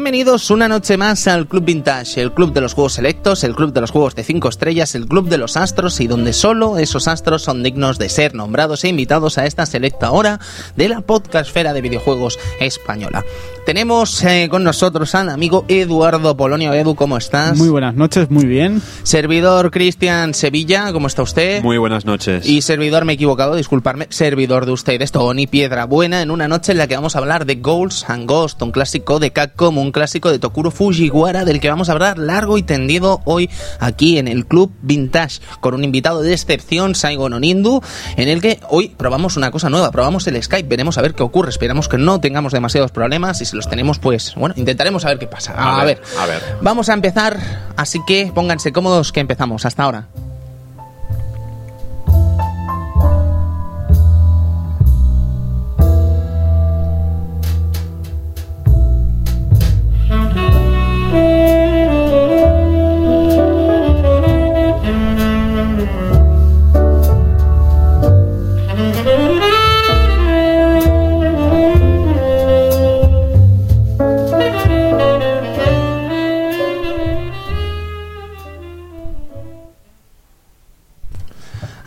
Bienvenidos una noche más al Club Vintage, el club de los juegos selectos, el club de los juegos de 5 estrellas, el club de los astros y donde solo esos astros son dignos de ser nombrados e invitados a esta selecta hora de la podcastfera de videojuegos española. Tenemos eh, con nosotros al amigo Eduardo Polonio. Edu, ¿cómo estás? Muy buenas noches, muy bien. Servidor Cristian Sevilla, ¿cómo está usted? Muy buenas noches. Y servidor, me he equivocado, disculparme, servidor de ustedes, Tony Piedra Buena, en una noche en la que vamos a hablar de Ghosts and Ghost, un clásico de Capcom, un clásico de Tokuro Fujiwara, del que vamos a hablar largo y tendido hoy aquí en el Club Vintage, con un invitado de excepción, Saigon Onindu, en el que hoy probamos una cosa nueva, probamos el Skype, veremos a ver qué ocurre, esperamos que no tengamos demasiados problemas y si los tenemos, pues bueno, intentaremos a ver qué pasa. A, A ver, ver, a ver. Vamos a empezar, así que pónganse cómodos que empezamos. Hasta ahora.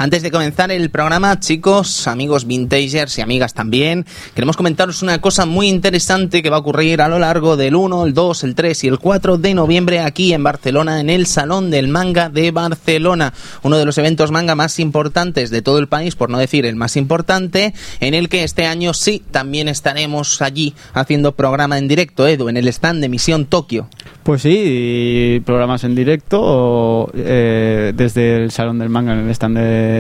Antes de comenzar el programa, chicos, amigos vintagers y amigas también, queremos comentaros una cosa muy interesante que va a ocurrir a lo largo del 1, el 2, el 3 y el 4 de noviembre aquí en Barcelona, en el Salón del Manga de Barcelona, uno de los eventos manga más importantes de todo el país, por no decir el más importante, en el que este año sí también estaremos allí haciendo programa en directo, Edu, en el stand de Misión Tokio. Pues sí, programas en directo eh, desde el Salón del Manga en el stand de,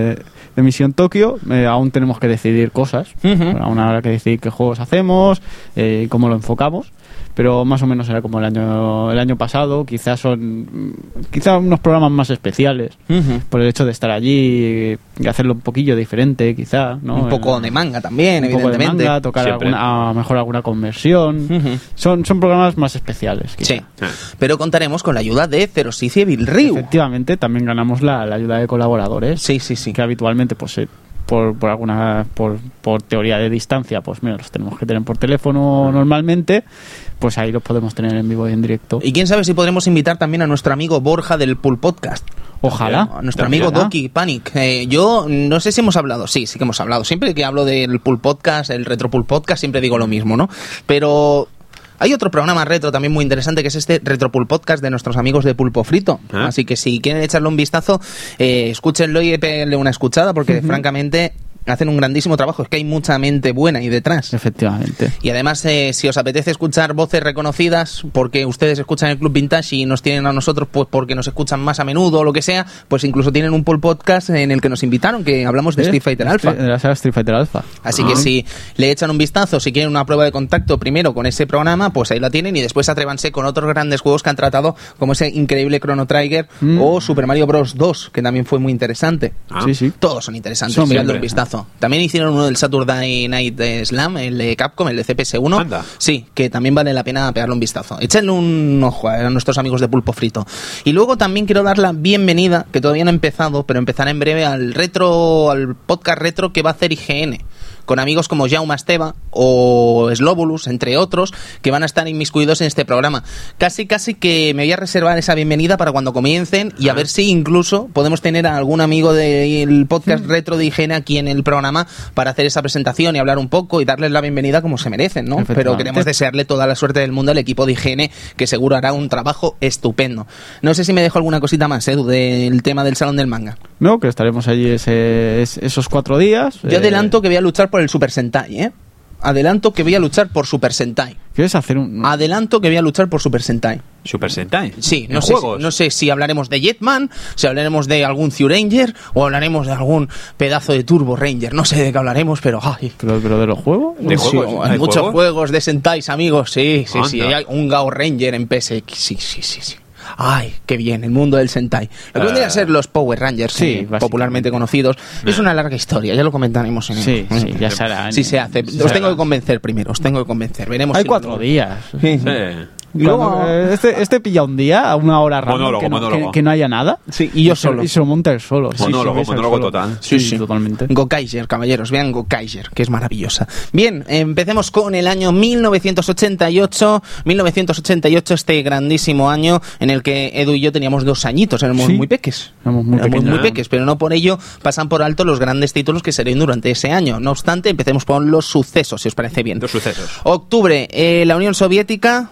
de Misión Tokio. Eh, aún tenemos que decidir cosas, Ujú. aún habrá que decidir qué juegos hacemos, eh, cómo lo enfocamos. Pero más o menos será como el año el año pasado. Quizás son quizás unos programas más especiales por el hecho de estar allí y hacerlo un poquillo diferente, quizá, ¿no? Un poco de manga también, un poco de evidentemente. manga, tocar alguna, a lo mejor alguna conversión. Son, son programas más especiales. quizá. Sí, pero contaremos con la ayuda de Ceros y Civil Ryu. Efectivamente, también ganamos la, la ayuda de colaboradores. Sí, sí, sí. Que habitualmente, pues, eh, por, por alguna, por, por teoría de distancia, pues mira, los tenemos que tener por teléfono normalmente, pues ahí los podemos tener en vivo y en directo. Y quién sabe si podremos invitar también a nuestro amigo Borja del Pool Podcast. Ojalá. A nuestro Ojalá. amigo Doki Panic. Eh, yo no sé si hemos hablado. Sí, sí que hemos hablado. Siempre que hablo del Pool Podcast, el Retro Pool Podcast, siempre digo lo mismo, ¿no? Pero hay otro programa retro también muy interesante que es este Retro Pool Podcast de nuestros amigos de Pulpo Frito. Ah. Así que si quieren echarle un vistazo, eh, escúchenlo y peguenle una escuchada porque francamente hacen un grandísimo trabajo. Es que hay mucha mente buena ahí detrás. Efectivamente. Y además, eh, si os apetece escuchar voces reconocidas, porque ustedes escuchan el Club Vintage y nos tienen a nosotros, pues porque nos escuchan más a menudo o lo que sea, pues incluso tienen un poll podcast en el que nos invitaron, que hablamos de ¿Eh? Street Fighter Alpha. De la saga Street Fighter Alpha. Así que si le echan un vistazo, si quieren una prueba de contacto primero con ese programa, pues ahí la tienen y después atrévanse con otros grandes juegos que han tratado, como ese increíble Chrono Trigger Mm. o Super Mario Bros. 2, que también fue muy interesante. Ah. Sí, sí. Todos son interesantes, Son un siempre. También hicieron uno del Saturday Night Slam, el de Capcom, el de CPS1. Anda. Sí, que también vale la pena pegarle un vistazo. Echenle un ojo a nuestros amigos de Pulpo Frito. Y luego también quiero dar la bienvenida, que todavía no ha empezado, pero empezará en breve al retro, al podcast retro que va a hacer IGN. Con amigos como Jaume Esteba o Slobulus, entre otros, que van a estar inmiscuidos en este programa. Casi, casi que me voy a reservar esa bienvenida para cuando comiencen y a ver si incluso podemos tener a algún amigo del podcast retro de higiene aquí en el programa para hacer esa presentación y hablar un poco y darles la bienvenida como se merecen, ¿no? Pero queremos desearle toda la suerte del mundo al equipo de higiene que seguro hará un trabajo estupendo. No sé si me dejo alguna cosita más, Edu, del tema del Salón del Manga. No, que estaremos allí ese- es- esos cuatro días. Yo Eh, adelanto que voy a luchar por el Super Sentai, ¿eh? Adelanto que voy a luchar por Super Sentai. ¿Quieres hacer un...? Adelanto que voy a luchar por Super Sentai. Super Sentai. Sí, ¿En no sé, juegos? no sé si hablaremos de Jetman, si hablaremos de algún Ranger o hablaremos de algún pedazo de Turbo Ranger. No sé de qué hablaremos, pero ay. ¿Pero, pero de los juegos? ¿De Sí, juegos? hay ¿Hay muchos juegos? juegos de Sentais, amigos. Sí, sí, sí. Anda. Hay un Gao Ranger en PSX. Sí, sí, sí, sí. Ay, qué bien, el mundo del Sentai. Lo que Ah. vendrían a ser los Power Rangers, Sí, eh, popularmente conocidos. Es una larga historia, ya lo comentaremos en Sí, sí, ya se hará. Sí se hace. Se Os tengo que convencer primero, os tengo que convencer. Veremos Hay si cuatro días. Sí. Sí. Luego- Cuando, eh, este, este pilla un día a una hora random Monólogo, que, no, monólogo. que- que no haya nada. Sí, y yo se- solo. Y se lo monta él solo. Sí, Monólogo, se él monólogo solo. total. Sí, Sí, sí, sí. totalmente. Gokaiser, caballeros, vean Gokaiser, que es maravillosa. Bien, empecemos con el año 1988. 1988, este grandísimo año en el que Edu y yo teníamos dos añitos, éramos Sí. muy peques. Éramos muy Éramos pequeños. muy peques, pero no por ello pasan por alto los grandes títulos que serían durante ese año. No obstante, empecemos por los sucesos, si os parece bien. Dos sucesos. Octubre, eh, la Unión Soviética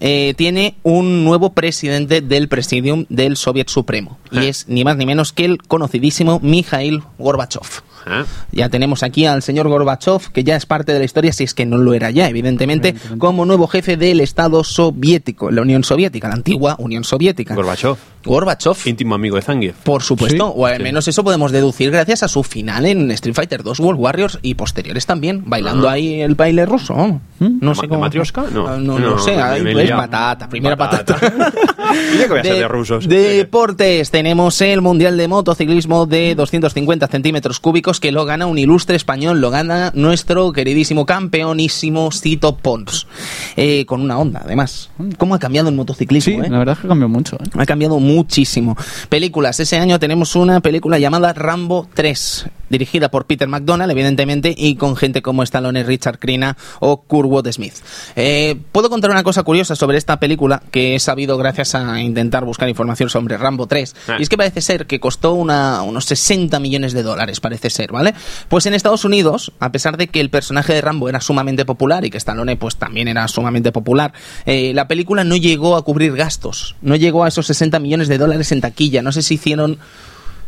eh, tiene un nuevo presidente del Presidium del Soviet Supremo. Y Eh. es ni más ni menos que el conocidísimo Mikhail Gorbachev. ¿Eh? Ya tenemos aquí al señor Gorbachev, que ya es parte de la historia, si es que no lo era ya, evidentemente, Evidentemente. como nuevo jefe del Estado soviético, la Unión Soviética, la antigua Unión Soviética. Gorbachev, Gorbachev, íntimo amigo de Zangief. por supuesto, Sí. o al Sí. menos eso podemos deducir gracias a su final en Street Fighter 2 World Warriors y posteriores también, bailando Ah. ahí el baile ruso. ¿no? ¿Mm? No ¿De sé cómo. de Matrioshka? No. Ah, no, No, no sé, ahí pues patata, primera patata. Que voy a ser de rusos. Deportes, tenemos el Mundial de Motociclismo de 250 centímetros cúbicos que lo gana un ilustre español, lo gana nuestro queridísimo campeonísimo Cito Pons, Eh, con una onda además. ¿Cómo ha cambiado el motociclismo? Sí, eh? la verdad es que cambió mucho. ¿eh? Ha cambiado muchísimo. Películas. Ese año tenemos una película llamada Rambo 3, dirigida por Peter McDonald, evidentemente, y con gente como Stallone, Richard Crenna o Kurtwood Smith. Eh, Puedo contar una cosa curiosa sobre esta película que he sabido gracias a intentar buscar información sobre Rambo 3. Ah. Y es que parece ser que costó una- unos 60 millones de dólares, parece ser, ¿vale? Pues en Estados Unidos, a pesar de que el personaje de Rambo era sumamente popular y que Stallone pues también era sumamente popular, eh, la película no llegó a cubrir gastos, no llegó a esos 60 millones de dólares en taquilla, no sé si hicieron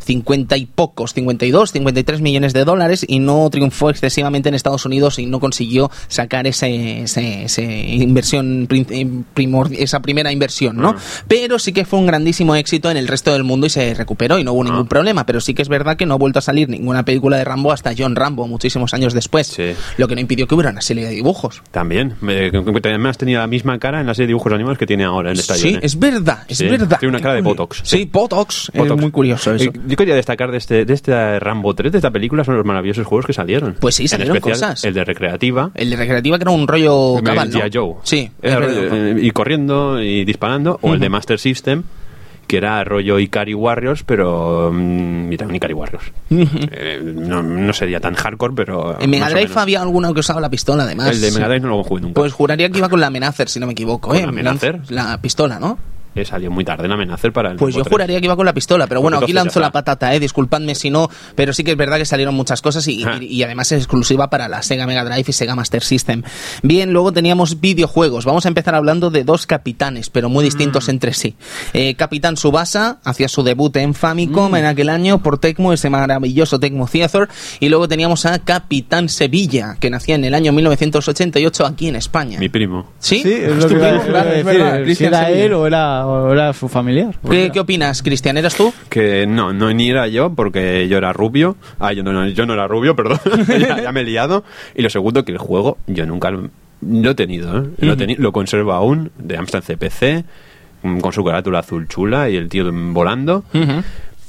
50 y pocos, 52, 53 millones de dólares y no triunfó excesivamente en Estados Unidos y no consiguió sacar ese, ese, ese inversión prin- primor- esa primera inversión, ¿no? Pero sí que fue un grandísimo éxito en el resto del mundo y se recuperó y no hubo ningún Ah. problema, pero sí que es verdad que no ha vuelto a salir ninguna película de Rambo hasta John Rambo muchísimos años después, Sí. lo que no impidió que hubiera una serie de dibujos. También. Que Además tenía la misma cara en la serie de dibujos animados que tiene ahora en el Sí, es verdad, es Sí, verdad. tiene una cara de Botox. Sí, Botox. Botox. Es muy curioso eso. Eh, Yo quería destacar de este, de este Rambo 3, de esta película, son los maravillosos juegos que salieron. Pues sí, En salieron especial cosas. El de Recreativa. El de recreativa que era un rollo el cabal, ¿no? Joe. Sí, Era, eh, y corriendo y disparando. O el de Master System, que era rollo Ikari Warriors, pero. mm, mira, un Ikari Warriors. Eh, no, no sería tan hardcore, pero. En Mega Drive había alguno que usaba la pistola, además. El de Mega Drive no lo jugué nunca. Pues juraría que iba con la Amenacer, si no me equivoco. ¿Con ¿eh? la Amenacer? La pistola, ¿no? Eh, salió muy tarde en amenazar para el Pues yo Rambo 3. juraría que iba con la pistola, pero bueno, aquí ya la patata, eh, disculpadme si no, pero sí que es verdad que salieron muchas cosas y, Ah. y- y además es exclusiva para la Sega Mega Drive y Sega Master System. Bien, luego teníamos videojuegos. Vamos a empezar hablando de dos capitanes, pero muy distintos Mm. entre sí. Eh, Capitán Subasa hacía su debut en Mm. Famicom en aquel año por Tecmo, ese maravilloso Tecmo Theater, y luego teníamos a Capitán Sevilla, que nacía en el año 1988 aquí en España. Mi primo. ¿Sí? es ¿Es lo tu que iba a primo? decir, Claro, es decir, verdad, si Cristian era Sevilla. él o era, o era su familiar. ¿Qué, qué opinas, Cristian? ¿Eras tú? Que no, no ni era yo, porque yo era rubio. Ah, yo no, no, yo no era rubio, perdón. ya, ya me he liado. Y lo segundo, que el juego yo nunca lo, lo he tenido. ¿eh? Lo, he teni- lo conservo aún, de Amstrad CPC, mm, con su carátula azul chula y el tío volando.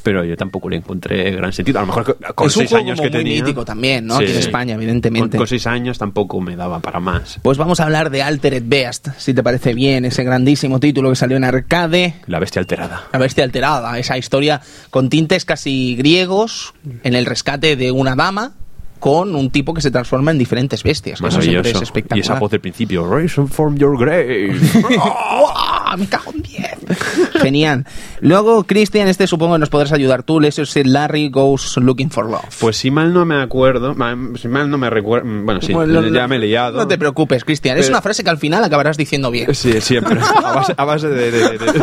Pero yo tampoco le encontré gran sentido. A lo mejor con- es un seis juego años como que muy tenía. mítico también, ¿no? Aquí en España, evidentemente. Con, con seis años tampoco me daba para más. Pues vamos a hablar de Altered Beast, si te parece bien, ese grandísimo título que salió en arcade. La bestia alterada. La bestia alterada, esa historia con tintes casi griegos en el rescate de una dama con un tipo que se transforma en diferentes bestias. que Eso siempre es Maravilloso. espectacular. Y esa voz del principio. Rise from your grave. ¡Guau! ¡Me cago en 10! Genial. Luego, Cristian, este supongo que nos podrás ayudar tú. Say Larry Goes Looking for Love. Pues si mal no me acuerdo, si mal no me recuerdo, bueno, sí, Bueno, lo- ya me he liado. No te preocupes, Cristian. Es una frase que al final acabarás diciendo bien. Sí, siempre. A base, a base de, de- de- de- de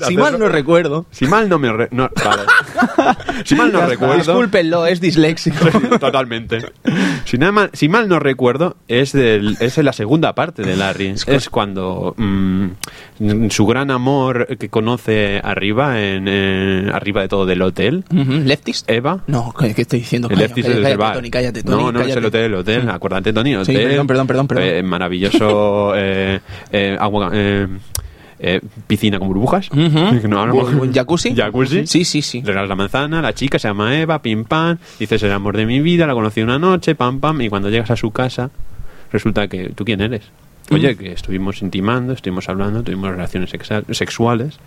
Si mal no recuerdo. Si mal no me... re- no, vale. Si mal no recuerdo... Discúlpenlo, es disléxico. Totalmente. Si, nada mal, si mal no recuerdo, es, del, es en la segunda parte de Larry. Es cuando mm, su gran amor que conoce arriba, en, eh, arriba de todo del hotel, ¿Leftist? Eva. No, ¿qué, qué estoy diciendo? El es cállate, cállate, bar. Tony, cállate, Tony, no, no es el hotel, el hotel. Acuérdate, Tony, Sí, hotel. perdón, perdón, perdón, perdón. Eh, maravilloso eh, eh, agua, eh, eh, piscina con burbujas. No, bu- ¿Jacuzzi? Jacuzzi. Sí, sí, sí. Le regalas la manzana, la chica se llama Eva, pim pam, dices el amor de mi vida, la conocí una noche, pam pam, y cuando llegas a su casa, resulta que tú quién eres. Oye, que estuvimos intimando, estuvimos hablando, tuvimos relaciones sexuales,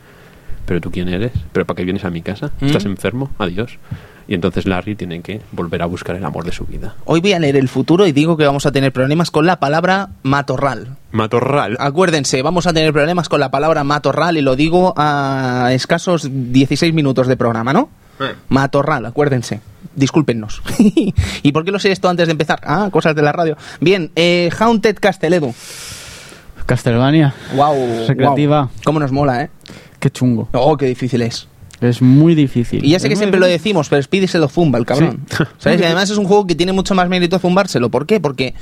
pero tú quién eres? ¿Pero para qué vienes a mi casa? ¿Estás enfermo? Adiós. Y entonces Larry tiene que volver a buscar el amor de su vida. Hoy voy a leer el futuro y digo que vamos a tener problemas con la palabra matorral. Matorral. Acuérdense, vamos a tener problemas con la palabra matorral y lo digo a escasos 16 minutos de programa, ¿no? Eh. Matorral, acuérdense. Discúlpennos. ¿Y por qué lo sé esto antes de empezar? Ah, cosas de la radio. Bien, eh, Haunted Casteledo. Castlevania. Wow. Recreativa. Cómo nos mola, ¿eh? Qué chungo. Oh, qué difícil es. Es muy difícil. Y ya sé Es que siempre lo decimos, pero Speedy se lo zumba el cabrón. Sí. ¿Sabes? Y además es un juego que tiene mucho más mérito zumbárselo. ¿Por qué? Porque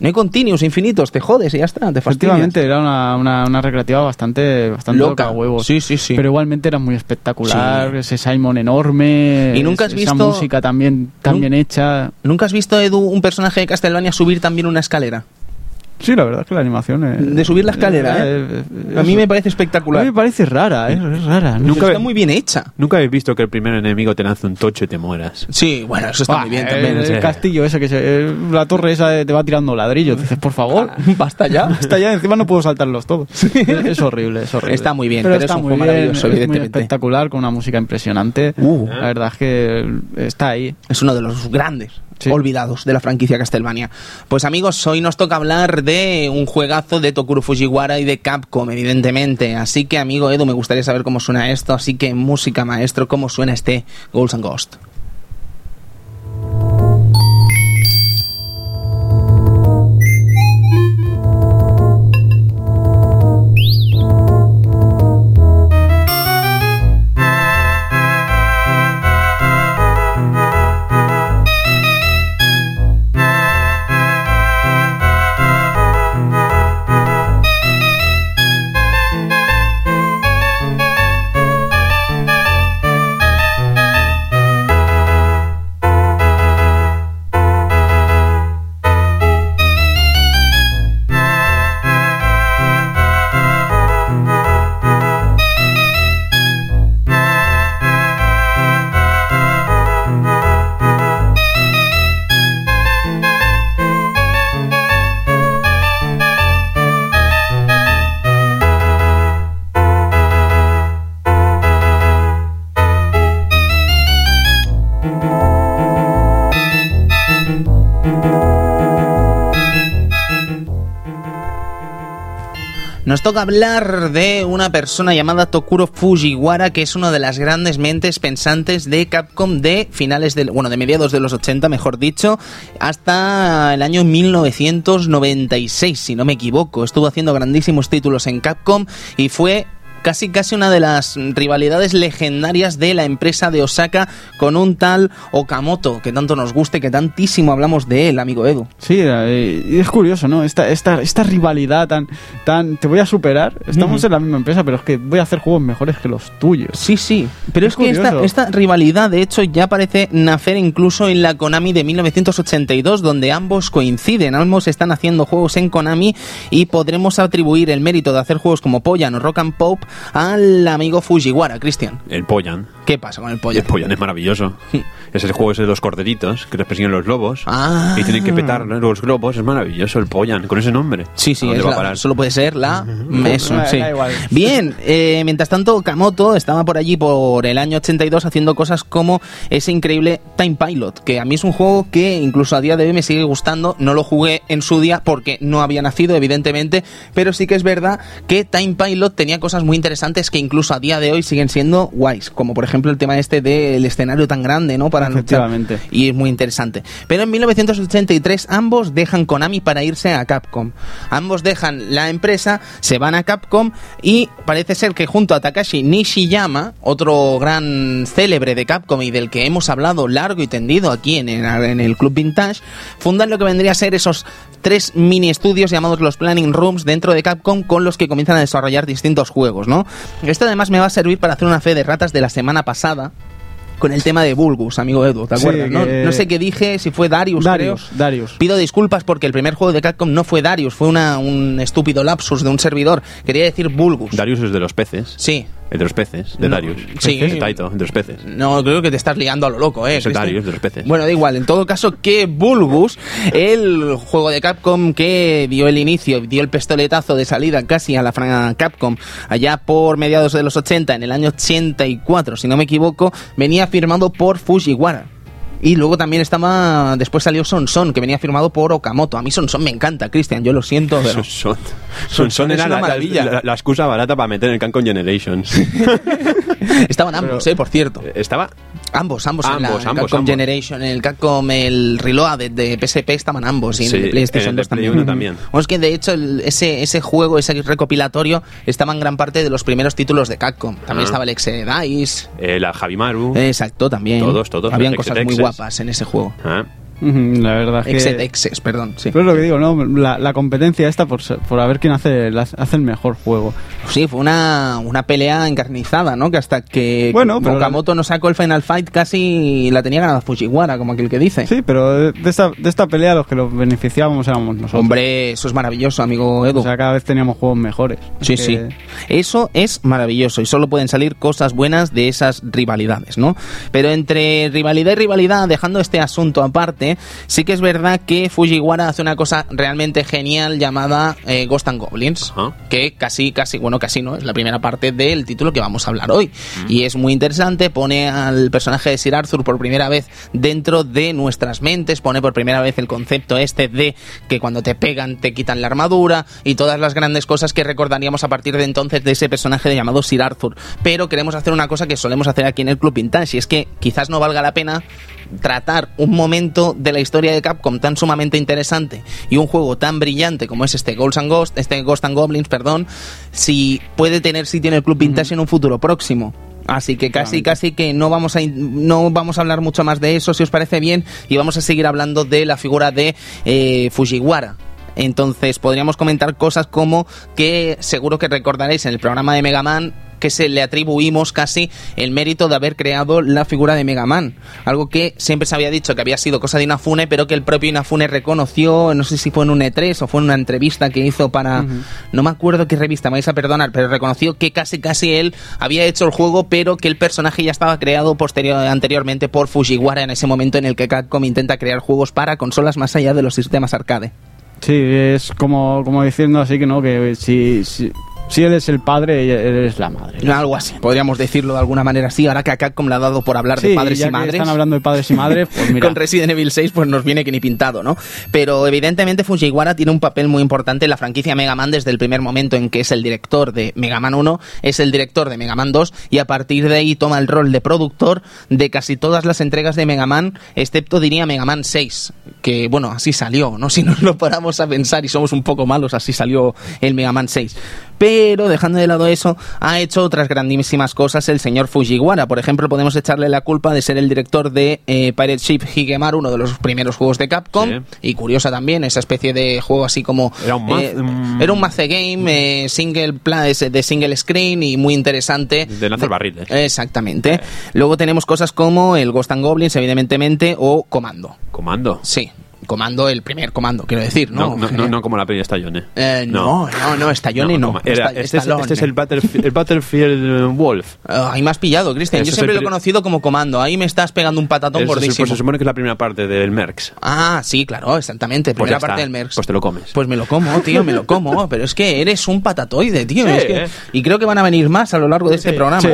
no hay continuos infinitos, te jodes y ya está, te fastidias. Efectivamente, era una, una, una recreativa bastante, bastante Loca. loca, huevos. Sí, sí, sí. Pero igualmente era muy espectacular, Sí. ese Simon enorme, ¿Y nunca has esa visto- música también, bien hecha. ¿Nunca has visto, Edu, un personaje de Castlevania subir también una escalera? Sí, la verdad es que la animación es... De subir la escalera, ¿eh? A mí me parece A espectacular. mí me parece rara, ¿eh? es rara. Nunca-. Está muy bien hecha. Nunca habéis visto que el primer enemigo te lance un tocho y te mueras. Sí, bueno, eso está Ah, muy bien el, también. el sí. castillo ese que se, eh, la torre esa te va tirando ladrillos. Dices, por favor, Basta ya. hasta ya encima no puedo saltarlos todos. Es, es horrible, es horrible. Está muy bien, pero está es un muy juego bien, maravilloso, es muy evidentemente. espectacular, con una música impresionante. Uh. La verdad es que está ahí. Es uno de los grandes Olvidados de la franquicia Castlevania. Pues amigos, hoy nos toca hablar de un juegazo de Tokuro Fujiwara y de Capcom, evidentemente. Así que, amigo Edu, me gustaría saber cómo suena esto. Así que, música maestro, ¿cómo suena este Ghouls and Ghost? Toca hablar de una persona llamada Tokuro Fujiwara, que es una de las grandes mentes pensantes de Capcom de finales del, bueno, de mediados de los 80, mejor dicho, hasta el año 1996, si no me equivoco. Estuvo haciendo grandísimos títulos en Capcom y fue casi casi una de las rivalidades legendarias de la empresa de Osaka con un tal Okamoto, que tanto nos guste, que tantísimo hablamos de él, amigo Edu. Sí, eh, es curioso, ¿no? Esta, esta, esta rivalidad tan, tan... Te voy a superar. Estamos en la misma empresa, pero es que voy a hacer juegos mejores que los tuyos. Sí, sí. Pero es, Es que esta, rivalidad, de hecho, ya parece nacer incluso en la Konami de 1982, donde ambos coinciden. Ambos están haciendo juegos en Konami y podremos atribuir el mérito de hacer juegos como Pollan o Rock and Pop al amigo Fujiwara, Cristian. El Pollan. ¿Qué pasa con el El Pollan? Pollan es maravilloso. Es el juego ese de los corderitos que les persiguen los lobos. Ah. Y tienen que petar los globos. Es maravilloso el Pollan, con ese nombre. Sí, sí, ¿A dónde es la- solo puede ser la... Da- sí. Bien, eh, mientras tanto, Kamoto estaba por allí por el año 82 haciendo cosas como ese increíble Time Pilot, que a mí es un juego que incluso a día de hoy me sigue gustando. No lo jugué en su día porque no había nacido, evidentemente, pero sí que es verdad que Time Pilot tenía cosas muy interesantes que incluso a día de hoy siguen siendo guays, como por ejemplo el tema este del escenario tan grande, ¿no? Para luchar. Y es muy interesante. Pero en 1983 ambos dejan Konami para irse a Capcom. Ambos dejan la empresa, se van a Capcom y parece ser que junto a Takashi Nishiyama, otro gran célebre de Capcom y del que hemos hablado largo y tendido aquí en el, en el Club Vintage, fundan lo que vendría a ser esos tres mini estudios llamados los Planning Rooms dentro de Capcom con los que comienzan a desarrollar distintos juegos, ¿no? Esto además me va a servir para hacer una fe de ratas de la semana pasada con el tema de Bulgus, amigo Edu, ¿te Sí, acuerdas? no? que- No sé qué dije, si fue Darius, Darius, creo. Darius. Pido disculpas porque el primer juego de Capcom no fue Darius, fue una, un estúpido lapsus de un servidor. Quería decir Bulgus. Darius es de los peces. Sí. El de los peces, de No, Darius. sí. De Taito, de los peces. No, creo que te estás liando a lo loco, ¿eh? Es el Cristian? Darius de los peces. Bueno, da igual. En todo caso, que Bulbus, el juego de Capcom que dio el inicio, dio el pistoletazo de salida casi a la franja Capcom allá por mediados de los 80, en el año 84, si no me equivoco, venía firmado por Fujiwara. Y luego también estaba, después salió Son Son, que venía firmado por Okamoto. A mí Son Son me encanta, Cristian, yo lo siento, pero... Son Son. Son Son Son es era la, maravilla. la- la excusa barata para meter en el Cancon Generations. Estaban ambos, eh, por cierto. Estaba Ambos, ambos, en la Ambos, en ambos, ambos. Generation, en el Capcom, el Reloaded de PSP estaban ambos y en Sí, el de PlayStation en el de 2 Play también. 1 también. Bueno, es que de hecho el- ese, ese juego, ese recopilatorio, estaba en gran parte de los primeros títulos de Capcom. También Ah. estaba el Exe Dice. eh, la Javimaru. Exacto, también. Todos, todos, Habían cosas muy Exes. Guapas en ese juego. Ah, La verdad es que... Exes, perdón, sí. Pero es lo que digo, ¿no? La, la competencia esta por, por a ver quién hace, la- hace el mejor juego. Sí, fue una, una pelea encarnizada, ¿no? Que hasta que Bueno, Okamoto no sacó el Final Fight casi la tenía ganada Fujiwara, como aquel que dice. Sí, pero de, esta, de esta pelea los que los beneficiábamos éramos nosotros. Hombre, eso es maravilloso, amigo Edu. O sea, cada vez teníamos juegos mejores. Sí, sí. Eso es maravilloso y solo pueden salir cosas buenas de esas rivalidades, ¿no? Pero entre rivalidad y rivalidad, dejando este asunto aparte, sí que es verdad que Fujiwara hace una cosa realmente genial llamada eh, Ghost and Goblins, que casi, casi, bueno, casi no, es la primera parte del título que vamos a hablar hoy. Y es muy interesante, pone al personaje de Sir Arthur por primera vez dentro de nuestras mentes, pone por primera vez el concepto este de que cuando te pegan te quitan la armadura y todas las grandes cosas que recordaríamos a partir de entonces de ese personaje llamado Sir Arthur. Pero queremos hacer una cosa que solemos hacer aquí en el Club Vintage y es que quizás no valga la pena tratar un momento de la historia de Capcom tan sumamente interesante y un juego tan brillante como es este Ghosts and Ghost, este Ghost and Goblins, perdón, si puede tener sitio en el Club Vintage en un futuro próximo. Así que casi, casi que no vamos a no vamos a hablar mucho más de eso, si os parece bien, y vamos a seguir hablando de la figura de eh, Fujiwara. Entonces podríamos comentar cosas como que seguro que recordaréis en el programa de Mega Man que se le atribuimos casi el mérito de haber creado la figura de Mega Man. Algo que siempre se había dicho que había sido cosa de Inafune, pero que el propio Inafune reconoció, no sé si fue en un E3 o fue en una entrevista que hizo para... No me acuerdo qué revista, me vais a perdonar, pero reconoció que casi casi él había hecho el juego, pero que el personaje ya estaba creado posterior, anteriormente por Fujiwara en ese momento en el que Capcom intenta crear juegos para consolas más allá de los sistemas arcade. Sí, es como, como diciendo así que no, que si, si, si él es el padre, él es la madre. Algo así, podríamos decirlo de alguna manera así, ahora que a Capcom le ha dado por hablar de padres ya y que madres. están hablando de padres y madres, pues mira. Con Resident Evil 6 pues nos viene que ni pintado, ¿no? Pero evidentemente Fujiwara tiene un papel muy importante en la franquicia Mega Man desde el primer momento en que es el director de Mega Man 1, es el director de Mega Man 2 y a partir de ahí toma el rol de productor de casi todas las entregas de Mega Man, excepto diría Mega Man 6, que bueno, así salió, ¿no? Si nos lo paramos a pensar y somos un poco malos, así salió el Mega Man 6. Pero dejando de lado eso, ha hecho otras grandísimas cosas el señor Fujiwara. Por ejemplo, podemos echarle la culpa de ser el director de eh, Pirate Ship Higemaru, uno de los primeros juegos de Capcom. Sí. Y curiosa también, esa especie de juego así como... Era un eh, un- era un maze game, eh, single de single screen y muy interesante. De lanzar barriles. Exactamente. Luego tenemos cosas como el Ghost and Goblins, evidentemente, o Comando. Comando. Sí, Comando, el primer comando, quiero decir, ¿no? No, no, no, no como la peli de Stallone. Eh, no, no, no, Stallone no. era- este, es, este es el, Battlefield, el Battlefield Wolf. Ah, ahí me has pillado, Cristian. Yo siempre lo he conocido como comando. Ahí me estás pegando un es- gordísimo. pues se supone que es la primera parte del Merx. Ah, sí, claro, exactamente. Pues Primera parte del Merx. Pues te lo comes. Pues me lo como, tío, me lo como. Pero es que eres un patatoide, tío. Sí, es que- ¿eh? Y creo que van a venir más a lo largo de este programa. sí.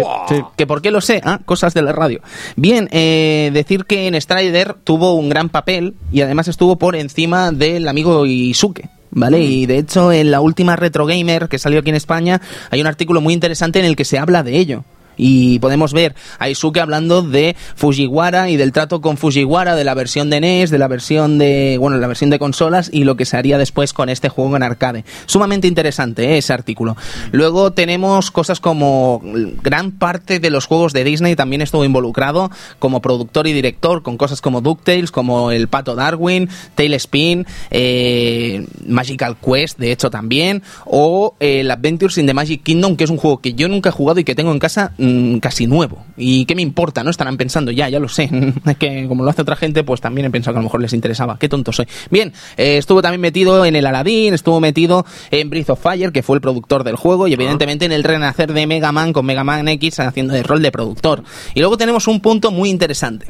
Que por qué lo sé, ah, cosas de la radio. Bien, eh, decir que en Strider tuvo un gran papel y además estuvo por encima del amigo Isuke. ¿Vale? Y de hecho, en la última Retro Gamer que salió aquí en España, hay un artículo muy interesante en el que se habla de ello. Y podemos ver a Isuke hablando de Fujiwara y del trato con Fujiwara, de la versión de NES, de la versión de, bueno, la versión de consolas y lo que se haría después con este juego en arcade. Sumamente interesante ¿eh? ese artículo. Luego tenemos cosas como gran parte de los juegos de Disney también estuvo involucrado como productor y director con cosas como DuckTales, como El Pato Darwin, Tailspin, eh, Magical Quest, de hecho también, o eh, el Adventures in the Magic Kingdom, que es un juego que yo nunca he jugado y que tengo en casa casi nuevo. ¿Y qué me importa? ¿No? Estarán pensando, ya, ya lo sé. Es que como lo hace otra gente, pues también he pensado que a lo mejor les interesaba. Qué tonto soy. Bien, eh, estuvo también metido en el Aladdin, estuvo metido en Breath of Fire, que fue el productor del juego, y evidentemente en el renacer de Mega Man con Mega Man X haciendo el rol de productor. Y luego tenemos un punto muy interesante.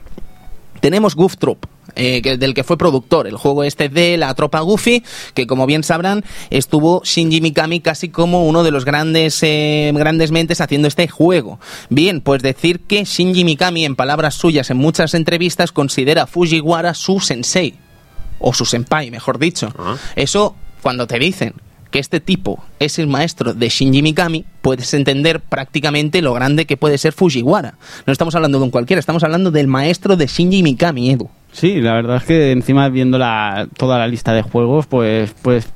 Tenemos Goof Troop, eh, que- del que fue productor, el juego este de la tropa Goofy, que como bien sabrán, estuvo Shinji Mikami casi como uno de los grandes, eh, grandes mentes haciendo este juego. Bien, pues decir que Shinji Mikami, en palabras suyas en muchas entrevistas, considera a Fujiwara su sensei, o su senpai, mejor dicho. Ah. Eso, cuando te dicen que este tipo es el maestro de Shinji Mikami, puedes entender prácticamente lo grande que puede ser Fujiwara. No estamos hablando de un cualquiera, estamos hablando del maestro de Shinji Mikami, Edu. Sí, la verdad es que encima viendo la, toda la lista de juegos, pues, pues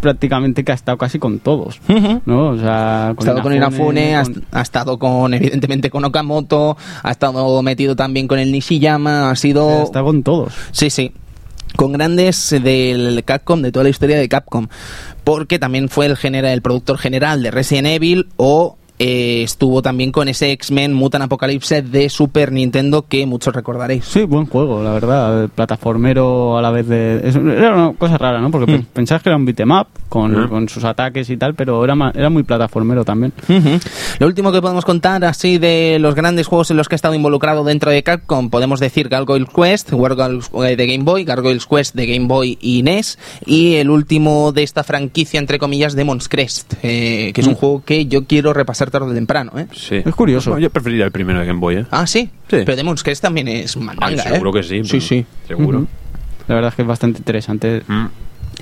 prácticamente que ha estado casi con todos. ¿no? O sea, Ha estado con Inafune, ha, con- ha estado con, evidentemente, con Okamoto, ha estado metido también con el Nishiyama, ha sido... está con todos. Sí, sí. Con grandes del Capcom, de toda la historia de Capcom. Porque también fue el, genera, el productor general de Resident Evil o eh, estuvo también con ese X-Men Mutant Apocalypse de Super Nintendo que muchos recordaréis. Sí, buen juego, la verdad. Plataformero a la vez de. es- era una cosa rara, ¿no? Porque Mm. pe- pensabas que era un beat'em up con, con sus ataques y tal, pero era, muy plataformero también. Lo último que podemos contar así de los grandes juegos en los que ha estado involucrado dentro de Capcom, podemos decir Gargoyles Quest, Gargoyles eh, de Game Boy, Gargoyles Quest de Game Boy y NES, y el último de esta franquicia, entre comillas, Demon's Crest, eh, que es un juego que yo quiero repasar tarde o temprano. ¿eh? Sí. Es curioso. Yo preferiría el primero de Game Boy, ¿eh? Ah, sí. Sí. Pero Demon's Crest también es Ay, mandanga, seguro ¿eh? que sí. Sí, sí. Seguro. La verdad es que es bastante interesante. Mm.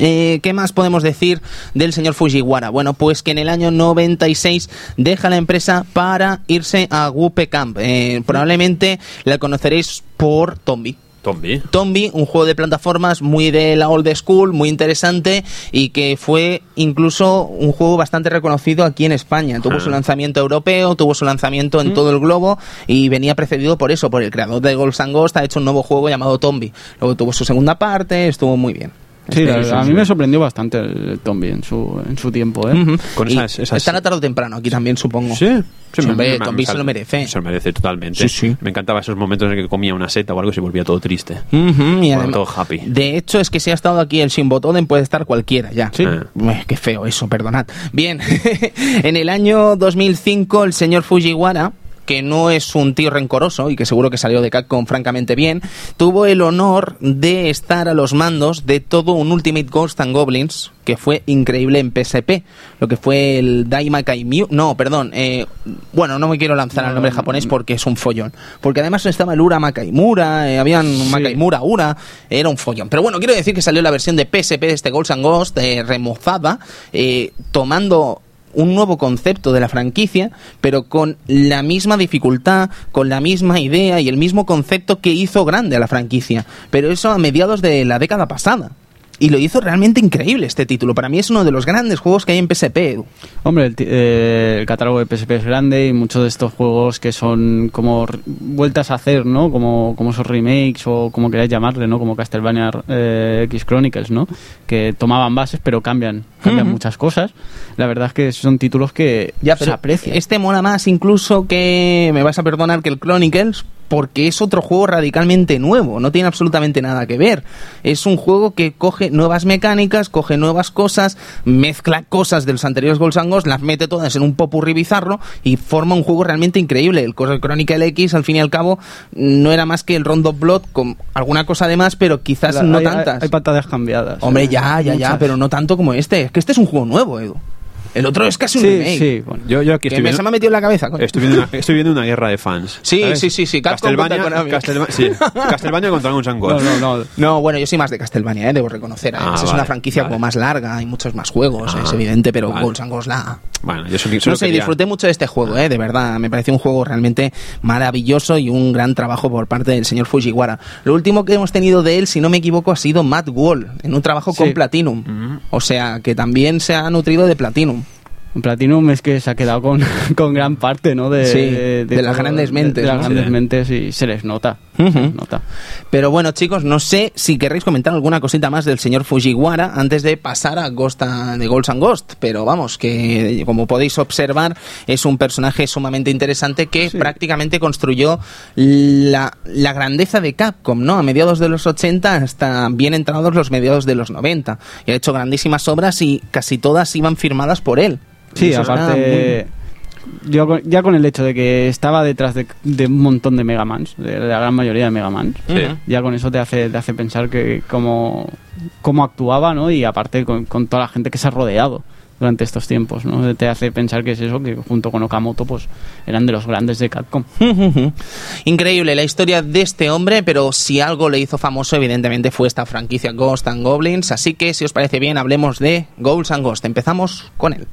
Eh, ¿Qué más podemos decir del señor Fujiwara? Bueno, pues que en el año 96 deja la empresa para irse a Whoopee Camp. Eh, probablemente la conoceréis por Tombi. Tombi. Tombi, un juego de plataformas muy de la old school, muy interesante y que fue incluso un juego bastante reconocido aquí en España. Tuvo Ah. su lanzamiento europeo, tuvo su lanzamiento en todo el globo y venía precedido por eso, por el creador de Ghosts and Ghost, ha hecho un nuevo juego llamado Tombi. Luego tuvo su segunda parte, estuvo muy bien. Sí, Este- a mí me sorprendió bastante el Tombi en su, en su tiempo, ¿eh? Con esas- esas- Estará tarde o temprano aquí también, supongo. Sí, Sí, me- hombre, me- Tombi me- se lo merece. Se lo merece totalmente. Sí, sí. Me encantaba esos momentos en que comía una seta o algo y se volvía todo triste. Y además- todo happy. De hecho, es que si ha estado aquí el Shinbotoden puede estar cualquiera ya. Sí. Ué, qué feo eso, perdonad. Bien, en el año 2005 el señor Fujiwara, que no es un tío rencoroso y que seguro que salió de Capcom francamente bien, tuvo el honor de estar a los mandos de todo un Ultimate Ghost and Goblins que fue increíble en PSP, lo que fue el Daimakai Mew, no, perdón, eh, bueno, no me quiero lanzar al nombre japonés porque es un follón, porque además estaba el Ura Makaimura, eh, habían Makaimura Ura, era un follón, pero bueno, quiero decir que salió la versión de PSP de este Ghosts and Ghost eh, remozada, eh, tomando un nuevo concepto de la franquicia, pero con la misma dificultad, con la misma idea y el mismo concepto que hizo grande a la franquicia. Pero eso a mediados de la década pasada. Y lo hizo realmente increíble este título. Para mí es uno de los grandes juegos que hay en PSP. Edu. Hombre, el, eh, el catálogo de PSP es grande y muchos de estos juegos que son como vueltas a hacer, ¿no? Como, como esos remakes o como queráis llamarle, ¿no? Como Castlevania eh, X Chronicles, ¿no? Que tomaban bases pero cambian, cambian Ujú. muchas cosas. La verdad es que son títulos que Ya, se aprecian. este mola más incluso que, me vas a perdonar, que el Chronicles, porque es otro juego radicalmente nuevo, no tiene absolutamente nada que ver. Es un juego que coge nuevas mecánicas, coge nuevas cosas, mezcla cosas de los anteriores Ghosts, las mete todas en un popurrí bizarro y forma un juego realmente increíble. El Chronicle X, al fin y al cabo, no era más que el Rondo Blood con alguna cosa de más, pero quizás La- no hay, hay- tantas. Hay pantallas cambiadas. Hombre, eh, ya, ya, ya, pero no tanto como este. Es que este es un juego nuevo, Edu. El otro es casi un Sí, remake. sí, bueno. Yo, yo aquí estoy me, se viendo, me ha metido en la cabeza. coño. estoy, viendo una, estoy viendo una guerra de fans. Sí, ¿sabes? sí, sí, sí, Castlevania, contra sí, Castlevania contra Guns N' No, no, no. No, bueno, yo soy más de Castlevania, ¿eh? debo reconocer. Ah, Además, es vale, una franquicia vale. como más larga, hay muchos más juegos, Ah, es evidente, pero vale. La... Bueno, yo solo, solo No sé, quería- disfruté mucho de este juego, ¿eh? de verdad. Me pareció un juego realmente maravilloso y un gran trabajo por parte del señor Fujiwara. Lo último que hemos tenido de él, si no me equivoco, ha sido Matt Wall, en un trabajo Sí. con Platinum. Mm. O sea, que también se ha nutrido de Platinum. Platinum es que se ha quedado con, con gran parte, ¿no? De, Sí, de las todo- grandes mentes, De, las grandes Sí. mentes y se les nota. Nota. Pero bueno, chicos, no sé si querréis comentar alguna cosita más del señor Fujiwara antes de pasar a Ghost de Ghosts and Ghost. Pero vamos, que como podéis observar, es un personaje sumamente interesante que prácticamente construyó la, la grandeza de Capcom, ¿no? A mediados de los 80 hasta bien entrados los mediados de los 90. Y ha hecho grandísimas obras y casi todas iban firmadas por él. Sí, Eso aparte, yo ya con el hecho de que estaba detrás de, de un montón de Megamans, de la gran mayoría de Megamans, Sí. Ya con eso te hace, te hace pensar que cómo, cómo actuaba, ¿no? Y aparte con, con toda la gente que se ha rodeado durante estos tiempos, ¿no? Te hace pensar que es eso, que junto con Okamoto, pues eran de los grandes de Capcom. Increíble la historia de este hombre, pero si algo le hizo famoso, evidentemente fue esta franquicia Ghost and Goblins. Así que, si os parece bien, hablemos de Ghosts and Ghost. Empezamos con él.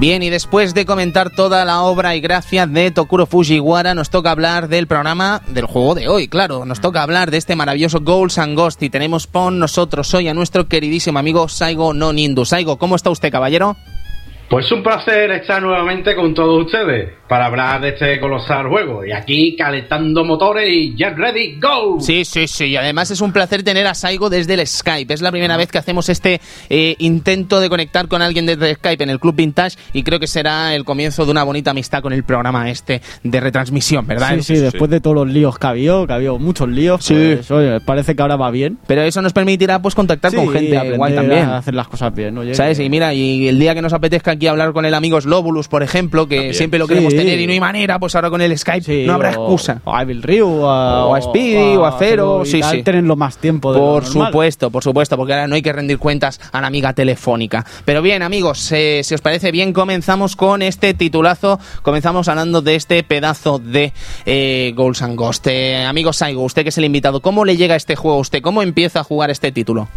Bien, y después de comentar toda la obra y gracia de Tokuro Fujiwara, nos toca hablar del programa del juego de hoy, claro. Nos toca hablar de este maravilloso Goals and Ghost y tenemos con nosotros hoy a nuestro queridísimo amigo Saigo no Nindu. Saigo, ¿cómo está usted, caballero? Pues un placer estar nuevamente con todos ustedes para hablar de este colosal juego. Y aquí calentando motores y get ready, go. Sí, sí, sí. Y además es un placer tener a Saigo desde el Skype. Es la primera vez que hacemos este eh, intento de conectar con alguien desde Skype en el Club Vintage y creo que será el comienzo de una bonita amistad con el programa este de retransmisión, ¿verdad? Sí, sí, después de todos los líos que ha habido, que ha habido muchos líos, Sí. pues, oye, parece que ahora va bien. Pero eso nos permitirá pues contactar con Sí, gente aprender guay también. a hacer las cosas bien, oye. ¿Sabes? Y mira, y el día que nos apetezca aquí hablar con el amigo Slobulus, por ejemplo, que También. siempre lo queremos Sí. tener y no hay manera, pues ahora con el Skype Sí, no habrá o- excusa. O a Evil Ryu, a, O a Speedy, o a Zero, y sí, sí. Tenerlo más tiempo de Por supuesto, por supuesto, porque ahora no hay que rendir cuentas a la amiga telefónica. Pero bien, amigos, eh, si os parece bien, comenzamos con este titulazo. Comenzamos hablando de este pedazo de eh, Goals and Ghost. Eh, amigo Saigo, usted que es el invitado, ¿cómo le llega este juego a usted? ¿Cómo empieza a jugar este título?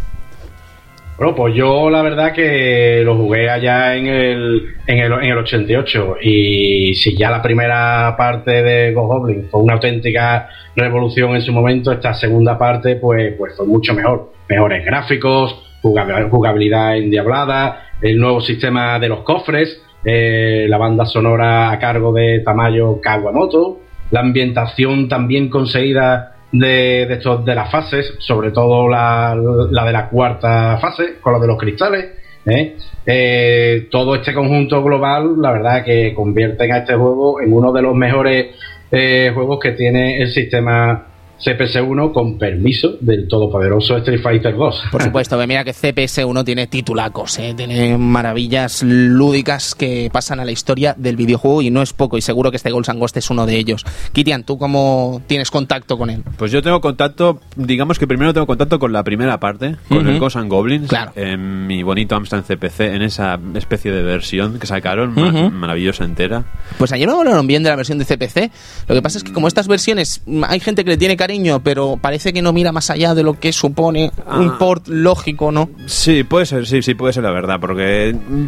Bueno, pues yo la verdad que lo jugué allá en el, en el, en el 88 y si ya la primera parte de Goblin fue una auténtica revolución en su momento, esta segunda parte pues, pues fue mucho mejor. Mejores gráficos, jugab- jugabilidad endiablada, el nuevo sistema de los cofres, eh, la banda sonora a cargo de Tamayo Kawamoto, la ambientación también conseguida de, estos, de las fases, sobre todo la, la de la cuarta fase, con la de los cristales. ¿eh? Eh, todo este conjunto global, la verdad que convierten a este juego en uno de los mejores eh, juegos que tiene el sistema CPS1 con permiso del todopoderoso Street Fighter 2. Por supuesto, que mira que CPS1 tiene titulacos, ¿eh? tiene maravillas lúdicas que pasan a la historia del videojuego y no es poco, y seguro que este Ghosts and Ghost es uno de ellos. Kitian, ¿tú cómo tienes contacto con él? Pues yo tengo contacto, digamos que primero tengo contacto con la primera parte, con el Ghosts and Goblins, Claro. en mi bonito Amstrad CPC, en esa especie de versión que sacaron, maravillosa entera. Pues ayer me hablaron bien de la versión de CPC. Lo que pasa es que como estas versiones hay gente que le tiene cariño, pero parece que no mira más allá de lo que supone un Ah. port lógico, ¿no? Sí, puede ser, sí, sí, puede ser la verdad, porque... mm,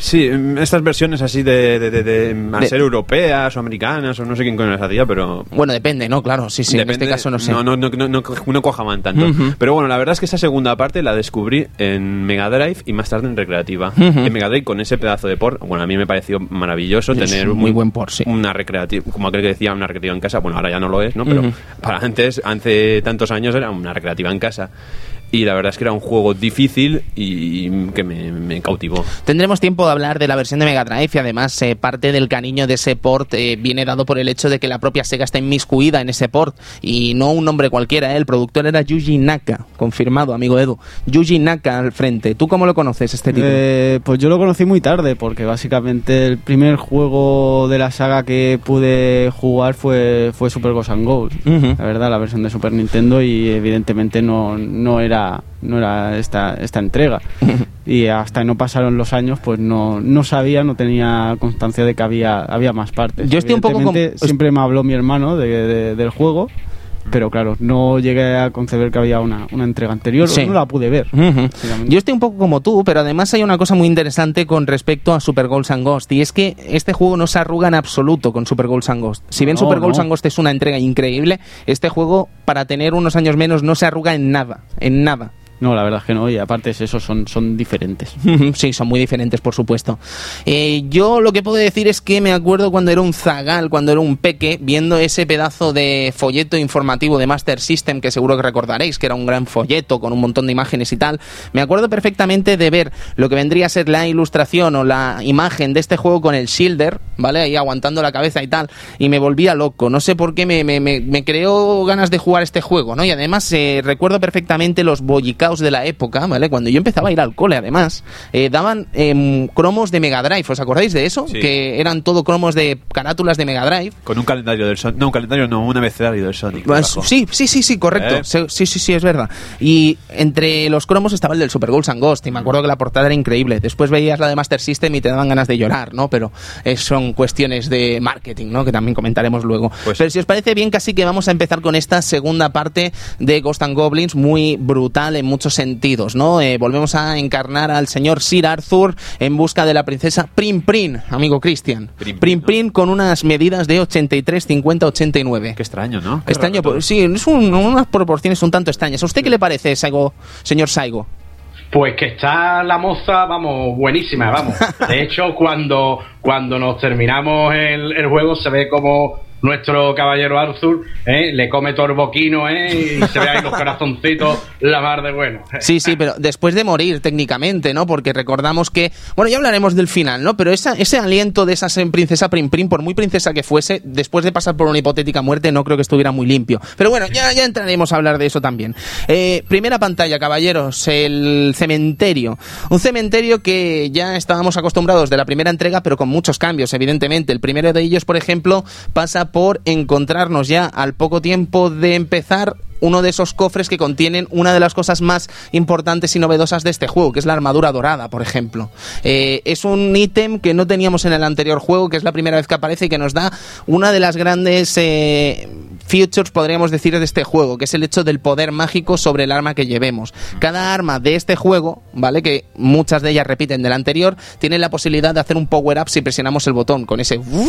Sí, mm, estas versiones así de, de, de- de- a De- ser europeas o americanas o no sé quién coño las hacía, pero... Bueno, depende, ¿no? Claro, sí, sí, en este caso no sé. No, no, no, no, no, cuajaban tanto. Pero bueno, la verdad es que esa segunda parte la descubrí en Mega Drive y más tarde en Recreativa. En Mega Drive con ese pedazo de port, bueno, a mí me pareció maravilloso Es tener muy un- buen port, sí. una recreativa, como aquel que decía, una recreativa en casa. Bueno, ahora ya no lo es, ¿no? Pero para antes, hace tantos años era una recreativa en casa. Y la verdad es que era un juego difícil y que me, me cautivó. Tendremos tiempo de hablar de la versión de Mega Drive y además eh, parte del cariño de ese port eh, viene dado por el hecho de que la propia Sega está inmiscuida en ese port y no un nombre cualquiera. ¿eh? El productor era Yuji Naka, confirmado, amigo Edu. Yuji Naka al frente. ¿Tú cómo lo conoces este título? Eh, pues yo lo conocí muy tarde porque básicamente el primer juego de la saga que pude jugar fue, fue Super Ghost and. Ujú. La verdad, la versión de Super Nintendo y evidentemente no, no era no era esta, esta entrega. y hasta que no pasaron los años, pues no, no sabía, no tenía constancia de que había, había más partes. Yo estoy un poco Siempre me habló mi hermano de- de- del juego, pero claro, no llegué a conceber que había una, una entrega anterior, Sí. no la pude ver. Yo estoy un poco como tú, pero además hay una cosa muy interesante con respecto a Super Ghosts and Ghost y es que este juego no se arruga en absoluto con Super Ghosts and Ghost. Si bien No, Super no. and Ghost es una entrega increíble, este juego para tener unos años menos no se arruga en nada, en nada. No, la verdad es que no, y aparte es eso, son, son diferentes. Sí, son muy diferentes, por supuesto. Eh, yo lo que puedo decir es que me acuerdo cuando era un zagal, cuando era un peque, viendo ese pedazo de folleto informativo de Master System, que seguro que recordaréis, que era un gran folleto con un montón de imágenes y tal. Me acuerdo perfectamente de ver lo que vendría a ser la ilustración o la imagen de este juego con el Shielder, ¿vale? Ahí aguantando la cabeza y tal. Y me volvía loco. No sé por qué me, me, me, creó ganas de jugar este juego, ¿no? Y además eh, recuerdo perfectamente los de la época, ¿vale? Cuando yo empezaba a ir al cole, además, eh, daban em, cromos de Mega Drive. ¿Os acordáis de eso? Sí. Que eran todo cromos de carátulas de Mega Drive. Con un calendario del Sonic. No, un calendario no, un abecedario del Sonic. Pues, sí, sí, sí, sí, correcto. ¿Eh? Sí, sí, sí, es verdad. Y entre los cromos estaba el del Super Ghosts and Ghost, y me acuerdo que la portada era increíble. Después veías la de Master System y te daban ganas de llorar, ¿no? Pero eh, son cuestiones de marketing, ¿no? Que también comentaremos luego. Pues- Pero si os parece bien, casi que vamos a empezar con esta segunda parte de Ghost and Goblins, muy brutal en muchos sentidos, ¿no? Eh, volvemos a encarnar al señor Sir Arthur en busca de la princesa Prim Prim, amigo Christian. Prim Prim, Prim ¿no? Prim con unas medidas de 83, 50, 89. Qué extraño, ¿no? Qué Extraño, raro pues, sí, es un- unas proporciones un tanto extrañas. ¿A usted qué le parece, Saigo, señor Saigo? Pues que está la moza, vamos, buenísima, vamos. De hecho, cuando, cuando nos terminamos el, el juego se ve como nuestro caballero Arthur ¿eh? le come todo el boquino ¿eh? y se ve ahí los corazoncitos, la mar de bueno. Sí, sí, pero después de morir técnicamente, ¿no? Porque recordamos que, bueno, ya hablaremos del final, ¿no? Pero esa, ese aliento de esa princesa Prim Prim, por muy princesa que fuese, después de pasar por una hipotética muerte, no creo que estuviera muy limpio. Pero bueno, ya, ya entraremos a hablar de eso también. Eh, primera pantalla, caballeros, el cementerio. Un cementerio que ya estábamos acostumbrados de la primera entrega, pero con muchos cambios, evidentemente. El primero de ellos, por ejemplo, pasa por encontrarnos ya al poco tiempo de empezar uno de esos cofres que contienen una de las cosas más importantes y novedosas de este juego, que es la armadura dorada, por ejemplo. Eh, es un ítem que no teníamos en el anterior juego, que es la primera vez que aparece y que nos da una de las grandes eh, features, podríamos decir, de este juego, que es el hecho del poder mágico sobre el arma que llevemos. Cada arma de este juego, ¿vale? Que muchas de ellas repiten del anterior, tiene la posibilidad de hacer un power-up si presionamos el botón, con ese... ¡uh!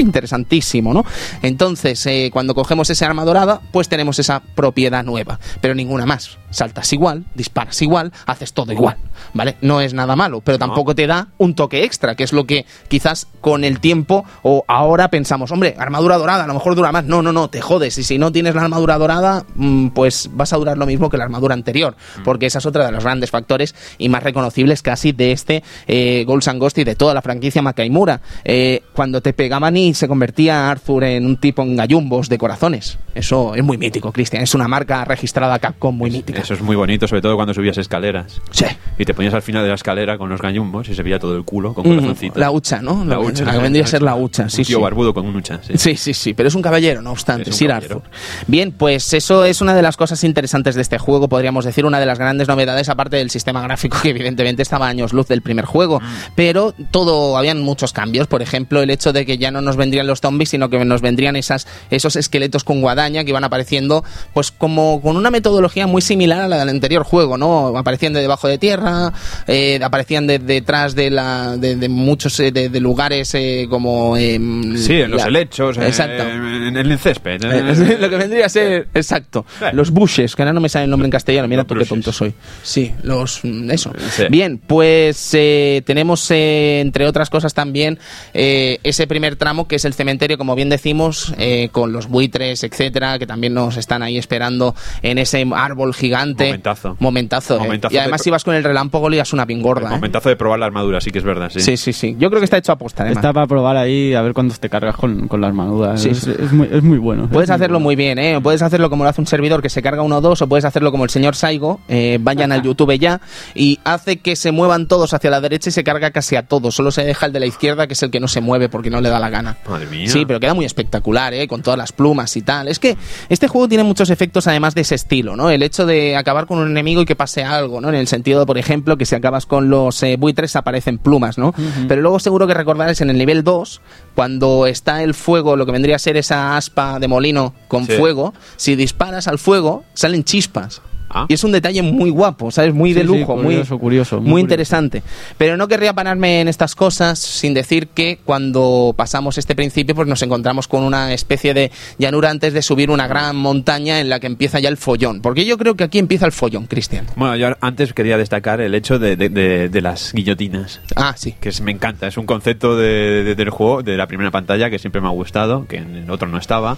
interesantísimo, ¿no? Entonces, eh, cuando cogemos esa arma dorada, pues tenemos esa propiedad nueva, pero ninguna más. Saltas igual, disparas igual, haces todo igual, ¿vale? No es nada malo, pero tampoco te da un toque extra, que es lo que quizás con el tiempo o ahora pensamos, hombre, armadura dorada, a lo mejor dura más. No, no, no, te jodes. Y si no tienes la armadura dorada, mm, pues vas a durar lo mismo que la armadura anterior, porque esa es otra de los grandes factores y más reconocibles casi de este eh, Ghosts and Ghost y de toda la franquicia Makaimura. Eh, cuando te pegaban y se convertía Arthur en un tipo en gallumbos de corazones. Eso es muy mítico, Cristian. Es una marca registrada Capcom muy mítica. Eso es muy bonito, sobre todo cuando subías escaleras. Sí. Y te ponías al final de la escalera con los gallumbos y se veía todo el culo con Mm, corazoncitos. la hucha, ¿no? La Lo- hucha. La que vendría a ser la hucha, Un sí, tío sí. barbudo con un hucha, sí. Sí, sí, sí, pero es un caballero, no obstante, un Sir caballero. Arthur. Bien, pues eso es una de las cosas interesantes de este juego, podríamos decir, una de las grandes novedades, aparte del sistema gráfico, que evidentemente estaba a años luz del primer juego. Mm. Pero todo, habían muchos cambios. Por ejemplo, el hecho de que ya no nos vendrían los zombies, sino que nos vendrían esas, esos esqueletos con guadaña que iban apareciendo, pues como con una metodología muy similar a la del anterior juego, ¿no? Aparecían de debajo de tierra, eh, aparecían de- detrás de, la, de, de muchos eh, de, de lugares eh, como... em, Sí, en los la- helechos, eh, Exacto. en el césped. en Eh, lo que vendría a ser, exacto, Eh. los bushes, que ahora no me sale el nombre en castellano, mira tú qué tonto soy. Sí, los... mm, eso. Sí. Bien, pues eh, tenemos, eh, entre otras cosas también, eh, ese primer tramo que es el cementerio, como bien decimos, eh, con los buitres, etcétera, que también nos están ahí esperando en ese árbol gigante. Momentazo. Momentazo. eh. Momentazo y además de- ibas con el relámpago y ibas una pingorda. Eh. momentazo de probar la armadura, sí que es verdad, sí. Sí, sí, sí. Yo creo que está hecho a posta, además. Está para probar ahí a ver cuándo te cargas con, con las manudas. Sí, es, sí. es muy, es muy bueno. Puedes hacerlo muy bien, ¿eh? Puedes hacerlo como lo hace un servidor que se carga uno o dos, o puedes hacerlo como el señor Saigo. eh, vayan al YouTube ya y hace que se muevan todos hacia la derecha y se carga casi a todos. Solo se deja el de la izquierda, que es el que no se mueve porque no le da la gana. Madre mía. Sí, pero queda muy espectacular, ¿eh? Con todas las plumas y tal. Es que este juego tiene muchos efectos además de ese estilo, ¿no? El hecho de acabar con un enemigo y que pase algo, ¿no? En el sentido, por ejemplo, que si acabas con los eh, buitres aparecen plumas, ¿no? Pero luego seguro que recordaréis en el nivel 2, cuando está el fuego, lo que vendría a ser esa aspa de molino con Sí. fuego, si disparas al fuego, salen chispas. Ah. Y es un detalle muy guapo, ¿sabes? Muy de Sí, sí, lujo, curioso, muy, curioso, muy muy curioso. interesante. Pero no querría pararme en estas cosas sin decir que cuando pasamos este principio, pues nos encontramos con una especie de llanura antes de subir una gran montaña en la que empieza ya el follón. Porque yo creo que aquí empieza el follón, Cristian. Bueno, yo antes quería destacar el hecho de, de- de- de las guillotinas. Ah, sí. Que es- me encanta, es un concepto de- de- del juego, de la primera pantalla, que siempre me ha gustado, que en el otro no estaba.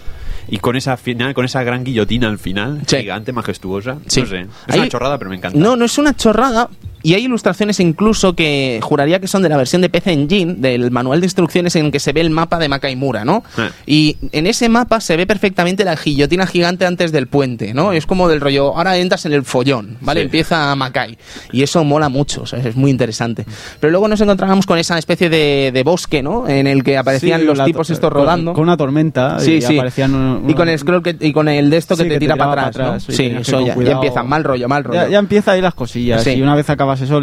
Y con esa final, con esa gran guillotina al final, Sí. gigante, majestuosa. Sí. No sé, es Ahí- una chorrada, pero me encanta. No, no es una chorrada. Y hay ilustraciones incluso que juraría que son de la versión de PC Engine, del manual de instrucciones en que se ve el mapa de Makaimura, ¿no? Eh. Y en ese mapa se ve perfectamente la guillotina gigante antes del puente, ¿no? Es como del rollo, ahora entras en el follón, ¿vale? Sí. Empieza Makai. Y eso mola mucho, o sea, es muy interesante. Pero luego nos encontrábamos con esa especie de, de bosque, ¿no? En el que aparecían Sí, los tipos to- estos rodando. Con una tormenta. Sí, y sí. aparecían un- y con el scroll que, y con el de esto Sí, que te que tira tiraba para atrás, ¿no? y Sí, eso ya, ya empieza mal rollo, mal rollo. Ya, ya empieza ahí las cosillas. Sí. Y una vez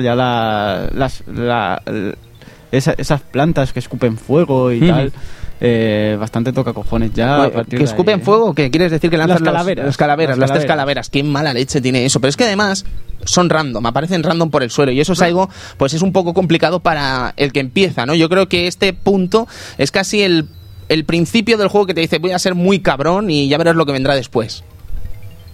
ya la, las, la- l- esa- esas plantas que escupen fuego y tal, eh, bastante toca cojones ya. Bueno, que escupen ahí, fuego, ¿qué quieres decir que lanzan Las los- calaveras. Las calaveras, las, tres calaveras. calaveras. Qué mala leche tiene eso. Pero es que además son random, aparecen random por el suelo. Y eso es algo, pues es un poco complicado para el que empieza, ¿no? Yo creo que este punto es casi el, el principio del juego que te dice voy a ser muy cabrón y ya verás lo que vendrá después.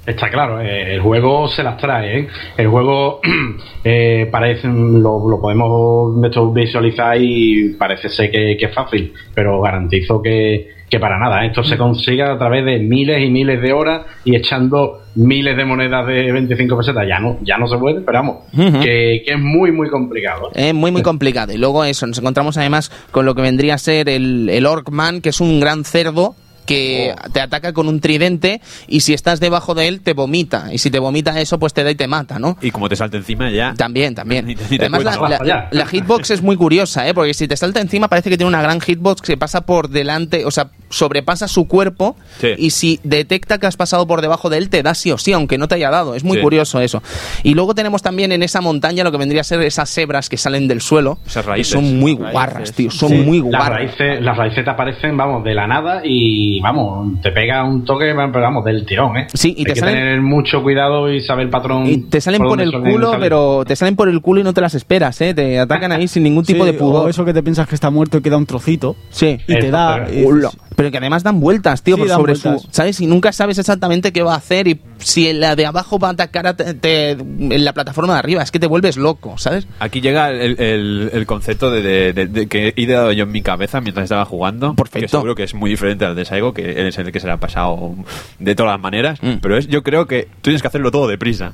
Está claro, eh, el juego se las trae, ¿eh? El juego eh, parece, lo, lo podemos visualizar y parece ser que, que es fácil, pero garantizo que, que para nada. ¿eh? Esto se consigue a través de miles y miles de horas y echando miles de monedas de 25 pesetas. Ya no, ya no se puede, pero vamos, que, que es muy, muy complicado. Es muy, muy complicado. Y luego eso, nos encontramos además con lo que vendría a ser el, el Orkman, que es un gran cerdo que Oh. te ataca con un tridente y si estás debajo de él te vomita. Y si te vomita eso, pues te da y te mata, ¿no? Y como te salte encima ya... También, también. Ni ni Además, la, la- la hitbox es muy curiosa, ¿eh? Porque si te salta encima parece que tiene una gran hitbox que pasa por delante, o sea, sobrepasa su cuerpo Sí. y si detecta que has pasado por debajo de él te da sí o sí, aunque no te haya dado. Es muy Sí. curioso eso. Y luego tenemos también en esa montaña lo que vendría a ser esas hebras que salen del suelo. Esas que raíces. son muy Raíces. guarras, tío. Son Sí. muy Las guarras. raíces, las raíces te aparecen, vamos, de la nada y, vamos, te pega un toque, pero vamos, del tirón, ¿eh? Sí, y Hay te que salen- tener mucho cuidado y saber el patrón. Y te salen por, el culo, pero te salen por el culo y no te las esperas, ¿eh? Te atacan ahí sin ningún tipo Sí, de pudor. O eso que te piensas que está muerto y queda un trocito. Sí. Y te da. pero- y- que además dan vueltas, tío, Sí, por sobre vueltas. su. ¿Sabes? Y nunca sabes exactamente qué va a hacer y si la de abajo va a atacar a te- te- en la plataforma de arriba. Es que te vuelves loco, ¿sabes? Aquí llega el, el- el concepto de, de- de- de que he ideado yo en mi cabeza mientras estaba jugando. Perfecto. Que seguro que es muy diferente al de Saigo, que es el que se le ha pasado de todas las maneras. Mm. Pero es, yo creo que tú tienes que hacerlo todo deprisa.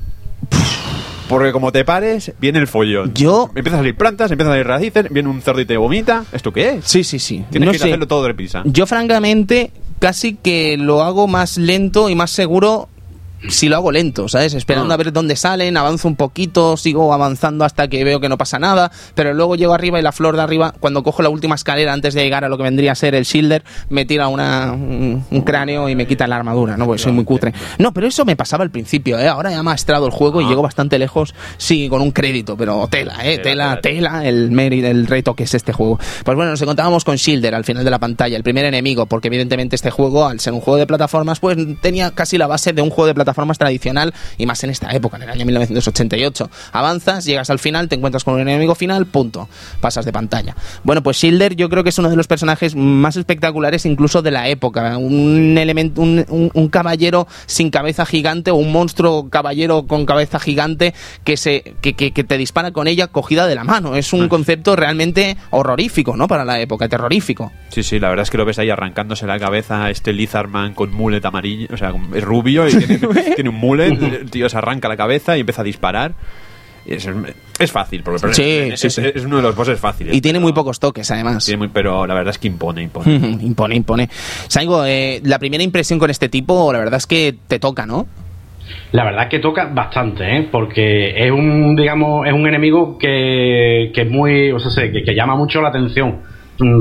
Porque como te pares, viene el follón. Yo- Empiezan a salir plantas, empiezan a salir raíces, viene un cerdo y te vomita. ¿Esto qué es? Sí, sí, sí. Tienes no que sé. hacerlo todo deprisa. Yo, francamente, casi que lo hago más lento y más seguro si lo hago lento, ¿sabes? Esperando Ah. a ver dónde salen, avanzo un poquito, sigo avanzando hasta que veo que no pasa nada, pero luego llego arriba y la flor de arriba, cuando cojo la última escalera antes de llegar a lo que vendría a ser el shielder, me tira una, un, un cráneo y me quita la armadura, ¿no? Porque soy muy cutre. No, pero eso me pasaba al principio, ¿eh? Ahora ya he maestrado el juego y Ah. llego bastante lejos, sí, con un crédito, pero tela, ¿eh? Tela, Tela, tela, el mérito, el reto que es este juego. Pues bueno, nos encontrábamos con Shielder al final de la pantalla, el primer enemigo, porque evidentemente este juego, al ser un juego de plataformas, pues tenía casi la base de un juego de plataformas plataformas tradicional y más en esta época, en el año 1988. Avanzas, llegas al final, te encuentras con un enemigo final, punto. Pasas de pantalla. Bueno, pues Shielder yo creo que es uno de los personajes más espectaculares incluso de la época. Un elemento, un, un- un caballero sin cabeza gigante o un monstruo caballero con cabeza gigante que se que, que- que te dispara con ella cogida de la mano. Es un concepto realmente horrorífico, ¿no? Para la época, terrorífico. Sí, sí, la verdad es que lo ves ahí arrancándose la cabeza a este Lizardman con mullet amarillo, o sea, es rubio y tiene, tiene un mullet, el tío se arranca la cabeza y empieza a disparar. Es, es fácil, porque Sí, es, sí, es- sí. es uno de los bosses fáciles. Y tiene muy pocos toques, además. tiene muy- pero la verdad es que impone, impone. impone, impone. Saigo, eh, la primera impresión con este tipo, la verdad es que te toca, ¿no? La verdad es que toca bastante, ¿eh? porque es un, digamos, es un enemigo que, que es muy, o sea, sé, que, que llama mucho la atención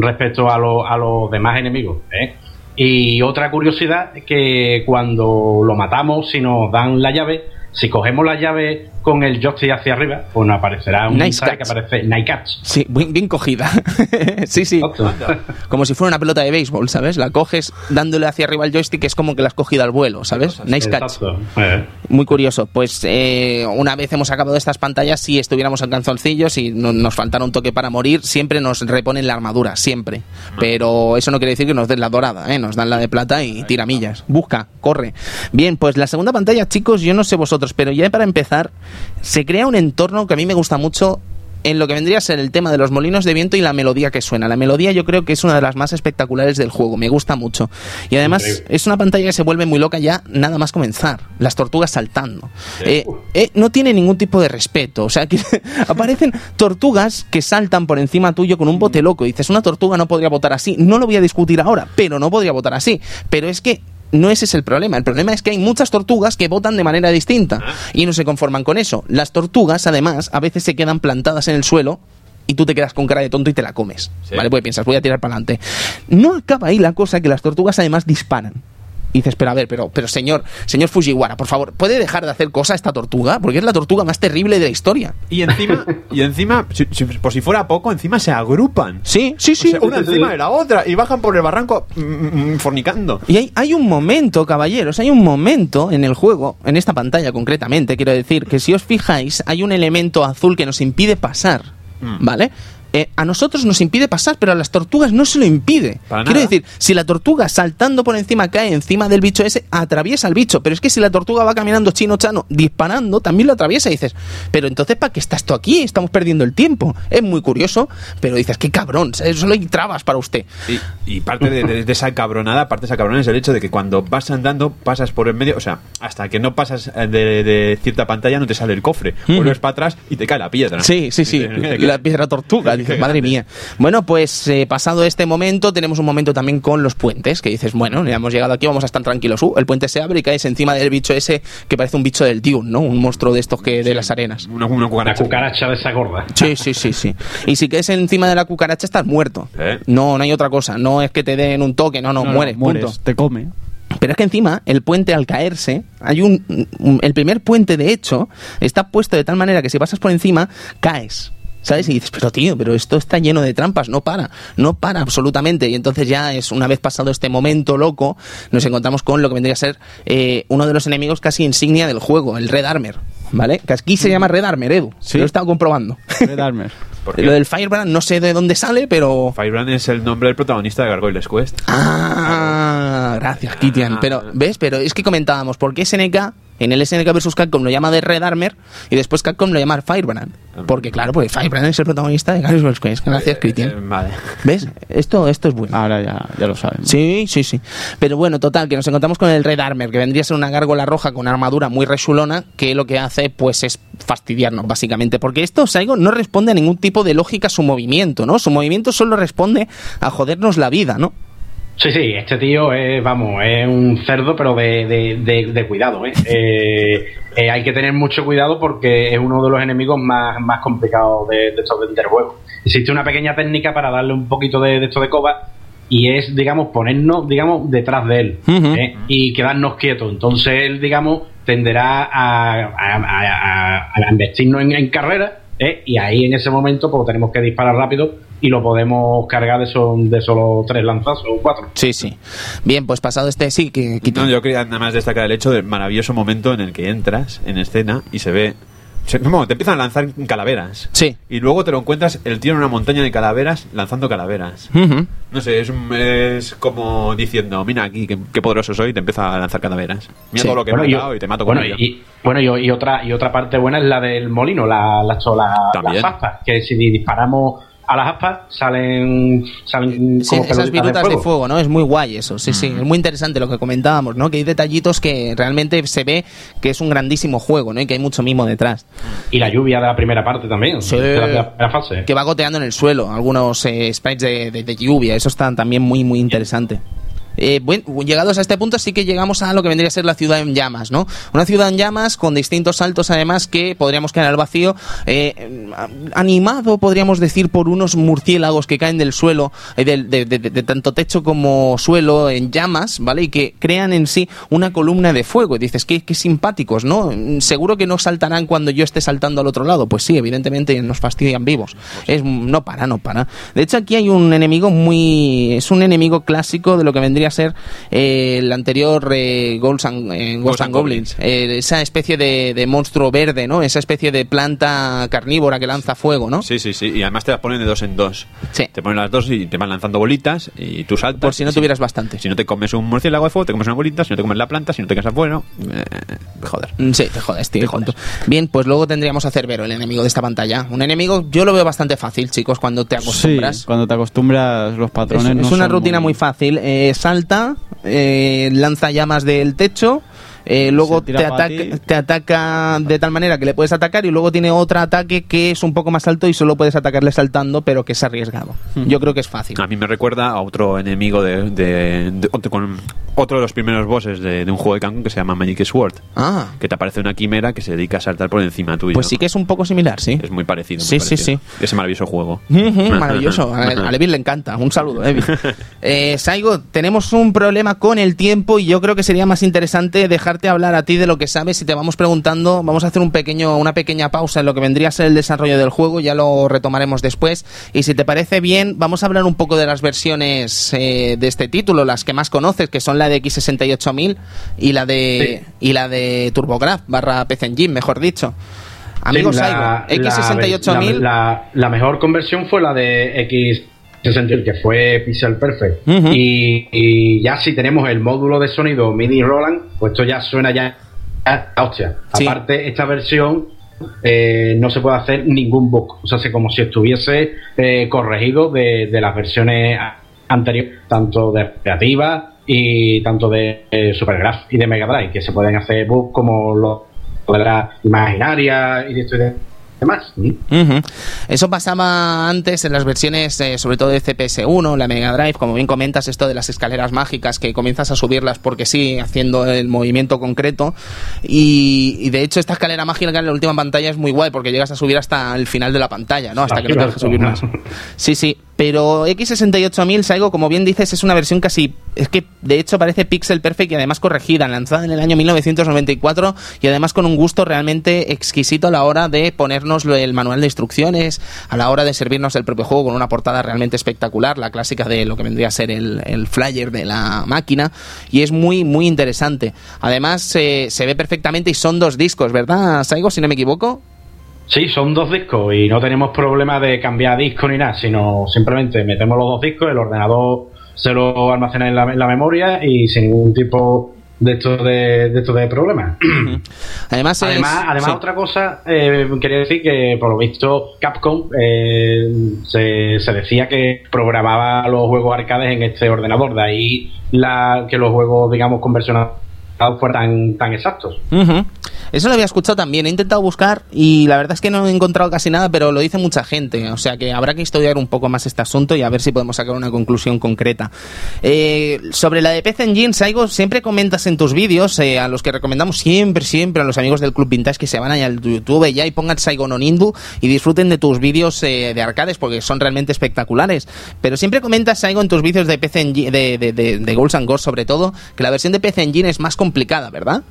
respecto a, lo- a los demás enemigos. ¿eh? Y otra curiosidad es que cuando lo matamos, si nos dan la llave, si cogemos la llave con el joystick hacia arriba, pues nos aparecerá un Nice mensaje que aparece Night Catch. Sí, bien, bien cogida. sí, sí. Como si fuera una pelota de béisbol, ¿sabes? La coges dándole hacia arriba el joystick, es como que la has cogido al vuelo, ¿sabes? Nice catch. Eh. Muy curioso. Pues eh, una vez hemos acabado estas pantallas, si estuviéramos en canzoncillos y no- nos faltara un toque para morir, siempre nos reponen la armadura, siempre. Pero eso no quiere decir que nos den la dorada, ¿eh? Nos dan la de plata y tiramillas. Busca, corre. Bien, pues la segunda pantalla, chicos, yo no sé vosotros, pero ya para empezar, se crea un entorno que a mí me gusta mucho en lo que vendría a ser el tema de los molinos de viento y la melodía que suena. La melodía yo creo que es una de las más espectaculares del juego, me gusta mucho. Y además Increíble. es una pantalla que se vuelve muy loca ya nada más comenzar. Las tortugas saltando. Eh, eh, no tiene ningún tipo de respeto. O sea, que aparecen tortugas que saltan por encima tuyo con un bote loco. Y dices, una tortuga no podría votar así. No lo voy a discutir ahora, pero no podría votar así. Pero es que no ese es el problema. El problema es que hay muchas tortugas que votan de manera distinta y no se conforman con eso. Las tortugas, además, a veces se quedan plantadas en el suelo y tú te quedas con cara de tonto y te la comes. Sí. ¿Vale? Pues piensas, voy a tirar para adelante. No acaba ahí la cosa que las tortugas además disparan. Y dices, pero a ver, pero, pero señor, señor Fujiwara, por favor, ¿puede dejar de hacer cosa esta tortuga? Porque es la tortuga más terrible de la historia. Y encima, y encima si- si- por si fuera poco, encima se agrupan. Sí, sí, O sí. sea, una encima de la otra y bajan por el barranco mm, mm, fornicando. Y hay, hay un momento, caballeros, hay un momento en el juego, en esta pantalla concretamente, quiero decir, que si os fijáis, hay un elemento azul que nos impide pasar, Mm. Eh, a nosotros nos impide pasar, pero a las tortugas no se lo impide. Para Quiero nada. decir, si la tortuga saltando por encima cae encima del bicho ese, atraviesa al bicho. Pero es que si la tortuga va caminando chino chano disparando, también lo atraviesa y dices, pero entonces ¿para qué estás tú aquí? Estamos perdiendo el tiempo. Es muy curioso, pero dices, qué cabrón, ¿sabes? solo hay trabas para usted. Y, y parte de, de- de esa cabronada, parte de esa cabronada es el hecho de que cuando vas andando, pasas por el medio, o sea, hasta que no pasas eh, de, de cierta pantalla no te sale el cofre. Vuelves para atrás y te cae la piedra. Sí, sí, sí. La piedra tortuga. Dices, madre mía. Bueno, pues eh, pasado este momento, tenemos un momento también con los puentes, que dices, bueno, ya hemos llegado aquí, vamos a estar tranquilos. Uh, el puente se abre y caes encima del bicho ese que parece un bicho del Dune, ¿no? Un monstruo de estos que de las arenas. Una, una La cucaracha. de esa gorda. Sí, sí, sí, sí. Y si caes encima de la cucaracha estás muerto. ¿Eh? No, no hay otra cosa. No es que te den un toque, no, no, No, no, mueres, mueres, punto. te come. Pero es que encima, el puente al caerse, hay un, un- El primer puente, de hecho, está puesto de tal manera que si pasas por encima, caes. ¿Sabes? Y dices, pero tío, pero esto está lleno de trampas, no para, no para absolutamente. Y entonces ya es, una vez pasado este momento loco, nos encontramos con lo que vendría a ser eh, uno de los enemigos casi insignia del juego, el Red Armor. ¿Vale? Que aquí se llama Red Armor, Edu. Sí. Lo he estado comprobando. Red Armor. Lo del Firebrand no sé de dónde sale, pero... Firebrand es el nombre del protagonista de Gargoyles Quest. Ah, gracias, Kitian. Ah. Pero, ¿ves? Pero es que comentábamos, ¿por qué SNK, en el SNK vs Capcom lo llama de Red Armor y después Capcom lo llama Firebrand? Porque, claro, porque Firebrand es el protagonista de Garry's Quest. Gracias, Eh, Kitian. vale. ¿Ves? Esto, esto es bueno. Ahora ya, ya lo saben. Sí, sí, sí. Pero bueno, total, que nos encontramos con el Red Armor, que vendría a ser una gárgola roja con una armadura muy resulona, que lo que hace, pues, es fastidiarnos, básicamente. Porque esto, Saigo, no responde a ningún tipo de lógica a su movimiento, ¿no? Su movimiento solo responde a jodernos la vida, ¿no? Sí, sí, este tío es, vamos, es un cerdo, pero de, de, de- de cuidado, ¿eh? Eh, eh, Hay que tener mucho cuidado porque es uno de los enemigos más, más complicados de, de estos del juego. Existe una pequeña técnica para darle un poquito de, de esto de coba y es, digamos, ponernos, digamos, detrás de él. ¿eh? y quedarnos quietos. Entonces él, digamos, tenderá a, a, a- a- a investirnos en, en carrera ¿eh? y ahí en ese momento pues tenemos que disparar rápido y lo podemos cargar de, son, de solo tres lanzazos o cuatro. Sí, sí. Bien, pues pasado este, sí, que quito. No, yo quería nada más destacar el hecho del maravilloso momento en el que entras en escena y se ve. no, te empiezan a lanzar calaveras. Sí. Y luego te lo encuentras el tío en una montaña de calaveras lanzando calaveras. No sé, es, un- es como diciendo, mira aquí, qué, qué poderoso soy, y te empieza a lanzar calaveras. Mira Sí. todo lo que Bueno, me he y- dado y te mato bueno, con ello. y, bueno y, y otra y otra parte buena es la del molino, la, la, la- las aspas, que si disparamos a las aspas salen salen Sí, como esas virutas de fuego, ¿no? Es muy guay eso, sí, Mm. sí. Es muy interesante lo que comentábamos, ¿no? Que hay detallitos que realmente se ve que es un grandísimo juego, ¿no? Y que hay mucho mimo detrás. Y la lluvia de la primera parte también, Sí. de la, de la primera fase. Que va goteando en el suelo, algunos eh, sprites de, de- de lluvia, eso está también muy, muy interesante. Eh, bueno, llegados a este punto sí que llegamos a lo que vendría a ser la ciudad en llamas, ¿no? Una ciudad en llamas con distintos saltos además que podríamos caer al vacío, eh, animado podríamos decir por unos murciélagos que caen del suelo, eh, de, tanto techo como suelo en llamas, ¿vale? Y que crean en sí una columna de fuego. Y dices, qué, qué simpáticos, ¿no? Seguro que no saltarán cuando yo esté saltando al otro lado. Pues sí, evidentemente nos fastidian vivos. Es, no para, no para. De hecho, aquí hay un enemigo muy... Es un enemigo clásico de lo que vendría a ser eh, el anterior eh, Ghosts and, eh, and Goblins. Eh, esa especie de, de monstruo verde, ¿no? Esa especie de planta carnívora que lanza fuego, ¿no? Sí, sí, sí. Y además te las ponen de dos en dos. Sí. Te ponen las dos y te van lanzando bolitas y tú saltas. Por si no tuvieras bastante. Si no te comes un murciélago de fuego, te comes una bolita. Si no te comes la planta, si no te quedas afuera. eh, joder. Mm, Sí, te jodes, tío. Te jodes. tonto. Bien, pues luego tendríamos a Cerbero, el enemigo de esta pantalla. Un enemigo, yo lo veo bastante fácil, chicos, cuando te Sí, acostumbras. cuando te acostumbras los Es, patrones es no una son rutina muy, fácil. Eh, eh, lanza llamas del techo. Eh, luego te ataca, te ataca de tal manera que le puedes atacar y luego tiene otro ataque que es un poco más alto y solo puedes atacarle saltando pero que es arriesgado. Yo creo que es fácil. A mí me recuerda a otro enemigo de, de- de- otro, con- otro de los primeros bosses de, de un juego de Cancún que se llama Magic Sword. Ah, Que te aparece una quimera que se dedica a saltar por encima tuyo. pues sí que es un poco similar, sí. Es muy parecido. muy Sí, sí, parecido. sí. Ese maravilloso juego. Maravilloso. A, a Levin le encanta. Un saludo, Levin. Eh, Saigo, tenemos un problema con el tiempo y yo creo que sería más interesante dejarte hablar a ti de lo que sabes y te vamos preguntando. Vamos a hacer un pequeño, una pequeña pausa en lo que vendría a ser el desarrollo del juego. Ya lo retomaremos después. Y si te parece bien, vamos a hablar un poco de las versiones eh, de este título, las que más conoces, que son la de X68000 y la de y la de TurboGrafx barra PC Engine, mejor dicho. Amigo Sí, Saigo, la- X68000. La, la- la mejor conversión fue la de X60, que fue Pixel Perfect. Ujú. y, y ya si tenemos el módulo de sonido MIDI Roland, pues esto ya suena ya. ya- hostia. Sí. Aparte, esta versión eh, no se puede hacer ningún bug. O sea, es como si estuviese eh, corregido de, de las versiones anteriores, tanto de Creativa y tanto de eh, Supergraph y de Mega Drive, que se pueden hacer bugs como los de la imaginaria y de esto y de demás. Eso pasaba antes en las versiones, eh, sobre todo de CPS1, la Mega Drive, como bien comentas, esto de las escaleras mágicas que comienzas a subirlas porque sí, haciendo el movimiento concreto. Y, y de hecho, esta escalera mágica en la última pantalla es muy guay porque llegas a subir hasta el final de la pantalla, ¿no? Hasta que no te dejas subir más. Sí, sí. Pero X68000, Saigo, como bien dices, es una versión casi. Es que de hecho parece Pixel Perfect y además corregida, lanzada en el año 1994 y además con un gusto realmente exquisito a la hora de ponernos el manual de instrucciones, a la hora de servirnos el propio juego con una portada realmente espectacular, la clásica de lo que vendría a ser el, el flyer de la máquina. Y es muy, muy interesante. Además, eh, se ve perfectamente y son dos discos, ¿verdad, Saigo, si no me equivoco? Sí, son dos discos y no tenemos problema de cambiar disco ni nada, sino simplemente metemos los dos discos, el ordenador se lo almacena en la, en la memoria y sin ningún tipo de esto de, de, esto de problema. Además, es- Además, además sí. otra cosa, eh, quería decir que por lo visto Capcom eh, se, se decía que programaba los juegos arcades en este ordenador, de ahí la, que los juegos, digamos, conversionados fueran tan, tan exactos. Ujú. Eso lo había escuchado también. He intentado buscar y la verdad es que no he encontrado casi nada, pero lo dice mucha gente. O sea que habrá que estudiar un poco más este asunto y a ver si podemos sacar una conclusión concreta. Eh, sobre la de PC Engine, Saigo, siempre comentas en tus vídeos, eh, a los que recomendamos siempre, siempre a los amigos del Club Vintage que se van allá al YouTube ya y pongan Saigo no Nindu y disfruten de tus vídeos eh, de arcades porque son realmente espectaculares. Pero siempre comentas, Saigo, en tus vídeos de PC Engine, de, de, de, de and Ghosts sobre todo, que la versión de PC Engine es más complicada, ¿verdad?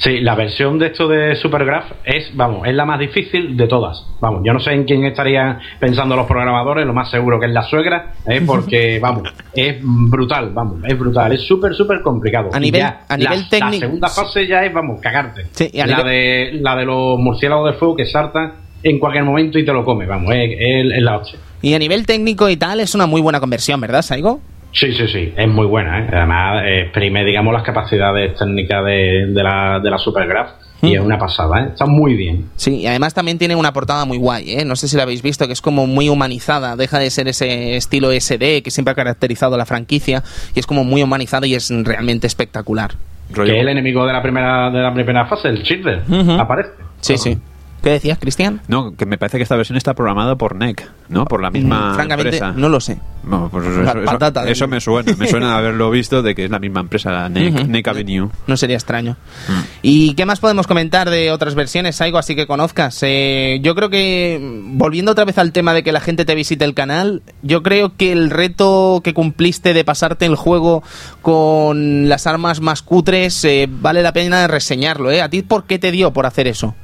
Sí, la versión de esto de Supergraph es, vamos, es la más difícil de todas. Vamos, yo no sé en quién estarían pensando los programadores, lo más seguro que es la suegra, ¿eh? porque, vamos, es brutal, vamos, es brutal, es súper, súper complicado. A nivel, a nivel técnico. La segunda fase ya es, vamos, cagarte. Sí, la, de, la de los murciélagos de fuego que saltan en cualquier momento y te lo come, vamos, es, es, la hostia. Y a nivel técnico y tal, es una muy buena conversión, ¿verdad, Saigo? Sí, sí, sí, es muy buena. ¿eh? Además, exprime, digamos, las capacidades técnicas de, de la, de la Supergraph. Y es una pasada, ¿eh? está muy bien. Sí, y además también tiene una portada muy guay, ¿eh? no sé si la habéis visto, que es como muy humanizada, deja de ser ese estilo SD que siempre ha caracterizado la franquicia y es como muy humanizada y es realmente espectacular. Que es el enemigo de la primera de la primera fase, el Childer, aparece. Sí, sí. ¿Qué decías, Cristian? No, que me parece que esta versión está programada por NEC, ¿no? Por la misma Mm, francamente, empresa. no lo sé. No, pues eso, me suena, me suena haberlo visto de que es la misma empresa, NEC, Avenue. No sería extraño. Mm. ¿Y qué más podemos comentar de otras versiones, Saigo, así que conozcas? Eh, yo creo que, mm, volviendo otra vez al tema de que la gente te visite el canal, yo creo que el reto que cumpliste de pasarte el juego con las armas más cutres eh, vale la pena reseñarlo, ¿eh? ¿A ti por qué te dio por hacer eso?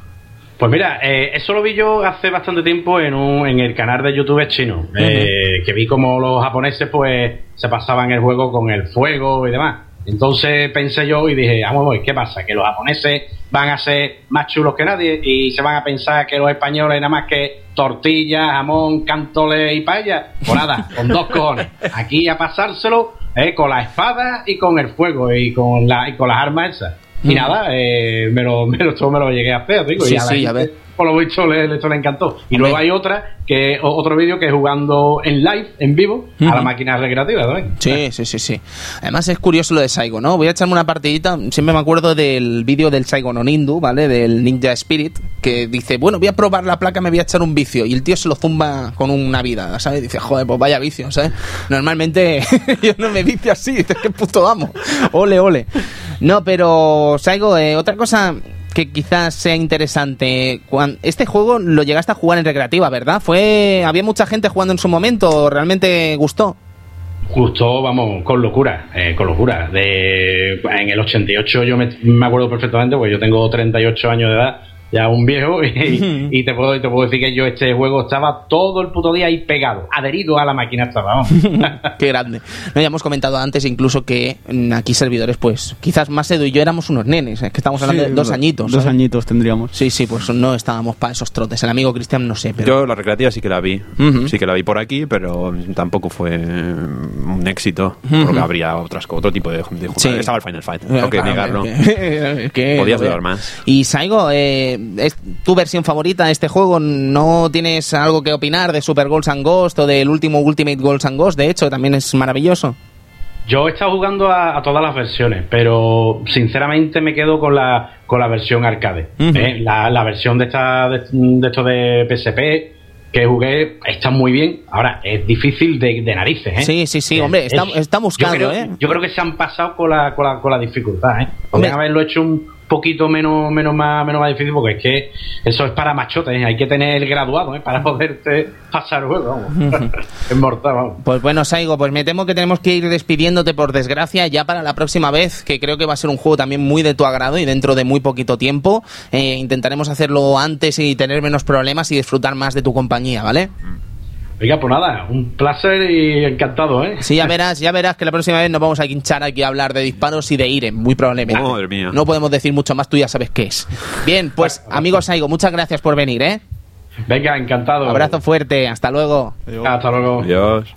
Pues mira, eh, eso lo vi yo hace bastante tiempo en, un, en el canal de YouTube chino, eh, que vi como los japoneses pues se pasaban el juego con el fuego y demás. Entonces pensé yo y dije, vamos, ¿qué pasa? Que los japoneses van a ser más chulos que nadie y se van a pensar que los españoles nada más que tortilla, jamón, cantoles y paella. Pues nada, con dos cojones. Aquí a pasárselo eh, con la espada y con el fuego y con, la, y con las armas esas. Y nada, eh, me, lo, me, lo, todo me lo llegué a hacer, digo, Sí, y a la sí, gente, ves. Por lo visto le, esto le encantó. Y luego hay otra, que otro vídeo que es jugando en live, en vivo, a la máquina recreativa también. Sí, sí, sí, sí. Además es curioso lo de Saigo, ¿no? Voy a echarme una partidita. Siempre me acuerdo del vídeo del Saigo no Nindu, ¿vale? Del Ninja Spirit, que dice, bueno, voy a probar la placa, me voy a echar un vicio. Y el tío se lo zumba con una vida, ¿sabes? Dice, joder, pues vaya vicio, ¿sabes? Normalmente yo no me vicio así, dices, qué puto amo. Ole, ole. No, pero Saigo, eh, otra cosa que quizás sea interesante. este juego lo llegaste a jugar en recreativa, ¿verdad? Fue había mucha gente jugando en su momento, realmente gustó. Justo, vamos, con locura, eh, con locura. En el 88 yo me acuerdo perfectamente, porque yo tengo 38 años de edad, ya un viejo, y, y te, puedo, y te puedo decir que yo este juego estaba todo el puto día ahí pegado, adherido a la máquina estaba. Qué grande. No, ya hemos comentado antes incluso que mm, aquí servidores, pues quizás más Edu y yo éramos unos nenes, es que estamos hablando Sí, de dos do- añitos. Dos ¿sabes? añitos tendríamos. Sí, sí, pues no estábamos para esos trotes. El amigo Cristian no sé, pero... Yo la recreativa sí que la vi, sí que la vi por aquí, pero tampoco fue un éxito, porque habría otras, otro tipo de, de jugadores. Sí. Estaba el Final Fight, Eh, tengo que claro, negarlo. que- que- Podías durar más. Y Saigo, eh, ¿es tu versión favorita de este juego? ¿No tienes algo que opinar de Super Goals and Ghost o del último Ultimate Goals and Ghost? De hecho, también es maravilloso. Yo he estado jugando a, a todas las versiones, pero sinceramente me quedo con la, con la versión arcade. ¿eh? la, la versión de, esta, de, de esto de PSP que jugué está muy bien. Ahora, es difícil de, de narices. ¿eh? Sí, sí, sí, hombre, está- está buscado, yo creo, ¿eh? Yo creo que se han pasado con la, con la, con la dificultad. ¿eh? Podrían haberlo hecho un poquito menos, menos, más, menos más difícil porque es que eso es para machotes. ¿eh? Hay que tener el graduado ¿eh? para poderte pasar juego. Vamos. es mortal, vamos. Pues bueno, Saigo, pues me temo que tenemos que ir despidiéndote por desgracia ya para la próxima vez, que creo que va a ser un juego también muy de tu agrado y dentro de muy poquito tiempo. Eh, intentaremos hacerlo antes y tener menos problemas y disfrutar más de tu compañía, ¿vale? Oiga, pues nada, un placer y encantado, ¿eh? Sí, ya verás, ya verás que la próxima vez nos vamos a hinchar aquí a hablar de disparos y de Irem, muy probablemente. Madre mía. No podemos decir mucho más, tú ya sabes qué es. Bien, pues amigo Saigo, muchas gracias por venir, ¿eh? Venga, encantado. Abrazo fuerte, hasta luego. Hasta luego. Adiós.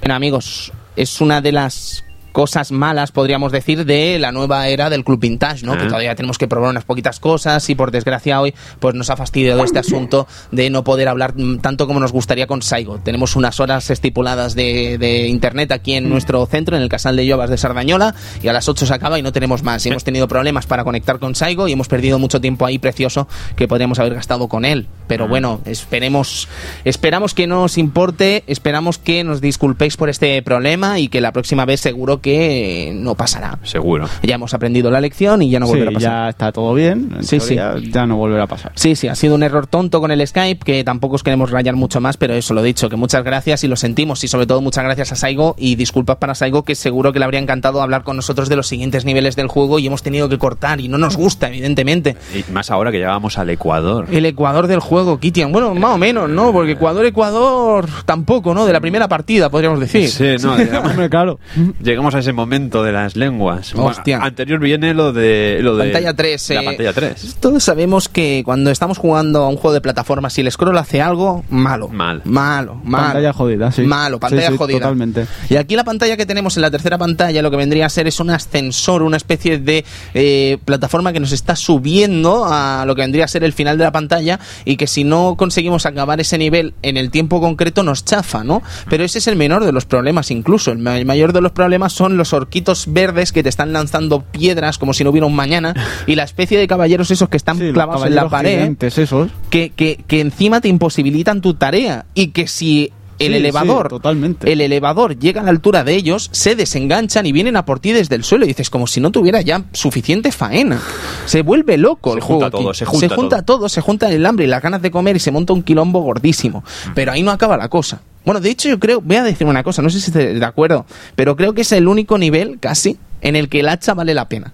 Bueno, amigos, es una de las cosas malas, podríamos decir, de la nueva era del Club Vintage, ¿no? Ah. Que todavía tenemos que probar unas poquitas cosas y por desgracia hoy pues nos ha fastidiado este asunto de no poder hablar mm, tanto como nos gustaría con Saigo. Tenemos unas horas estipuladas de, de internet aquí en nuestro centro, en el Casal de Llovas de Sardañola, y a las 8 se acaba y no tenemos más. Y hemos tenido problemas para conectar con Saigo y hemos perdido mucho tiempo ahí precioso que podríamos haber gastado con él. Pero bueno, esperemos, esperamos que no os importe, esperamos que nos disculpéis por este problema y que la próxima vez seguro que no pasará. Seguro. Ya hemos aprendido la lección y ya no volverá Sí, a pasar. ya está todo bien. en Sí, teoría, Ya no volverá a pasar. Sí, sí, ha sido un error tonto con el Skype, que tampoco os queremos rayar mucho más, pero eso lo he dicho, que muchas gracias y lo sentimos, y sobre todo muchas gracias a Saigo, y disculpas para Saigo, que seguro que le habría encantado hablar con nosotros de los siguientes niveles del juego y hemos tenido que cortar, y no nos gusta, evidentemente. Y más ahora que llegábamos al Ecuador. El Ecuador del juego, Kitian. Bueno, más o menos, ¿no? Porque Ecuador, Ecuador, tampoco, ¿no? De la primera partida, podríamos decir. Sí, no, llegamos, claro. llegamos a ese momento de las lenguas. Bueno, Hostia. anterior viene lo de... Lo de Pantalla 3. La eh, pantalla 3. Todos sabemos que cuando estamos jugando a un juego de plataformas, si el scroll hace algo, malo. Mal. Malo, malo. Pantalla jodida, sí. Malo, pantalla Sí, sí, jodida. Totalmente. Y aquí la pantalla que tenemos en la tercera pantalla, lo que vendría a ser es un ascensor, una especie de eh, plataforma que nos está subiendo a lo que vendría a ser el final de la pantalla y que si no conseguimos acabar ese nivel en el tiempo concreto nos chafa, ¿no? Pero ese es el menor de los problemas incluso. El ma- mayor de los problemas son los orquitos verdes que te están lanzando piedras como si no hubiera un mañana y la especie de caballeros esos que están Sí, clavados en la pared esos. que, que, que encima te imposibilitan tu tarea y que si el Sí, elevador sí, totalmente. el elevador llega a la altura de ellos se desenganchan y vienen a por ti desde el suelo y dices como si no tuviera ya suficiente faena se vuelve loco Se el juego junta todo, se junta todo. se junta el hambre y las ganas de comer y se monta un quilombo gordísimo pero ahí no acaba la cosa bueno de hecho yo creo voy a decir una cosa no sé si estés de acuerdo pero creo que es el único nivel casi en el que el hacha vale la pena.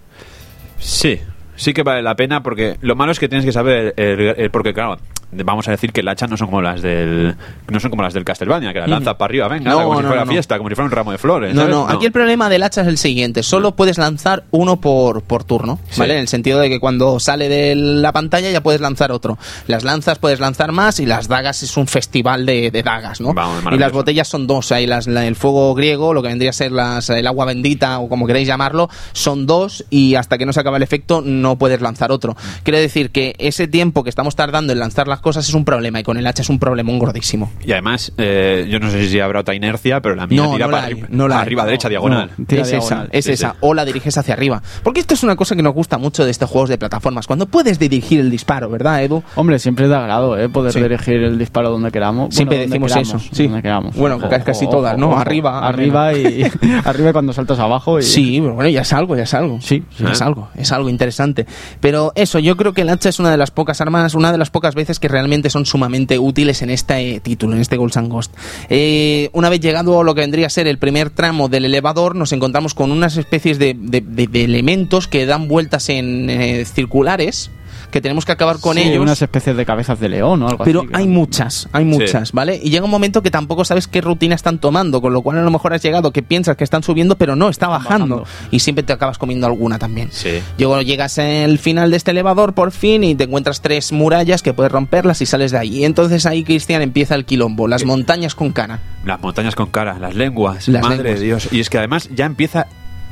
Sí, sí que vale la pena porque lo malo es que tienes que saber el, el- el- porque claro, vamos a decir que el hacha no son como las del no son como las del Castlevania, que la lanza para arriba, venga, No, como si no, fuera no, no. fiesta, como si fuera un ramo de flores. No, ¿sabes? no, aquí el problema del hacha es el siguiente, solo puedes lanzar uno por, por turno, Sí. ¿vale? En el sentido de que cuando sale de la pantalla ya puedes lanzar otro. Las lanzas puedes lanzar más y las dagas es un festival de, de dagas, ¿no? Vamos, y las botellas son dos, hay las, la- el fuego griego, lo que vendría a ser las, el agua bendita o como queréis llamarlo, son dos y hasta que no se acaba el efecto no puedes lanzar otro. Quiere decir que ese tiempo que estamos tardando en lanzar las cosas es un problema y con el hacha es un problemón gordísimo. Y además, eh, yo no sé si habrá otra inercia, pero la mía No, tira no para la hay, arriba, la hay. arriba derecha, diagonal. Es diagonal. esa, es Sí, esa. sí. O la diriges hacia arriba. Porque esto es una cosa que nos gusta mucho de estos juegos de plataformas. Cuando puedes dirigir el disparo, ¿verdad, Edu? Hombre, siempre da agrado, ¿eh? Poder Sí. dirigir el disparo donde queramos. Siempre Bueno, decimos queramos, eso, sí. Donde queramos. Bueno, casi- todas, ¿no? Arriba, Arriba y, arriba y cuando saltas abajo. Y, Sí, pero bueno, ya es algo, ya es algo. Sí, sí, es algo, es algo interesante. Pero eso, yo creo que el hacha es una de las pocas armas, una de las pocas veces que realmente son sumamente útiles en este título, en este Ghosts and Ghost. Eh, una vez llegado a lo que vendría a ser el primer tramo del elevador, nos encontramos con unas especies de- de elementos que dan vueltas en eh, circulares que tenemos que acabar con Sí, ellos. unas especies de cabezas de león o algo Pero así. que- hay muchas, hay muchas, ¿vale? Y llega un momento que tampoco sabes qué rutina están tomando, con lo cual a lo mejor has llegado que piensas que están subiendo, pero no, está bajando. bajando. Y siempre te acabas comiendo alguna también. Sí. Luego llegas al final de este elevador por fin y te encuentras tres murallas que puedes romperlas y sales de ahí. Y entonces ahí, Cristian, empieza el quilombo, las montañas con cara. Las montañas con cara, las lenguas, Las madre lenguas. de Dios. Y es que además ya empieza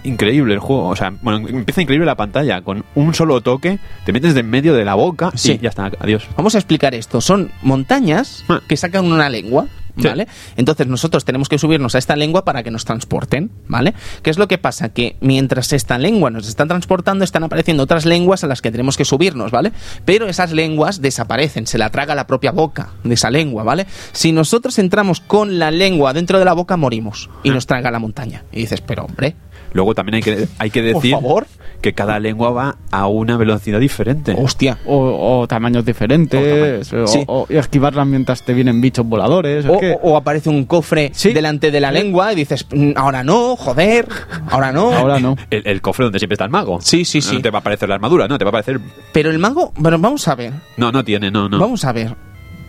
increíble el juego. O sea, bueno, empieza increíble la pantalla. Con un solo toque, te metes de en medio de la boca Sí. y ya está, adiós. Vamos a explicar esto. Son montañas Ah. que sacan una lengua. Sí. ¿Vale? Entonces nosotros tenemos que subirnos a esta lengua para que nos transporten, ¿vale? ¿Qué es lo que pasa? Que mientras esta lengua nos está transportando, están apareciendo otras lenguas a las que tenemos que subirnos, ¿vale? Pero esas lenguas desaparecen, se la traga la propia boca de esa lengua, ¿vale? Si nosotros entramos con la lengua dentro de la boca, morimos y nos traga la montaña. Y dices, pero hombre, Luego también hay que, hay que Por decir favor. que cada lengua va a una velocidad diferente. hostia. O, o tamaños diferentes, o, Sí. o- y esquivarlas mientras te vienen bichos voladores. es O, que- o- o aparece un cofre Sí. delante de la lengua y dices, "Mm, ahora no, joder, ahora no. Ahora no. El, el cofre donde siempre está el mago. Sí, sí, sí. No te va a aparecer la armadura, no, te va a aparecer... Pero el mago, bueno, vamos a ver, No, no tiene, no, no. vamos a ver.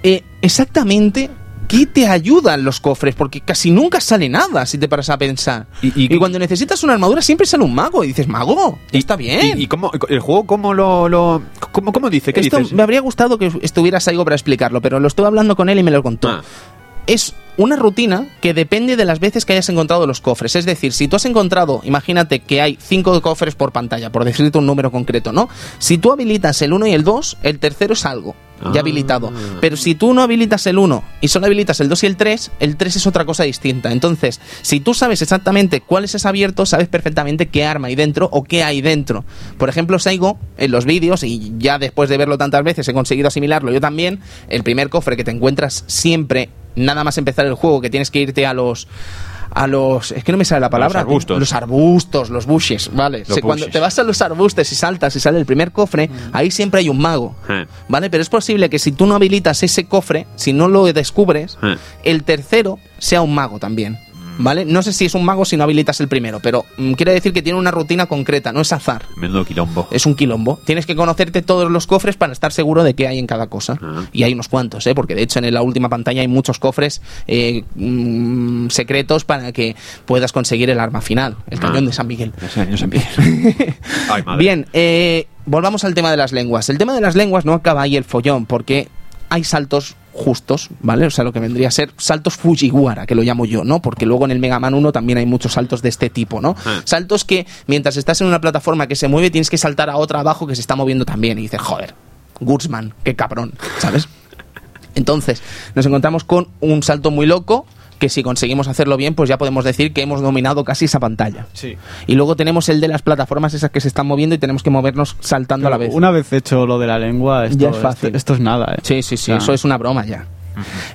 Eh, exactamente, ¿qué te ayudan los cofres? Porque casi nunca sale nada si te paras a pensar. Y- y- cuando necesitas una armadura siempre sale un mago y dices, mago, Y- está bien. ¿Y, y cómo, el juego cómo lo... lo cómo, cómo dice? ¿Qué Esto dices? me habría gustado que estuvieras algo para explicarlo, pero lo estuve hablando con él y me lo contó. Ah. Es una rutina que depende de las veces que hayas encontrado los cofres. Es decir, si tú has encontrado, imagínate que hay cinco cofres por pantalla, por decirte un número concreto, ¿no? Si tú habilitas el 1 y el 2, el tercero es algo ya Ah. habilitado. Pero si tú no habilitas el 1 y solo habilitas el 2 y el 3, el 3 es otra cosa distinta. Entonces, si tú sabes exactamente cuál es ese abierto, sabes perfectamente qué arma hay dentro o qué hay dentro. Por ejemplo, Saigo, en los vídeos, y ya después de verlo tantas veces he conseguido asimilarlo yo también, el primer cofre que te encuentras siempre, nada más empezar el juego, que tienes que irte a los a los es que no me sale la palabra los arbustos. los arbustos los bushes vale Los cuando bushes. te vas a los arbustos y saltas y sale el primer cofre ahí siempre hay un mago Eh. vale pero es posible que si tú no habilitas ese cofre si no lo descubres Eh. el tercero sea un mago también vale no sé si es un mago si no habilitas el primero pero mm, quiere decir que tiene una rutina concreta no es azar Menudo quilombo. es un quilombo. Tienes que conocerte todos los cofres para estar seguro de qué hay en cada cosa. Y hay unos cuantos, ¿eh? porque de hecho en la última pantalla hay muchos cofres eh, mm, secretos para que puedas conseguir el arma final, el Ah. cañón de San Miguel. Empieza. Ay, madre. Bien, eh, volvamos al tema de las lenguas. El tema de las lenguas no acaba ahí el follón, porque hay saltos justos, ¿vale? O sea, lo que vendría a ser saltos Fujiwara, que lo llamo yo, ¿no? Porque luego en el Mega Man 1 también hay muchos saltos de este tipo, ¿no? Ah. Saltos que mientras estás en una plataforma que se mueve tienes que saltar a otra abajo que se está moviendo también y dices, joder, Gutsman, qué cabrón, ¿sabes? Entonces, nos encontramos con un salto muy loco que si conseguimos hacerlo bien, pues ya podemos decir que hemos dominado casi esa pantalla. Sí. Y luego tenemos el de las plataformas esas que se están moviendo y tenemos que movernos saltando a la vez. Una vez hecho lo de la lengua, esto, Ya es fácil. Esto, esto es nada, ¿eh? Sí, sí, sí, eso es una broma ya.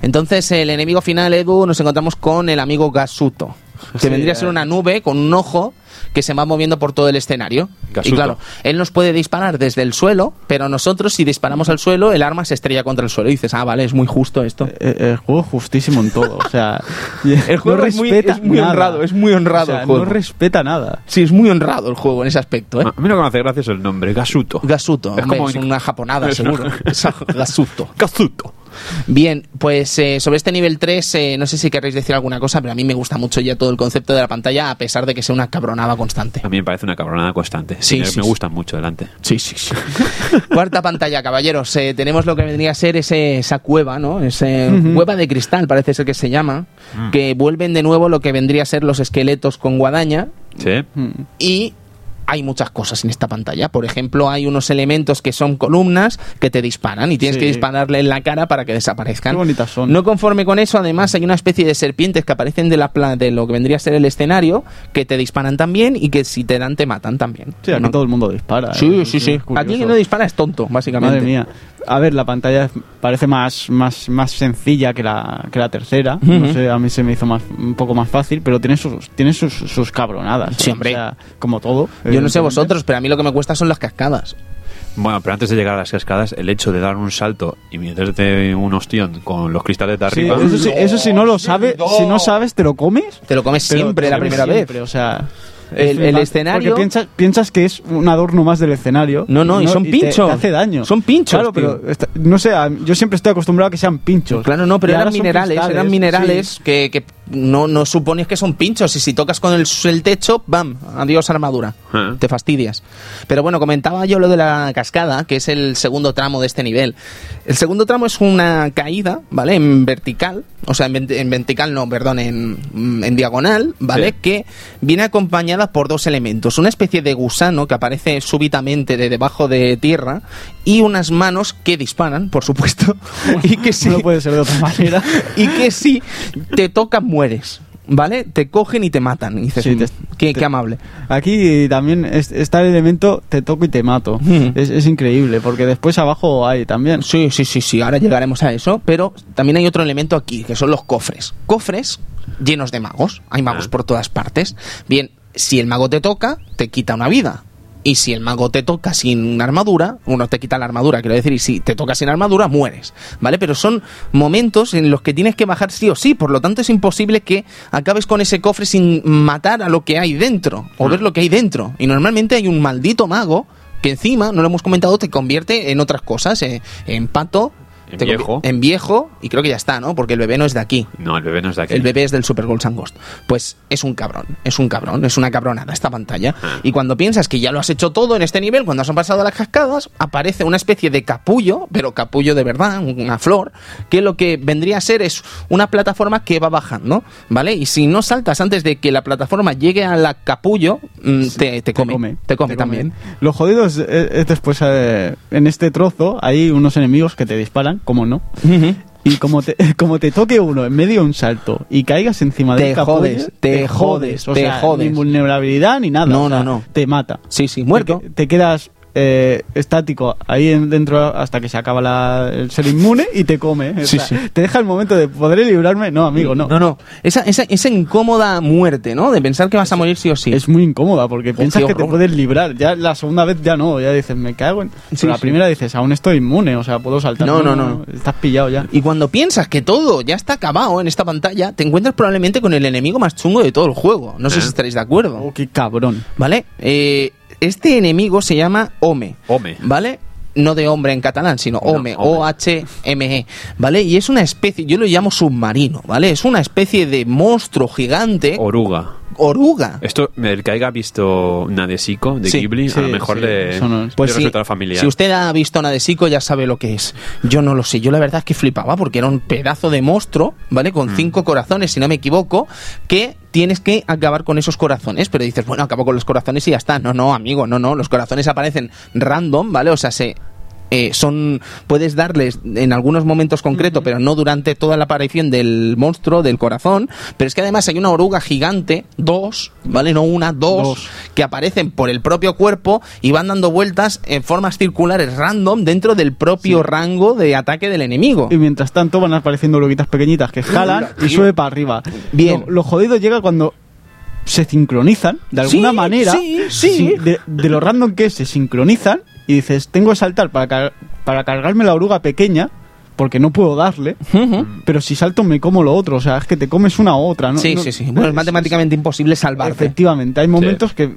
Entonces, el enemigo final, Edu, nos encontramos con el amigo Gasuto, que Sí, vendría a ser eh. una nube con un ojo que se va moviendo por todo el escenario. Y claro, él nos puede disparar desde el suelo, pero nosotros si disparamos al suelo, el arma se estrella contra el suelo. Y dices, ah, vale, es muy justo esto. eh, El juego es justísimo en todo, o sea, El juego es muy- es muy honrado, es muy honrado O sea, el juego. No respeta nada. Sí, es muy honrado el juego en ese aspecto, ¿eh? A mí lo que me hace gracia es el nombre, Gasuto. Gasuto, Es hombre, como es un- una japonada, seguro. Gasuto. Gasuto. Bien, pues eh, sobre este nivel 3, eh, no sé si queréis decir alguna cosa, pero a mí me gusta mucho ya todo el concepto de la pantalla, a pesar de que sea una cabronada constante. A mí me parece una cabronada constante. Sí, me, sí, me sí. gustan mucho delante. Sí, sí, sí. Cuarta pantalla, caballeros. Eh, tenemos lo que vendría a ser ese, esa cueva, ¿no? Ese cueva de cristal, parece ser que se llama, que vuelven de nuevo lo que vendría a ser los esqueletos con guadaña Sí. Mm. y hay muchas cosas en esta pantalla. Por ejemplo, hay unos elementos que son columnas que te disparan y tienes Sí. que dispararle en la cara para que desaparezcan. Qué bonitas son. No conforme con eso, además hay una especie de serpientes que aparecen de, la pla- de lo que vendría a ser el escenario que te disparan también y que si te dan te matan también. Sí, aquí ¿No? todo el mundo dispara. Sí, ¿eh? sí, sí. Aquí quien no dispara es tonto, básicamente. Madre mía. A ver, la pantalla parece más, más, más sencilla que la, que la tercera. No sé, a mí se me hizo más, un poco más fácil, pero tiene sus, tiene sus, sus cabronadas. Sí, ¿eh? hombre. O sea, como todo. Yo no sé vosotros, pero a mí lo que me cuesta son las cascadas. Bueno, pero antes de llegar a las cascadas, el hecho de dar un salto y meterte un ostión con los cristales de Sí, arriba. eso, sí, eso si no lo sabes, si no sabes, te lo comes. Te lo comes pero siempre te la primera siempre, vez. O sea, El- el escenario- Porque piensas, piensas que es un adorno más del escenario. No, no, y son te- pinchos. Te, hace daño. Son pinchos, Claro, tío. pero no sé, yo siempre estoy acostumbrado a que sean pinchos. Claro, no, pero eran son minerales, eran minerales que no, no supones que son pinchos y si tocas con el, el techo, ¡bam! Adiós armadura. Ah. Te fastidias. Pero bueno, comentaba yo lo de la cascada, que es el segundo tramo de este nivel. El segundo tramo es una caída, ¿vale? En vertical, o sea, en, vertical no, perdón, en, en diagonal, ¿vale? Sí. Que viene acompañada por dos elementos. Una especie de gusano que aparece súbitamente de debajo de tierra y unas manos que disparan, por supuesto, y que sí No puede ser de otra manera. y que si te tocan mueres. ¿Vale? Te cogen y te matan. Y dices, Sí, "Mm, te- qué, te- qué amable. Aquí también es- está el elemento te toco y te mato. Es, es increíble, porque después abajo hay también. Sí, sí, sí, sí, ahora llegaremos a eso, pero también hay otro elemento aquí, que son los cofres. Cofres llenos de magos, hay magos Ah. por todas partes. Bien, si el mago te toca, te quita una vida. Y si el mago te toca sin armadura, uno te quita la armadura, quiero decir, y si te toca sin armadura, mueres, ¿vale? Pero son momentos en los que tienes que bajar sí o sí, por lo tanto es imposible que acabes con ese cofre sin matar a lo que hay dentro, o ver lo que hay dentro. Y normalmente hay un maldito mago que encima, no lo hemos comentado, te convierte en otras cosas, eh, en pato, En te viejo. en viejo, y creo que ya está, ¿no? Porque el bebé no es de aquí. No, el bebé no es de aquí. El bebé es del Super Gold Ghost. Pues es un cabrón, es un cabrón, es una cabronada esta pantalla. Ah. Y cuando piensas que ya lo has hecho todo en este nivel, cuando has pasado las cascadas, aparece una especie de capullo, pero capullo de verdad, una flor, que lo que vendría a ser es una plataforma que va bajando, ¿vale? Y si no saltas antes de que la plataforma llegue a la capullo, mm, te, te come, te come, también. Lo jodido es, es- es después, eh, en este trozo, hay unos enemigos que te disparan, como no. Y como te, como te toque uno en medio de un salto y caigas encima Te del capullo, jodes, te jodes, O te sea, jodes. Ni vulnerabilidad ni nada. No, o sea, no, no. Te mata. Sí, sí, muerto. Te, te quedas eh, estático ahí en- dentro hasta que se acaba la, el ser inmune y te come. O Sí, sea, sí. Te deja el momento de ¿podré librarme? No, amigo, no. No, no. Esa, esa, esa incómoda muerte, ¿no? De pensar que vas a morir sí o sí. Es muy incómoda porque piensas qué que te puedes librar. Ya la segunda vez ya no, ya dices, me cago en. Pero la primera dices, aún estoy inmune, o sea, puedo saltar. No, no, no. Estás pillado ya. Y cuando piensas que todo ya está acabado en esta pantalla, te encuentras probablemente con el enemigo más chungo de todo el juego. No sé si estaréis de acuerdo. Oh, qué cabrón. ¿Vale? Eh, este enemigo se llama Ome. Home. ¿Vale? No de hombre en catalán, sino No, Ome, Ome. O-H-M-E, E, ¿vale? Y es una especie, yo lo llamo submarino, ¿vale? Es una especie de monstruo gigante, Oruga. Oruga. Esto, el que haya visto Nadesico de Sí, Ghibli, sí, a lo mejor sí, le, no es. Pues le si usted ha visto Nadesico ya sabe lo que es. Yo no lo sé. Yo la verdad es que flipaba porque era un pedazo de monstruo, ¿vale? Con Mm. cinco corazones, si no me equivoco, que tienes que acabar con esos corazones. Pero dices, bueno, acabo con los corazones y ya está. No, no, amigo, no, no. Los corazones aparecen random, ¿vale? O sea, se... eh, son puedes darles en algunos momentos concretos pero no durante toda la aparición del monstruo del corazón pero es que además hay una oruga gigante dos vale no una dos, Dos. que aparecen por el propio cuerpo y van dando vueltas en formas circulares random dentro del propio rango de ataque del enemigo. Y mientras tanto van apareciendo oruguitas pequeñitas que jalan y sube para arriba. Bien. Lo, lo jodido llega cuando se sincronizan, de alguna Sí, manera. sí, sí. De, de lo random que es, se sincronizan y dices, tengo que saltar para, car- para cargarme la oruga pequeña porque no puedo darle. Pero si salto me como lo otro, o sea, es que te comes una u otra, ¿no? sí, No- sí, sí. Bueno, es matemáticamente imposible salvarte. Efectivamente, hay momentos que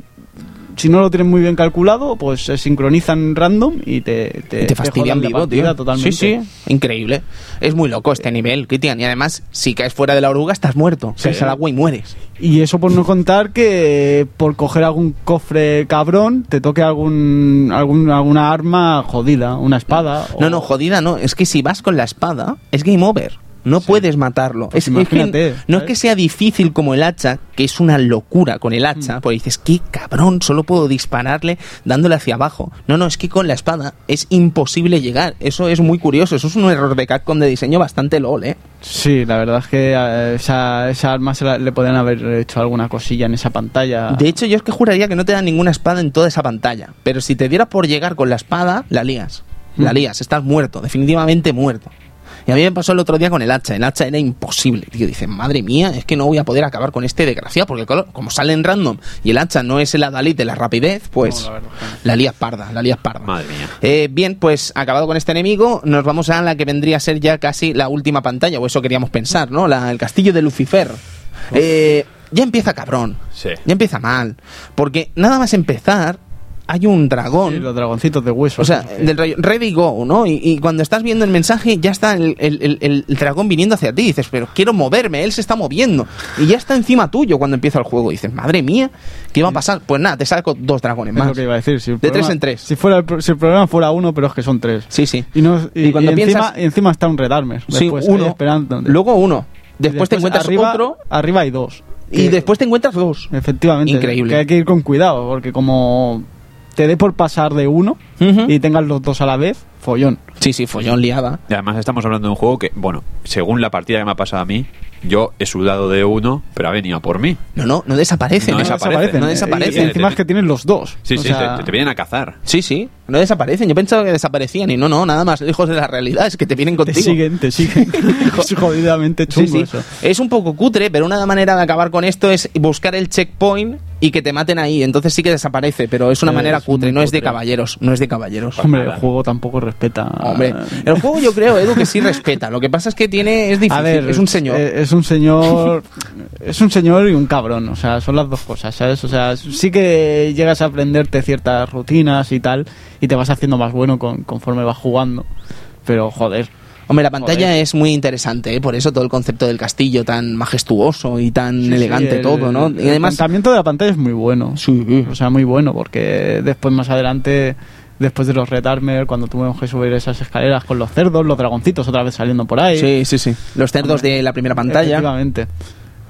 si no lo tienes muy bien calculado, pues se sincronizan random y te, te, Y te fastidian vivo, tío. Totalmente. Sí, sí, increíble. Es muy loco este nivel, Cristian. Y además, si caes fuera de la oruga, estás muerto. Caes al agua y mueres. Y eso por no contar que por coger algún cofre cabrón te toque algún, algún alguna arma jodida, una espada. No, o- no, jodida, no. Es que si vas con la espada, es game over. No puedes matarlo. Pues es, es que imagínate, no es que sea difícil como el hacha, que es una locura con el Mm. hacha, porque dices, qué cabrón, solo puedo dispararle dándole hacia abajo. No, no, es que con la espada es imposible llegar. Eso es muy curioso. Eso es un error de Capcom de diseño bastante lol, ¿eh? Sí, la verdad es que eh, esa, esa arma se la- le podrían haber hecho alguna cosilla en esa pantalla. De hecho, yo es que juraría que no te dan ninguna espada en toda esa pantalla. Pero si te dieras por llegar con la espada, la lías. La Mm. lías, estás muerto, definitivamente muerto. Y a mí me pasó el otro día con el hacha. El hacha era imposible. Tío, dices, madre mía, es que no voy a poder acabar con este desgraciado. Porque claro, como sale en random y el hacha no es el adalid de la rapidez, pues No, la la lías parda, la lías parda. Madre mía. Eh, bien, pues acabado con este enemigo, nos vamos a la que vendría a ser ya casi la última pantalla, o eso queríamos pensar, ¿no? La- el castillo de Lucifer. Eh, ya empieza cabrón. Sí. Ya empieza mal. Porque nada más empezar, hay un dragón. Sí, los dragoncitos de hueso. O sea, del rollo, ready go, ¿no? Y, y cuando estás viendo el mensaje, ya está el, el- el- dragón viniendo hacia ti. Y dices, pero quiero moverme, él se está moviendo. Y ya está encima tuyo cuando empieza el juego. Y dices, madre mía, ¿qué va a pasar? Pues nada, te saco dos dragones es lo más. que iba a decir. si el De tres en tres. Si, fuera si el problema fuera uno, pero es que son tres. Sí, sí. Y, no, y, Y cuando encima, piensas- encima está un Red Armor. Sí, uno. esperando. Luego uno. Después, te encuentras arriba, otro. Arriba hay dos. Y después te encuentras dos. Efectivamente. Increíble. Que hay que ir con cuidado, porque como te dé por pasar de uno y tengas los dos a la vez, follón. Sí, sí, follón liada. Y además estamos hablando de un juego que, bueno, según la partida que me ha pasado a mí, yo he sudado de uno, pero ha venido a por mí. No, no, no desaparecen. No ¿eh? desaparecen. No Y- desaparecen. Y encima es que tienes los dos. Sí, O sí, sea, te, te vienen a cazar. Sí, sí, no desaparecen. Yo pensaba que desaparecían y no, no, nada más lejos de la realidad. Es que te vienen Te contigo. siguen, te siguen. es jodidamente Sí, chungo sí. eso. Es un poco cutre, pero una manera de acabar con esto es buscar el checkpoint y que te maten ahí. Entonces sí que desaparece, pero es una Es manera cutre, no es de caballeros, no es de caballeros. Hombre, el juego tampoco respeta. Hombre, el juego yo creo, Edu, que sí respeta. Lo que pasa es que tiene es difícil. A ver, es un señor. eh, Es un señor. es un señor y un cabrón. O sea, son las dos cosas, ¿sabes? O sea, sí que llegas a aprenderte ciertas rutinas y tal. Y te vas haciendo más bueno con- conforme vas jugando. Pero, joder. Hombre, la pantalla Joder. es muy interesante, ¿eh? por eso todo el concepto del castillo tan majestuoso y tan sí, elegante sí, el- todo, ¿no? Y El además, planteamiento de la pantalla es muy bueno. Sí. O sea, muy bueno, porque después, más adelante. Después de los Red Armor, cuando tuvimos que subir esas escaleras con los cerdos, los dragoncitos otra vez saliendo por ahí. sí, sí, sí. Los cerdos de la primera pantalla. Efectivamente.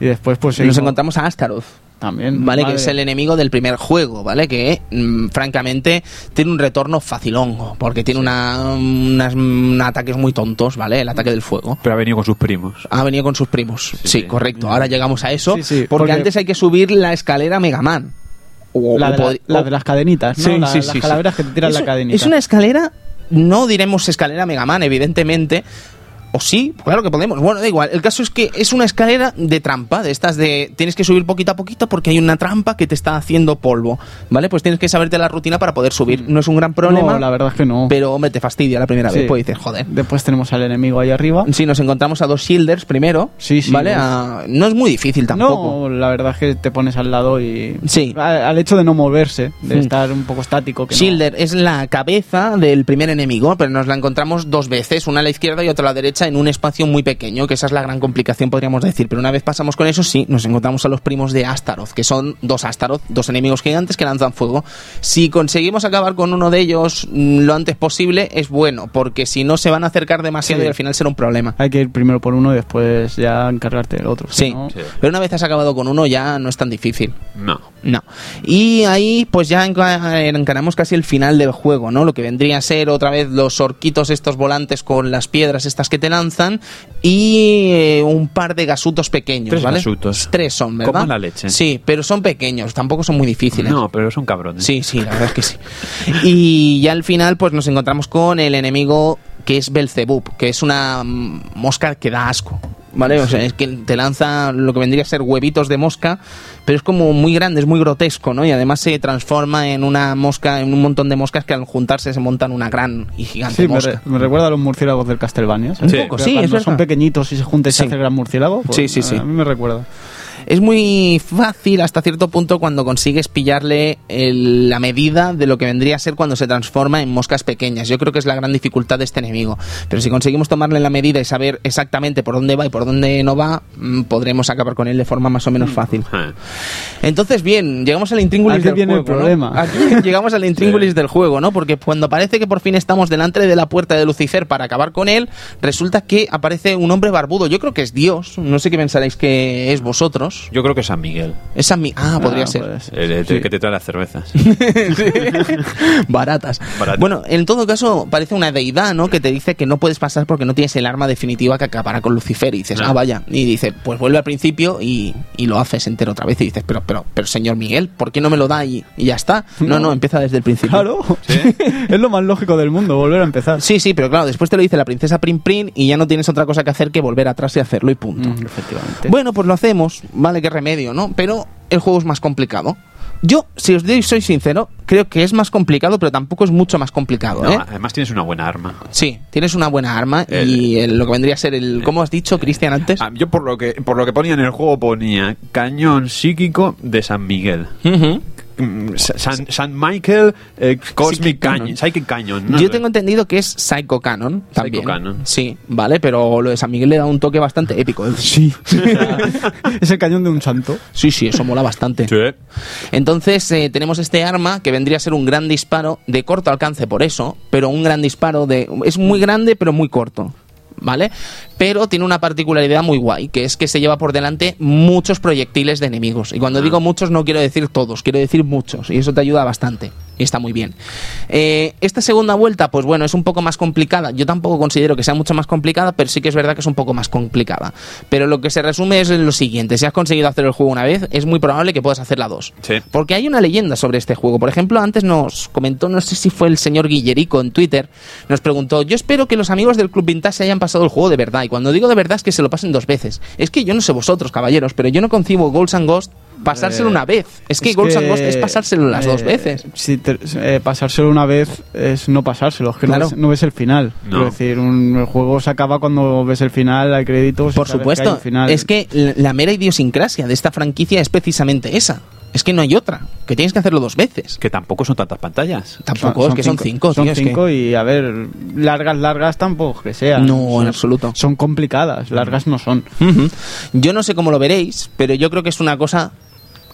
Y después, pues Nos seguimos- encontramos a Astaroth. También. ¿vale? madre. Que es el enemigo del primer juego, ¿vale? Que, mm, francamente, tiene un retorno facilongo, porque tiene una, unas mm, ataques muy tontos, ¿vale? El ataque del fuego. Pero ha venido con sus primos. Ha venido con sus primos. Sí, sí. correcto. Ahora llegamos a eso, Sí, sí, porque, porque- antes hay que subir la escalera Mega Man. O- La o de, la- de las cadenitas, ¿no? Sí, La- sí, las sí, calaveras que te tiran Es- la cadenita. Es una escalera, no diremos escalera Mega Man, evidentemente. O sí, claro que podemos. Bueno, da igual. El caso es que es una escalera de trampa, de estas de tienes que subir poquito a poquito porque hay una trampa que te está haciendo polvo. ¿Vale? Pues tienes que saberte la rutina para poder subir. No es un gran problema, No, la verdad es que no. pero hombre, te fastidia la primera Sí. vez. Pues dices, joder. Después tenemos al enemigo ahí arriba. Sí, nos encontramos a dos shielders primero. Sí, sí, ¿Vale? A- no es muy difícil tampoco. No, la verdad es que te pones al lado y... Sí. Al, al hecho de no moverse, de Mm. estar un poco estático. Que no- Shielder es la cabeza del primer enemigo, pero nos la encontramos dos veces, una a la izquierda y otra a la derecha, en un espacio muy pequeño, que esa es la gran complicación, podríamos decir. Pero una vez pasamos con eso, sí, nos encontramos a los primos de Astaroth, que son dos Astaroth, dos enemigos gigantes que lanzan fuego. Si conseguimos acabar con uno de ellos mm, lo antes posible, es bueno, porque si no se van a acercar demasiado Sí. y al final será un problema. Hay que ir primero por uno y después ya encargarte del otro. Sí, si no- Sí. pero una vez has acabado con uno ya no es tan difícil. No. No. Y ahí pues ya enca- encaramos casi el final del juego, ¿no? Lo que vendría a ser otra vez los orquitos estos volantes con las piedras estas que te lanzan y eh, un par de gasutos pequeños, Tres ¿vale? gasutos. Tres son, ¿verdad? Como la leche. Sí, pero son pequeños, tampoco son muy difíciles. No, pero son cabrones. Sí, sí, la verdad es que sí. Y ya al final, pues nos encontramos con el enemigo que es Belzebub, que es una mm, mosca que da asco. ¿Vale? O sea, es que te lanza lo que vendría a ser huevitos de mosca, pero es como muy grande, es muy grotesco, ¿no? Y además se transforma en una mosca, en un montón de moscas que al juntarse se montan una gran y gigante Sí, me, mosca. re- me recuerda a los murciélagos del Castlevania. ¿sabes? Un poco, sí, es son pequeñitos y se juntan y se Sí. hace el gran murciélago. pues, Sí, sí, sí. A mí me recuerda. Es muy fácil hasta cierto punto cuando consigues pillarle el- la medida de lo que vendría a ser cuando se transforma en moscas pequeñas. Yo creo que es la gran dificultad de este enemigo. Pero si conseguimos tomarle la medida y saber exactamente por dónde va y por dónde no va, mm, podremos acabar con él de forma más o menos fácil. Entonces, bien, llegamos al intríngulis Aquí del viene el juego. ¿no? problema. Aquí llegamos al intríngulis del juego, ¿no? Porque cuando parece que por fin estamos delante de la puerta de Lucifer para acabar con él, resulta que aparece un hombre barbudo. Yo creo que es Dios. No sé qué pensaréis que es vosotros. Yo creo que es San Miguel. Es a mí. Ah, podría Ah, ser. puede ser. El, el Sí. que te trae las cervezas. Baratas. Baratas. Bueno, en todo caso, parece una deidad, ¿no? Que te dice que no puedes pasar porque no tienes el arma definitiva que acabará con Lucifer. Y dices, No. ah, vaya. Y dice, pues vuelve al principio y, y lo haces entero otra vez. Y dices, pero, pero, pero, señor Miguel, ¿por qué no me lo da y, y ya está? No, no, No. empieza desde el principio. Claro, es lo más lógico del mundo, volver a empezar. Sí, sí, pero claro, después te lo dice la princesa Prin Prin y ya no tienes otra cosa que hacer que volver atrás y hacerlo y punto. Mm, efectivamente. Bueno, pues lo hacemos, vale, qué remedio, ¿no? Pero el juego es más complicado. Yo, si os doy- soy sincero, creo que es más complicado, pero tampoco es mucho más complicado, No, ¿eh? además tienes una buena arma. Sí, tienes una buena arma El- y el- lo que vendría a ser el... ¿Cómo has dicho, Cristian, antes? Ah, yo por lo que por lo que ponía en el juego ponía cañón psíquico de San Miguel. Mm, San, San Michael eh, Cosmic. Canyon. Psychic Canyon. ¿no? Yo tengo entendido que es Psycho Canon también. Canon. Sí, vale, pero lo de San Miguel le da un toque bastante épico. ¿eh? Sí. es el cañón de un santo. Sí, sí, eso mola bastante. Sí. Entonces eh, tenemos este arma que vendría a ser un gran disparo de corto alcance por eso, pero un gran disparo de... Es muy grande pero muy corto. ¿Vale? Pero tiene una particularidad muy guay, que es que se lleva por delante muchos proyectiles de enemigos. Y cuando Ah. digo muchos no quiero decir todos, quiero decir muchos. Y eso te ayuda bastante. Y está muy bien. Eh, esta segunda vuelta, pues bueno, es un poco más complicada. Yo tampoco considero que sea mucho más complicada, pero sí que es verdad que es un poco más complicada. Pero lo que se resume es lo siguiente. Si has conseguido hacer el juego una vez, es muy probable que puedas hacer la dos. Sí. Porque hay una leyenda sobre este juego. Por ejemplo, antes nos comentó, no sé si fue el señor Guillerico en Twitter, nos preguntó, yo espero que los amigos del Club Vintage se hayan pasado el juego de verdad. Y cuando digo de verdad es que se lo pasen dos veces. Es que yo no sé vosotros, caballeros, pero yo no concibo Ghosts and Ghost pasárselo Eh, una vez. Es que Ghosts and Ghost es pasárselo las dos eh, veces. Si te- eh, pasárselo una vez es no pasárselo, es que Claro. no, ves, no ves el final. No. Quiero decir, un, el juego se acaba cuando ves el final, hay créditos. Por sabes que hay supuesto, final. es que la mera idiosincrasia de esta franquicia es precisamente esa. Es que no hay otra, que tienes que hacerlo dos veces. Que tampoco son tantas pantallas. Tampoco, es que son cinco, Son tío, es que- cinco y, a ver, largas, largas tampoco que sean. No, en Son- absoluto. Son complicadas, largas no son. Yo no sé cómo lo veréis, pero yo creo que es una cosa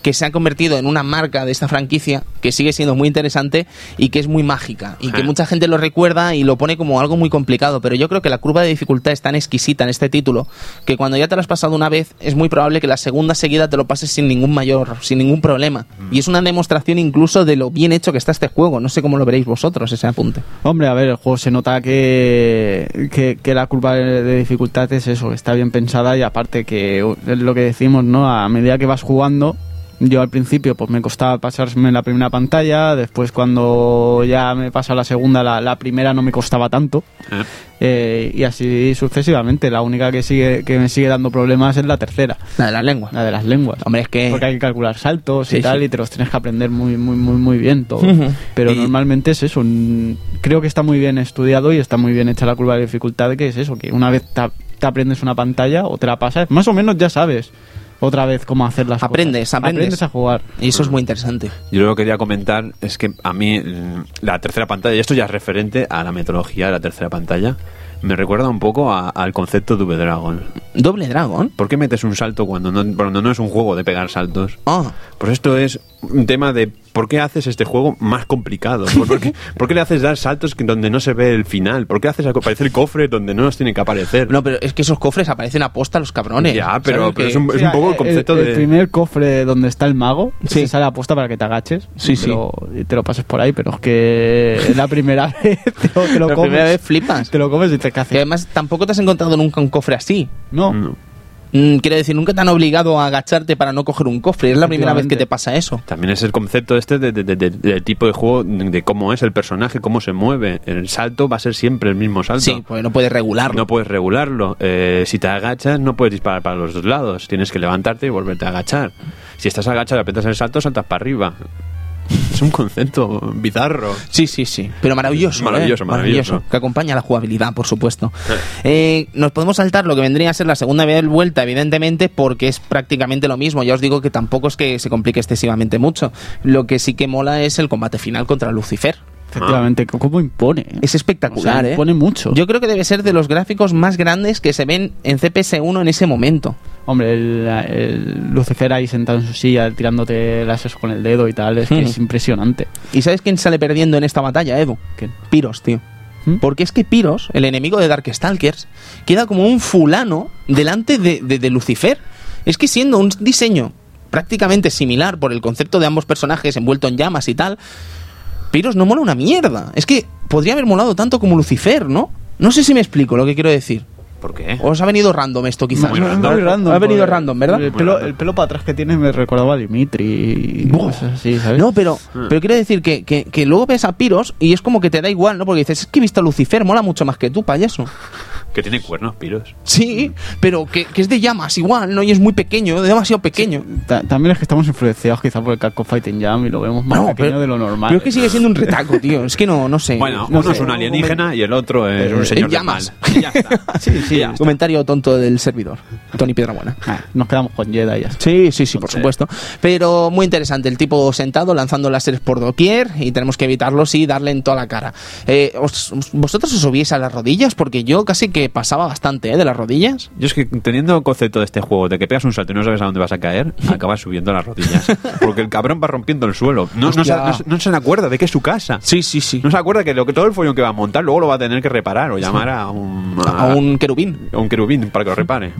que se ha convertido en una marca de esta franquicia que sigue siendo muy interesante y que es muy mágica y que mucha gente lo recuerda y lo pone como algo muy complicado, pero yo creo que la curva de dificultad es tan exquisita en este título que cuando ya te lo has pasado una vez es muy probable que la segunda seguida te lo pases sin ningún mayor, sin ningún problema. Y es una demostración incluso de lo bien hecho que está este juego. No sé cómo lo veréis vosotros ese apunte. Hombre, a ver, el juego se nota que, que, que la curva de, de dificultad es eso, que está bien pensada y aparte que es lo que decimos, ¿no? A medida que vas jugando, Yo al principio pues me costaba pasarme la primera pantalla, después cuando ya me pasa la segunda, la, la primera no me costaba tanto. Eh, Eh, y así sucesivamente. La única que sigue que me sigue dando problemas es la tercera, La de las lenguas. la de las lenguas. Hombre, es que... Porque hay que calcular saltos Sí, y tal, sí. y te los tienes que aprender muy, muy, muy, muy bien todo. Pero Y- normalmente es eso. Creo que está muy bien estudiado y está muy bien hecha la curva de dificultad, que es eso, que una vez te, te aprendes una pantalla o te la pasas, más o menos ya sabes otra vez cómo hacer las Aprendes, cosas. aprendes. a jugar. Y eso es muy interesante. Yo lo que quería comentar es que a mí mm, la tercera pantalla, y esto ya es referente a la metodología de la tercera pantalla, me recuerda un poco a- al concepto de V-Dragon. Doble Dragon. ¿Por qué metes un salto cuando no, cuando no es un juego de pegar saltos? Ah, Pues esto es un tema de por qué haces este juego más complicado. ¿Por, por qué, por qué le haces dar saltos donde no se ve el final? ¿Por qué haces aparecer cofres donde no nos tiene que aparecer? no, pero es que esos cofres aparecen a posta los cabrones. Ya, pero- ¿Sabes pero que- es un- poco el concepto el, de- primer cofre donde está el mago, Sí. se sale apuesta para que te agaches. Sí, sí. pero- Y te lo pases por ahí, pero es que la primera vez te lo, te lo La comes. primera vez flipas. Te lo comes y te Que haces. además tampoco te has encontrado nunca un cofre así. No. No. Mm, quiero decir, nunca te han obligado a agacharte para no coger un cofre. Es la primera vez que te pasa eso. También es el concepto este de, de- de- de- del tipo de juego, de cómo es el personaje, cómo se mueve. El salto va a ser siempre el mismo salto. Sí, pues no puedes regularlo. No puedes regularlo. Eh, si te agachas, no puedes disparar para los dos lados. Tienes que levantarte y volverte a agachar. Si estás agachado y aprietas el salto, saltas para arriba. Es un concepto bizarro. Sí, sí, sí. Pero maravilloso. Maravilloso, ¿eh? maravilloso. Que acompaña la jugabilidad, por supuesto. Eh, nos podemos saltar lo que vendría a ser la segunda vez vuelta, evidentemente, porque es prácticamente lo mismo. Ya os digo que tampoco es que se complique excesivamente mucho. Lo que sí que mola es el combate final contra Lucifer. Efectivamente, ¿cómo impone? eh? Es espectacular, O sea, ¿eh? impone mucho. Yo creo que debe ser de los gráficos más grandes que se ven en CPS1 en ese momento. Hombre, el, el Lucifer ahí sentado en su silla tirándote láseres con el dedo y tal, es que Hmm. es impresionante. ¿Y sabes quién sale perdiendo en esta batalla, Edu? ¿Quién? Piros, tío. ¿Mm? Porque es que Piros, el enemigo de Darkstalkers, queda como un fulano delante de, de- de Lucifer. Es que siendo un diseño prácticamente similar por el concepto de ambos personajes envuelto en llamas y tal, Piros no mola una mierda. Es que podría haber molado tanto como Lucifer, ¿no? No sé si me explico lo que quiero decir. ¿Por qué? ¿O os ha venido random esto quizás? Muy random. Ha venido porque random, ¿verdad? El pelo, random. el pelo para atrás que tiene me recordaba a Dimitri y Buah. cosas así, ¿sabes? No, pero, pero quiero decir que, que, que luego ves a Piros y es como que te da igual, ¿no? Porque dices, es que he visto a Lucifer, mola mucho más que tú, payaso. Que tiene cuernos, piros. Sí, pero que, que es de llamas igual, ¿no? Y es muy pequeño, demasiado pequeño. Ta- también es que estamos influenciados quizás por el Capcom Fighting Jam y lo vemos más No, pequeño pero- de lo normal. Pero es que sigue siendo un retaco, tío. Es que no, no sé. Bueno, No uno sé. es un alienígena y el otro es Pero un en señor del llamas. mal. Y ya está. Sí, sí, Y ya está. Comentario tonto del servidor. Tony Piedrabuena. Ah, nos quedamos con Jedi y ya. Sí, sí, sí, por Sí. supuesto. Pero muy interesante, el tipo sentado lanzando láseres por doquier y tenemos que evitarlos y darle en toda la cara. Eh, os- ¿Vosotros os subíais a las rodillas? Porque yo casi que pasaba bastante ¿eh? de las rodillas. Yo es que teniendo el concepto de este juego de que pegas un salto y no sabes a dónde vas a caer, acabas subiendo las rodillas. Porque el cabrón va rompiendo el suelo. No, no, se, no se- no se acuerda de que es su casa. Sí, sí, sí. No se acuerda que, lo que todo el follón que va a montar luego lo va a tener que reparar o llamar a un, A un querubín. a un querubín para que lo repare.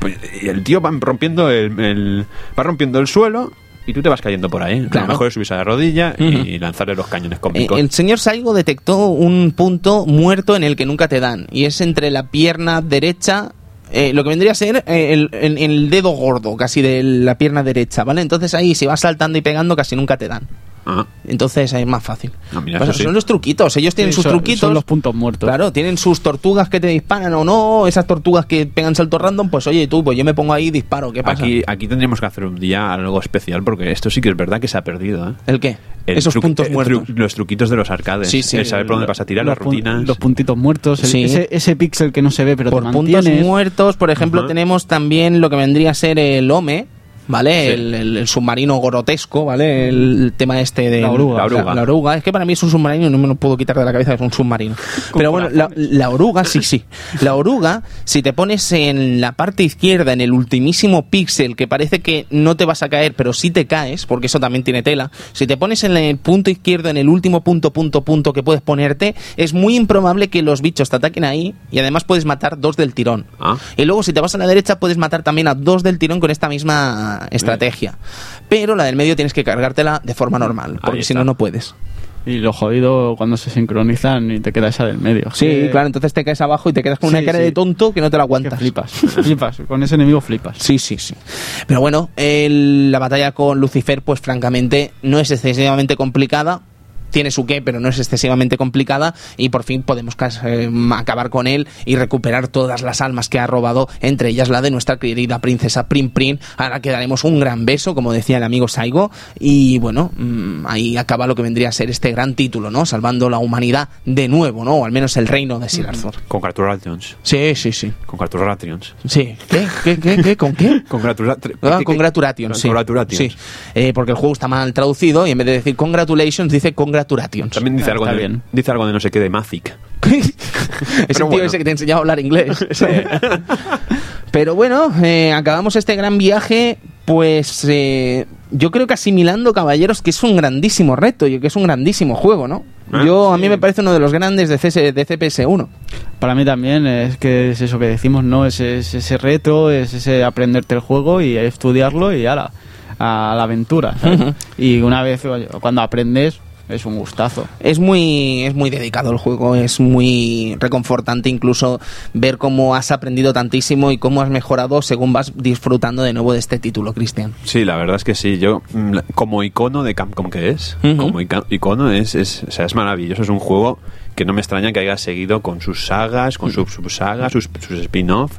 Pues, y el tío va rompiendo el, el- va rompiendo el suelo y tú te vas cayendo por ahí. Claro. Lo mejor es subirse a la rodilla y lanzarle los cañones Eh, cósmicos. el señor Saigo detectó un punto muerto en el que nunca te dan, y es entre la pierna derecha, eh, lo que vendría a ser eh, el, el- el dedo gordo, casi de la pierna derecha, ¿vale? Entonces ahí, si vas saltando y pegando, casi nunca te dan. Ah, Entonces ahí es más fácil. Ah, mira, Pues eso sí. Son los truquitos, ellos tienen Sí, sus son- truquitos. Son los puntos muertos. Claro, tienen sus tortugas que te disparan o no, esas tortugas que pegan salto random, pues oye tú, pues yo me pongo ahí y disparo, ¿qué pasa? aquí, aquí tendríamos que hacer un día algo especial porque esto sí que es verdad que se ha perdido. ¿eh? ¿El qué? El Esos puntos muertos. tru- los truquitos de los arcades. Sí, sí. El saber por dónde vas a tirar, Los las pun- rutinas. Los puntitos muertos. el- Sí. ese, ese píxel que no se ve, pero por te puntos muertos, por ejemplo, tenemos también lo que vendría a ser el OME, ¿vale? Sí. El, el- el submarino grotesco, ¿vale? El, tema este de La oruga. La oruga. La, oruga. Es que para mí es un submarino y no me lo puedo quitar de la cabeza, es un submarino. Pero bueno, la, la oruga, sí, sí. La oruga, si te pones en la parte izquierda, en el ultimísimo píxel, que parece que no te vas a caer, pero sí te caes, porque eso también tiene tela. Si te pones en el punto izquierdo, en el último punto, punto, punto que puedes ponerte, es muy improbable que los bichos te ataquen ahí y además puedes matar dos del tirón. Ah. Y luego si te vas a la derecha puedes matar también a dos del tirón con esta misma estrategia. Pero la del medio tienes que cargártela de forma normal, porque si no, no puedes. Y lo jodido cuando se sincronizan y te queda esa del medio. Sí, Que- claro, entonces te caes abajo y te quedas con una cara sí. de tonto que no te la Que aguantas. flipas, flipas. Con ese enemigo flipas. Sí, sí, sí. Pero bueno, el- la batalla con Lucifer, pues francamente, no es excesivamente complicada. Tiene su qué, pero no es excesivamente complicada. Y por fin podemos eh, acabar con él y recuperar todas las almas que ha robado, entre ellas la de nuestra querida princesa Prin Prin. Ahora que daremos un gran beso, como decía el amigo Saigo. Y bueno, mm, ahí acaba lo que vendría a ser este gran título, ¿no? Salvando la humanidad de nuevo, ¿no? O al menos el reino de Sir Arthur. Congratulations. Sí, sí, sí. Congratulations. Sí. ¿Qué? ¿Qué? ¿Qué? ¿Qué? ¿Con qué? Congratulations. Ah, congratulations, sí. Congratulations. Sí. Eh, porque el juego está mal traducido y en vez de decir congratulations dice congratulations. También dice Ah, algo, está de, bien. dice algo de no sé qué de Mazic. es el tío bueno. ese que te enseñaba a hablar inglés. Pero bueno, eh, acabamos este gran viaje, pues eh, yo creo que asimilando, caballeros, que es un grandísimo reto y que es un grandísimo juego, ¿no? Ah, Yo, a mí me parece uno de los grandes de, CS de CPS1. Para mí también es que es eso que decimos, ¿no? Es, es ese reto, es ese aprenderte el juego y estudiarlo y ala, a la aventura. Y una vez, cuando aprendes, es un gustazo. Es muy, es muy dedicado el juego, es muy reconfortante incluso ver cómo has aprendido tantísimo y cómo has mejorado según vas disfrutando de nuevo de este título, Cristian. Sí, la verdad es que sí. Yo, mm, como icono de Capcom que es, como icono es, es, o sea, es maravilloso. Es un juego que no me extraña que haya seguido con sus sagas, con sus subsagas, sus, sus spin-off.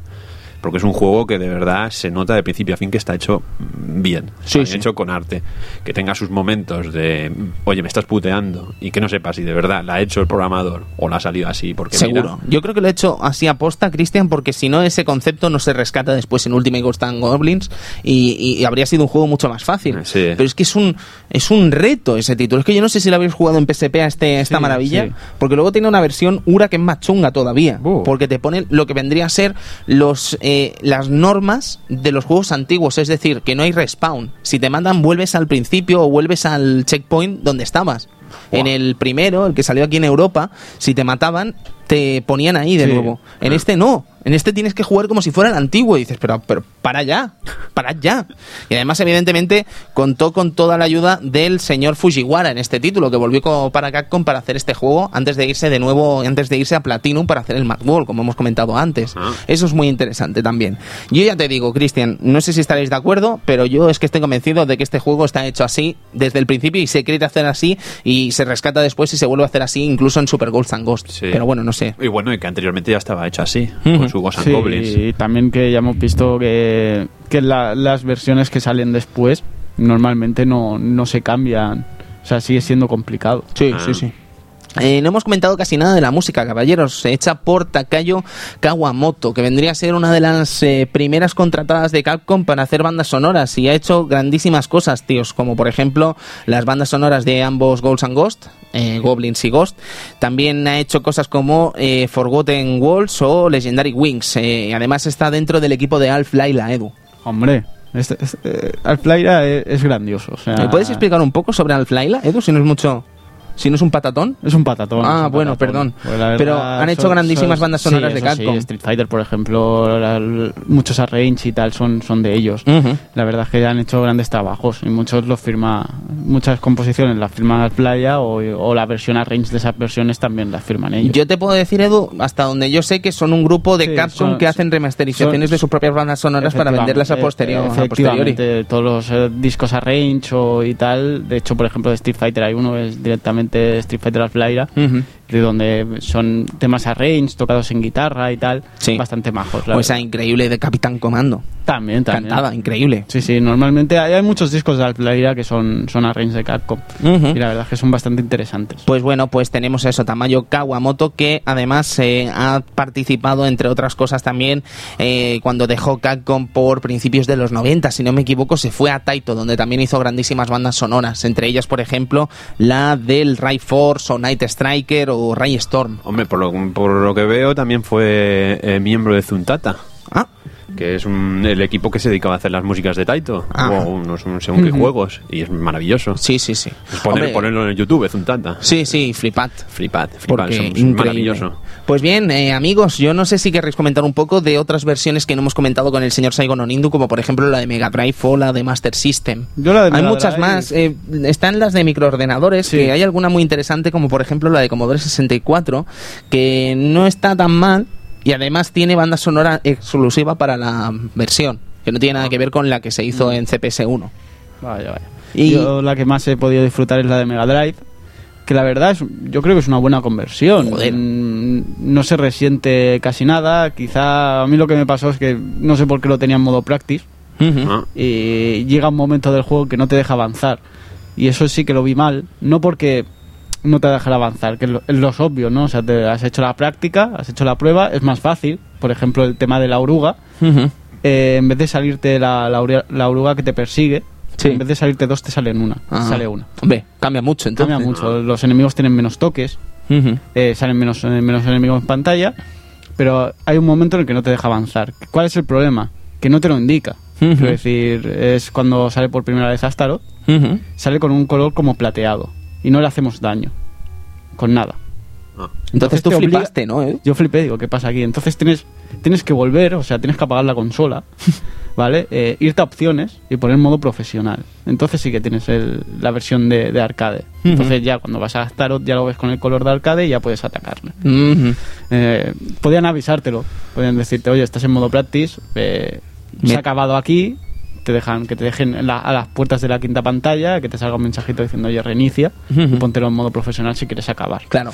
Porque es un juego que de verdad se nota de principio a fin que está hecho bien. Sí, Está sí. hecho con arte. Que tenga sus momentos de, oye, me estás puteando. Y que no sepa si de verdad la ha hecho el programador o la ha salido así. Porque Seguro. mira, Yo creo que lo he hecho así aposta, Cristian, porque si no ese concepto no se rescata después en Ultimate Ghost and Goblins y, y habría sido un juego mucho más fácil. Sí. Pero es que es un es un reto ese título. Es que yo no sé si lo habéis jugado en PSP a este, a esta Sí, maravilla, sí. porque luego tiene una versión URA que es más chunga todavía, Uh. porque te pone lo que vendría a ser los eh, las normas de los juegos antiguos, es decir, que no hay respawn. Si te mandan vuelves al principio o vuelves al checkpoint donde estabas. En el primero, el que salió aquí en Europa, si te mataban, te ponían ahí de Sí. nuevo. En este no. En este tienes que jugar como si fuera el antiguo. Y dices, pero, pero para ya. Para ya. Y además, evidentemente, contó con toda la ayuda del señor Fujiwara en este título, que volvió para Capcom para hacer este juego antes de irse de nuevo, antes de irse a Platinum para hacer el Mad World, como hemos comentado antes. Ah. Eso es muy interesante también. Yo ya te digo, Cristian, no sé si estaréis de acuerdo, pero yo es que estoy convencido de que este juego está hecho así desde el principio y se quiere hacer así y se rescata después y se vuelve a hacer así incluso en Super Ghosts and Ghosts. Sí. Pero bueno, no sé. Y bueno, y que anteriormente ya estaba hecho así, su Ghosts and Sí, Goblins. y también que ya hemos visto que, que la- las versiones que salen después normalmente no, no se cambian. O sea, sigue siendo complicado. Sí, Ah. sí, sí. Eh, no hemos comentado casi nada de la música, caballeros, hecha por Takayo Kawamoto, que vendría a ser una de las eh, primeras contratadas de Capcom para hacer bandas sonoras y ha hecho grandísimas cosas, tíos, como por ejemplo las bandas sonoras de ambos Ghosts and Ghost, eh, Goblins y Ghost. También ha hecho cosas como eh, Forgotten Walls o Legendary Wings. Eh, además está dentro del equipo de Alf Laila Edu. Hombre, este, este, eh, Alflaira es, es grandioso. O sea, ¿Me puedes explicar un poco sobre Alf Laila Edu, si no es mucho... Si no es un patatón? Es un patatón. Ah, un bueno, patatón. perdón. Pues la Pero han hecho son- grandísimas son- bandas sonoras sí, de eso sí, Capcom. Street Fighter, por ejemplo, la- l- muchos arrange y tal son, son de ellos. La verdad es que han hecho grandes trabajos y muchos los firma, muchas composiciones las firman Playa o, o la versión arrange de esas versiones también las firman ellos. Yo te puedo decir, Edu, hasta donde yo sé que son un grupo de Sí, Capcom son- que hacen remasterizaciones de sus propias bandas sonoras para venderlas a, posterior, a posteriori. Todos los eh, discos arrange o y tal. De hecho, por ejemplo, de Street Fighter hay uno es directamente Street Fighter Alflaira, Ujú. De donde son temas arrange tocados en guitarra y tal. Sí. Bastante majos. la O esa verdad. increíble de Capitán Comando. También, también. Cantada, increíble. Sí, sí, normalmente hay, hay muchos discos de Alflaira que son, son arrange de Capcom. Y la verdad es que son bastante interesantes. Pues bueno, pues tenemos eso, Tamayo Kawamoto, que además eh, ha participado, entre otras cosas también, eh, cuando dejó Capcom por principios de los 90, si no me equivoco, se fue a Taito, donde también hizo grandísimas bandas sonoras, entre ellas, por ejemplo, la del Ray Force o Night Striker o Ray Storm. Hombre, por lo, por lo que veo, también fue eh, miembro de Zuntata. Ah, que es un- el equipo que se dedicaba a hacer las músicas de Taito, Ajá. o unos un- según qué juegos, y es maravilloso. Sí, sí, sí. Poner- Hombre, ponerlo en YouTube es un tanta. Sí, sí, flipad. Flipad, flipad, Porque es maravilloso. Pues bien, eh, amigos, yo no sé si querréis comentar un poco de otras versiones que no hemos comentado con el señor Saigon Onindu, como por ejemplo la de Mega Drive o la de Master System. Yo la de hay Mega muchas Drive- más. eh, están las de microordenadores, Sí. que hay alguna muy interesante, como por ejemplo la de Commodore 64, que no está tan mal y además tiene banda sonora exclusiva para la versión, que no tiene nada que ver con la que se hizo en CPS1. Vaya, vaya. Y- Yo la que más he podido disfrutar es la de Mega Drive, que la verdad es, yo creo que es una buena conversión. Joder. Mm, No se resiente casi nada. Quizá a mí lo que me pasó es que no sé por qué lo tenía en modo practice. Ah, y llega un momento del juego que no te deja avanzar. Y eso sí que lo vi mal, no porque no te deja avanzar, que es lo, es obvio, ¿no? O sea, te has hecho la práctica, has hecho la prueba, es más fácil. Por ejemplo, el tema de la oruga, eh, en vez de salirte la, la, oruga- la oruga que te persigue, Sí. en vez de salirte dos, te salen una. Ah. Sale una. Hombre, cambia mucho entonces. Cambia mucho. Los enemigos tienen menos toques, eh, salen menos, eh, menos enemigos en pantalla, pero hay un momento en el que no te deja avanzar. ¿Cuál es el problema? Que no te lo indica. Quiero decir, es cuando sale por primera vez Astaroth, sale con un color como plateado y no le hacemos daño. Con nada. ah. Entonces tú te obliga- flipaste, ¿no? eh? Yo flipé, digo, ¿qué pasa aquí? Entonces tienes, tienes que volver, o sea, tienes que apagar la consola, ¿vale? Eh, irte a opciones y poner modo profesional. Entonces sí que tienes el- la versión de, de arcade. Entonces ya cuando vas a Astaroth ya lo ves con el color de arcade y ya puedes atacarle. Eh, podían avisártelo, podían decirte, oye, estás en modo practice, eh, se ha acabado aquí, te dejan que te dejen en la- a las puertas de la quinta pantalla, que te salga un mensajito diciendo, oye, reinicia, y póntelo en modo profesional si quieres acabar. Claro.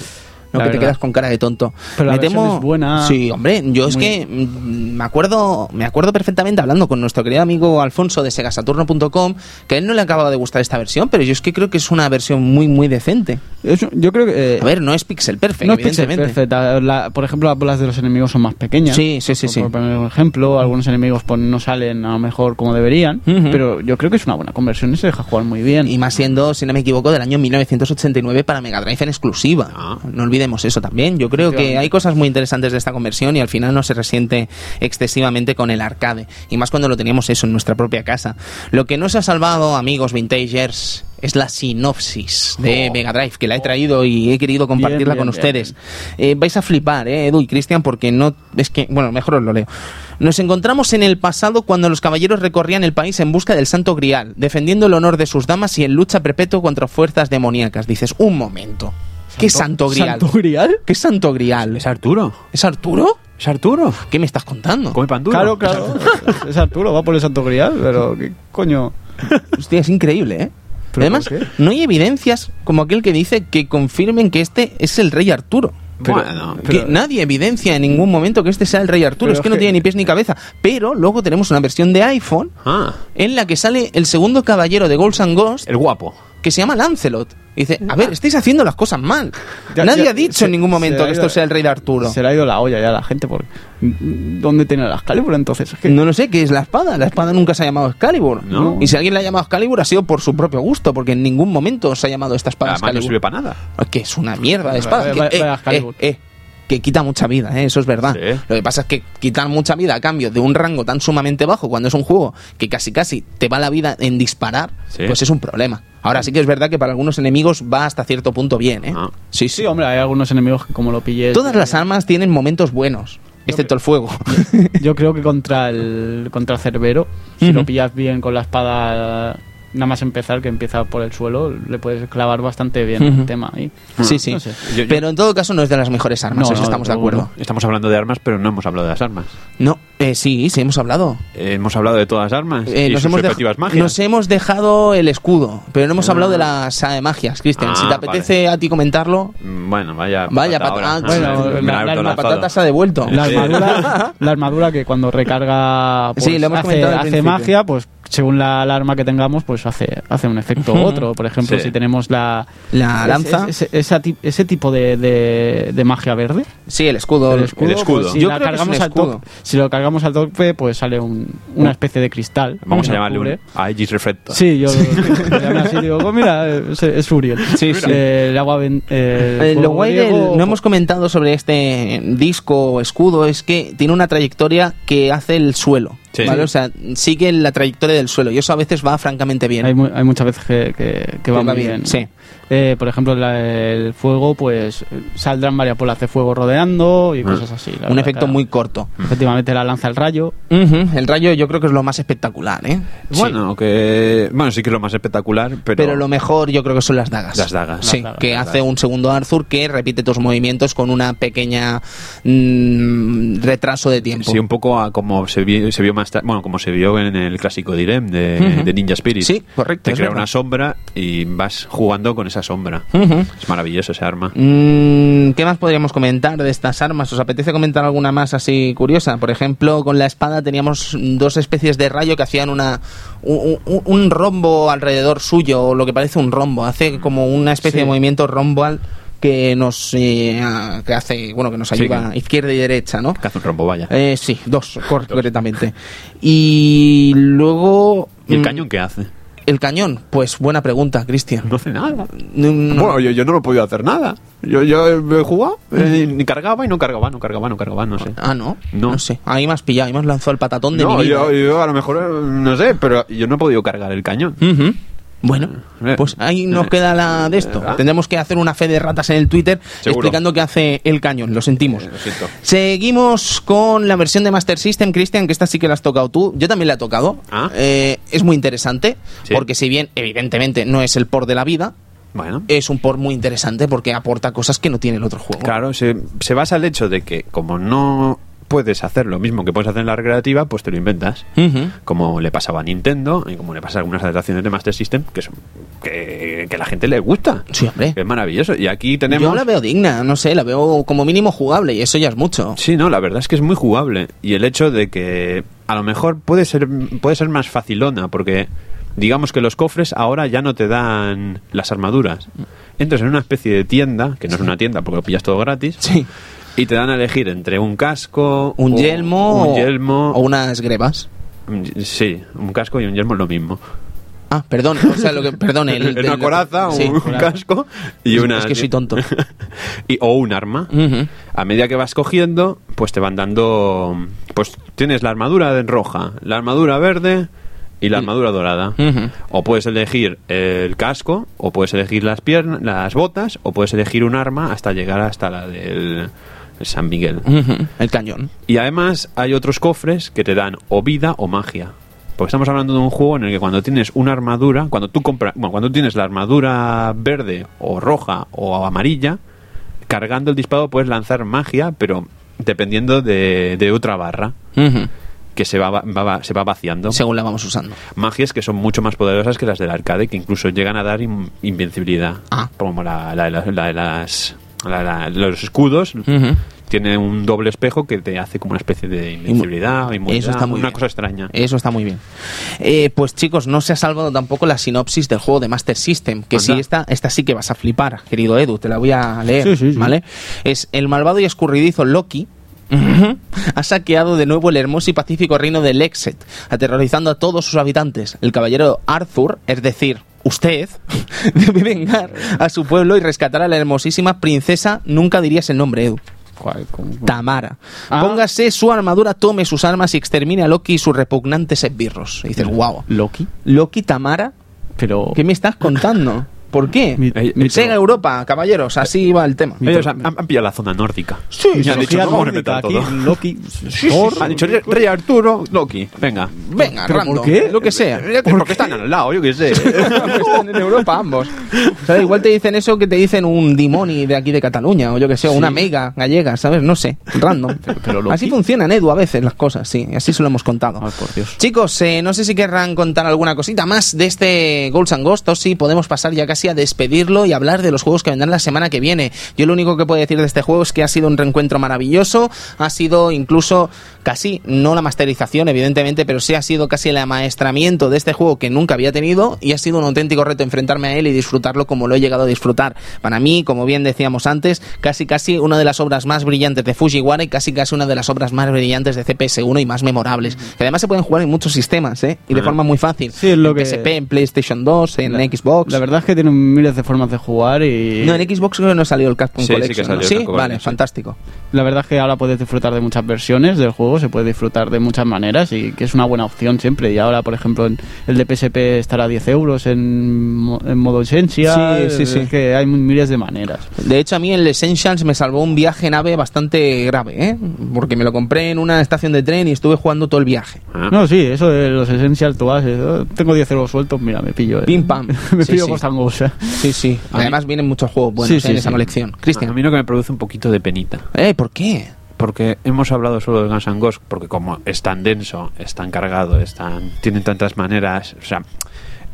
No La que te quedas con cara de tonto. Pero la me temo. es buena. Sí, hombre, yo es Muy- que me acuerdo, me acuerdo perfectamente hablando con nuestro querido amigo Alfonso de segasaturno.com que a él no le acababa de gustar esta versión, pero yo es que creo que es una versión muy muy decente. Es- yo creo que... eh, A ver, no es pixel perfect, no es pixel evidentemente. perfect. La- la- por ejemplo, las bolas de los enemigos son más pequeñas. Sí, sí, sí, Por- sí. Por ejemplo, algunos enemigos pues, no salen a lo mejor como deberían, pero yo creo que es una buena conversión y se deja jugar muy bien. Y más siendo, si no me equivoco, del año 1989 para Mega Drive en exclusiva. Ah. No olvidemos eso también. Yo creo que hay cosas muy interesantes de esta conversión y al final no se resiente excesivamente con el arcade. Y más cuando lo teníamos eso en nuestra propia casa. Lo que no se ha salvado, amigos vintagers, es la sinopsis de Oh. Mega Drive, que la he traído y he querido compartirla bien, con ustedes. Eh, vais a flipar, eh, Edu y Cristian, porque no. Es que. Bueno, mejor os lo leo. Nos encontramos en el pasado cuando los caballeros recorrían el país en busca del Santo Grial, defendiendo el honor de sus damas y en lucha perpetua contra fuerzas demoníacas. Dices, un momento. ¿Qué Santo Grial? ¿Santo Grial? ¿Qué Santo Grial? Es Arturo. ¿Es Arturo? Es Arturo. ¿Qué me estás contando? Come pan duro. Claro, claro. es Arturo, va por el Santo Grial, pero ¿qué coño? Hostia, es increíble, ¿eh? ¿Pero Además, no hay evidencias como aquel que dice que confirmen que este es el rey Arturo. Pero- Bueno, Que pero- nadie evidencia en ningún momento que este sea el rey Arturo. Es que es no que- tiene ni pies ni cabeza. Pero luego tenemos una versión de iPhone Ah, en la que sale el segundo caballero de Ghosts and Ghost el guapo. que se llama Lancelot. Y dice, a ver, estáis haciendo las cosas mal. Ya- Nadie ya- ha dicho se- en ningún momento que ido- esto sea el rey de Arturo. Se le ha ido la olla ya a la gente. Por... ¿Dónde tiene la Excalibur entonces? Es que- No lo sé, ¿qué es la espada? La espada nunca se ha llamado Excalibur. No. Y si alguien la ha llamado Excalibur ha sido por su propio gusto, porque en ningún momento se ha llamado esta espada Además no Excalibur. sirve para nada. Es que es una mierda de espada. Vaya- vaya- eh, vaya Excalibur. eh, eh, que quita mucha vida, eh, eso es verdad. Sí. Lo que pasa es que quitar mucha vida a cambio de un rango tan sumamente bajo cuando es un juego que casi casi te va la vida en disparar, Sí. pues es un problema. Ahora sí que es verdad que para algunos enemigos va hasta cierto punto bien, ¿eh? Ah. Sí, sí. Sí, hombre, hay algunos enemigos que como lo pilles... Todas las armas tienen momentos buenos, excepto el fuego. Yo creo que contra el contra Cerbero, si lo pillas bien con la espada, nada más empezar, que empieza por el suelo, le puedes clavar bastante bien el tema ahí. sí, sí. No sé. Yo- yo- Pero en todo caso no es de las mejores armas, No, eso no, estamos de acuerdo. Estamos hablando de armas, pero no hemos hablado de las armas. No, eh, sí, sí hemos hablado. Eh, hemos hablado de todas las armas Eh, y nos, sus hemos magias. nos hemos dejado el escudo, pero no hemos Ah. hablado de las eh, magias, Cristian. si Ah, te apetece a ti comentarlo, Mm, Bueno, vaya. Vaya patata patata. ahora. Bueno, la- la- patata se ha devuelto. La armadura, la armadura que cuando recarga pues, Sí, lo hemos hace, comentado al hace principio. magia, pues según la alarma que tengamos, pues hace, hace un efecto u otro. Por ejemplo, Sí. si tenemos la, La ese- lanza. ese, esa ti- ese tipo de, de- de magia verde, Sí, el escudo. el escudo, el escudo. pues, si, Yo la creo que es cargamos al escudo. tope, si lo cargamos al tope, pues sale un- una especie de cristal. Vamos a llamarle cubre. un Aegis Reflector. Sí, yo lo llamé así, digo, "Oh, mira, es, es Uriel. Sí, sí. Eh, el agua ven- eh, Eh, lo guay del- no hemos comentado sobre este disco o escudo es que tiene una trayectoria que hace el suelo. Sí. ¿vale? O sea, sigue la trayectoria del suelo y eso a veces va francamente bien. Hay, mu- hay muchas veces que, que- que va muy bien, bien. sí. Eh, por ejemplo, la- el fuego, pues saldrán varias bolas de fuego rodeando y Ah. cosas así. la Un verdad, efecto muy corto. Efectivamente, la lanza el rayo. El rayo yo creo que es lo más espectacular, ¿eh? Bueno, que. Bueno, sí que es lo más espectacular, pero. Pero lo mejor yo creo que son las dagas. Las dagas. Sí, Las dagas, que hace dagas. un segundo Arthur que repite tus movimientos con una pequeña mm, retraso de tiempo. Sí, un poco a como se vio, se vio más tarde, bueno, como se vio en el clásico Direm de, Ujú. de Ninja Spirit. Sí, correcto, Te crea verdad. una sombra y vas jugando con esa sombra. Es maravilloso ese arma. Mm, ¿Qué más podríamos comentar de estas armas? ¿Os apetece comentar alguna más así curiosa? Por ejemplo, con la espada teníamos dos especies de rayo que hacían una un, un- un rombo alrededor suyo, o lo que parece un rombo. Hace como una especie Sí. de movimiento romboal que nos eh, que hace bueno que nos Sí, ayuda que- izquierda y derecha, ¿no? Que hace un rombo, vaya. Eh, sí, dos, cor- concretamente. Y luego ¿Y el mm, cañón qué hace? El cañón, pues buena pregunta, Cristian. No hace nada. No. Bueno, yo, yo no lo he podido hacer nada. Yo, yo he jugado, eh, ni cargaba y no cargaba, no cargaba, no cargaba, no sé. Ah, no. No. No sé. Ahí me has pillado, ahí me has lanzado el patatón de No, mi vida. yo, yo a lo mejor, eh, no sé, pero yo no he podido cargar el cañón. Ujú. Bueno, Eh, pues ahí nos eh, queda la de esto. Tendremos que hacer una fe de ratas en el Twitter Seguro. explicando qué hace el cañón. Lo sentimos. Lo siento. Seguimos con la versión de Master System, Cristian, que esta sí que la has tocado tú. Yo también la he tocado. Ah. Eh, es muy interesante, Sí. porque si bien evidentemente no es el port de la vida, Bueno. es un port muy interesante porque aporta cosas que no tiene el otro juego. Claro, se, se basa el hecho de que como no puedes hacer lo mismo que puedes hacer en la recreativa, pues te lo inventas. Como le pasaba a Nintendo y como le pasa a algunas adaptaciones de Master System que, son, que, que la gente le gusta. Sí, hombre. Es maravilloso. Y aquí tenemos... Yo la veo digna, no sé, la veo como mínimo jugable y eso ya es mucho. Sí, no, la verdad es que es muy jugable. Y el hecho de que a lo mejor puede ser, puede ser más facilona, porque digamos que los cofres ahora ya no te dan las armaduras. Entras en una especie de tienda, que no es una tienda porque lo pillas todo gratis, Sí. Y te dan a elegir entre un casco, Un o- yelmo, un yelmo, o unas grebas. sí, un casco y un yelmo es lo mismo. Ah, perdón, o sea, lo que, perdón, el, una el- coraza, sí. un casco y una es que soy tonto. y, o un arma. A medida que vas cogiendo, pues te van dando. Pues tienes la armadura en roja, la armadura verde y la Y- armadura dorada. O puedes elegir el casco, o puedes elegir las piernas, las botas, o puedes elegir un arma hasta llegar hasta la del el San Miguel. El cañón. Y además hay otros cofres que te dan o vida o magia. Porque estamos hablando de un juego en el que cuando tienes una armadura, cuando tú compras, bueno, cuando tienes la armadura verde o roja o amarilla, cargando el disparo puedes lanzar magia, pero dependiendo de, de otra barra que se va, va- va- se va vaciando. Según la vamos usando. Magias que son mucho más poderosas que las del arcade, que incluso llegan a dar in- invencibilidad. Ah. Como la de las la- la- los escudos. Tiene un doble espejo que te hace como una especie de invencibilidad inmunidad, Eso está muy una bien. cosa extraña. Eso está muy bien. Eh, pues chicos, no se ha salvado tampoco la sinopsis del juego de Master System, que sí, Anda. esta, esta sí que vas a flipar, querido Edu, te la voy a leer, Sí, sí, sí. ¿vale? Es el malvado y escurridizo Loki ha saqueado de nuevo el hermoso y pacífico reino de Lexet, aterrorizando a todos sus habitantes. El caballero Arthur, es decir, usted, debe vengar a su pueblo y rescatar a la hermosísima princesa, nunca dirías el nombre, Edu. ¿Cuál? ¿Cómo? Tamara. Ah. Póngase su armadura, tome sus armas y extermine a Loki y sus repugnantes esbirros. Y dices, wow. Loki. Loki Tamara, Pero. ¿qué me estás contando? ¿Por qué? Mi- Eh, mi- Sega Europa, caballeros, así va el tema. Ellos han, han- han pillado la zona nórdica. Sí, Y han dicho, vamos a nórdica, reventar todo. aquí, Loki. sí, Thor, Han dicho, Rey- Rey Arturo, Loki, venga. Venga, ¿Pero random, por qué? Lo que sea. Porque están al lado, yo qué sé. Están en Europa ambos. O sea, igual te dicen eso que te dicen un dimoni de aquí de Cataluña, o yo que sé, o una mega gallega, ¿sabes? No sé, random. pero Loki- así funcionan, Edu, a veces las cosas, sí, así se lo hemos contado. Ay, por Dios. Chicos, eh, no sé si querrán contar alguna cosita más de este Golds and Ghost o si podemos pasar ya casi a despedirlo y hablar de los juegos que vendrán la semana que viene. Yo lo único que puedo decir de este juego es que ha sido un reencuentro maravilloso, ha sido incluso casi, no la masterización, evidentemente, pero sí ha sido casi el amaestramiento de este juego que nunca había tenido y ha sido un auténtico reto enfrentarme a él y disfrutarlo como lo he llegado a disfrutar. Para mí, como bien decíamos antes, casi casi una de las obras más brillantes de Fujiwara y casi casi una de las obras más brillantes de CPS1 y más memorables. Que además se pueden jugar en muchos sistemas, ¿eh? Y de forma muy fácil. Sí, es lo en que- PSP, en PlayStation 2, en La- Xbox. La verdad es que tienen miles de formas de jugar y... No, en Xbox creo que no salió el Capcom Sí, sí que Collection. ¿no? salió el ¿Sí? Capcom Vale, Collection, sí. fantástico. La verdad es que ahora puedes disfrutar de muchas versiones del juego, se puede disfrutar de muchas maneras y que es una buena opción siempre. Y ahora, por ejemplo, en- el de PSP estará a 10 euros en, en modo esencia. Sí, sí, sí. Es que hay miles de maneras. De hecho, a mí el Essentials me salvó un viaje en AVE bastante grave, ¿eh? Porque me lo compré en una estación de tren y estuve jugando todo el viaje. Ah. No, sí, eso de los Essential, tú vas, eh, tengo 10 euros sueltos, mira, me pillo. eh. Pim, pam. me Sí, pillo sí. Eh. Sí, sí. Además vienen muchos juegos buenos Sí, ¿eh? sí, en esa colección. A Cristian. mí lo que me produce un poquito de penita. Eh, ¿por qué? Porque hemos hablado solo de Guns N' Ghosts, porque como es tan denso, es tan cargado, es tan, tienen tantas maneras, o sea,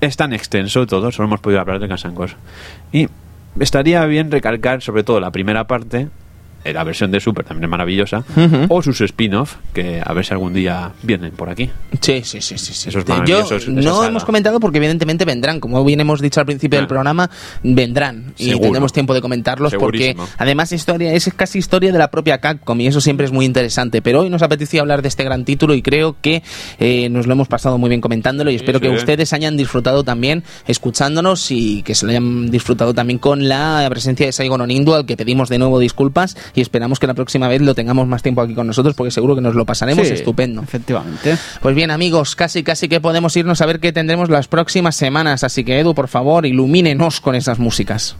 es tan extenso todo, solo hemos podido hablar de Guns N' Ghosts. Y estaría bien recalcar sobre todo la primera parte, la versión de Super también es maravillosa, o sus spin-off, que a ver si algún día vienen por aquí. Sí, sí, sí, sí. sí. Esos Yo no hemos comentado porque evidentemente vendrán, como bien hemos dicho al principio del programa, vendrán y tendremos tiempo de comentarlos porque además historia es casi historia de la propia Capcom y eso siempre es muy interesante. Pero hoy nos apetecía hablar de este gran título y creo que eh, nos lo hemos pasado muy bien comentándolo y espero que ustedes hayan disfrutado también escuchándonos y que se lo hayan disfrutado también con la presencia de Saigon Onindu al que pedimos de nuevo disculpas y esperamos que la próxima vez lo tengamos más tiempo aquí con nosotros porque seguro que nos lo pasaremos Sí, estupendo. Efectivamente. Pues bien, amigos, casi casi que podemos irnos a ver qué tendremos las próximas semanas. Así que, Edu, por favor, ilumínenos con esas músicas.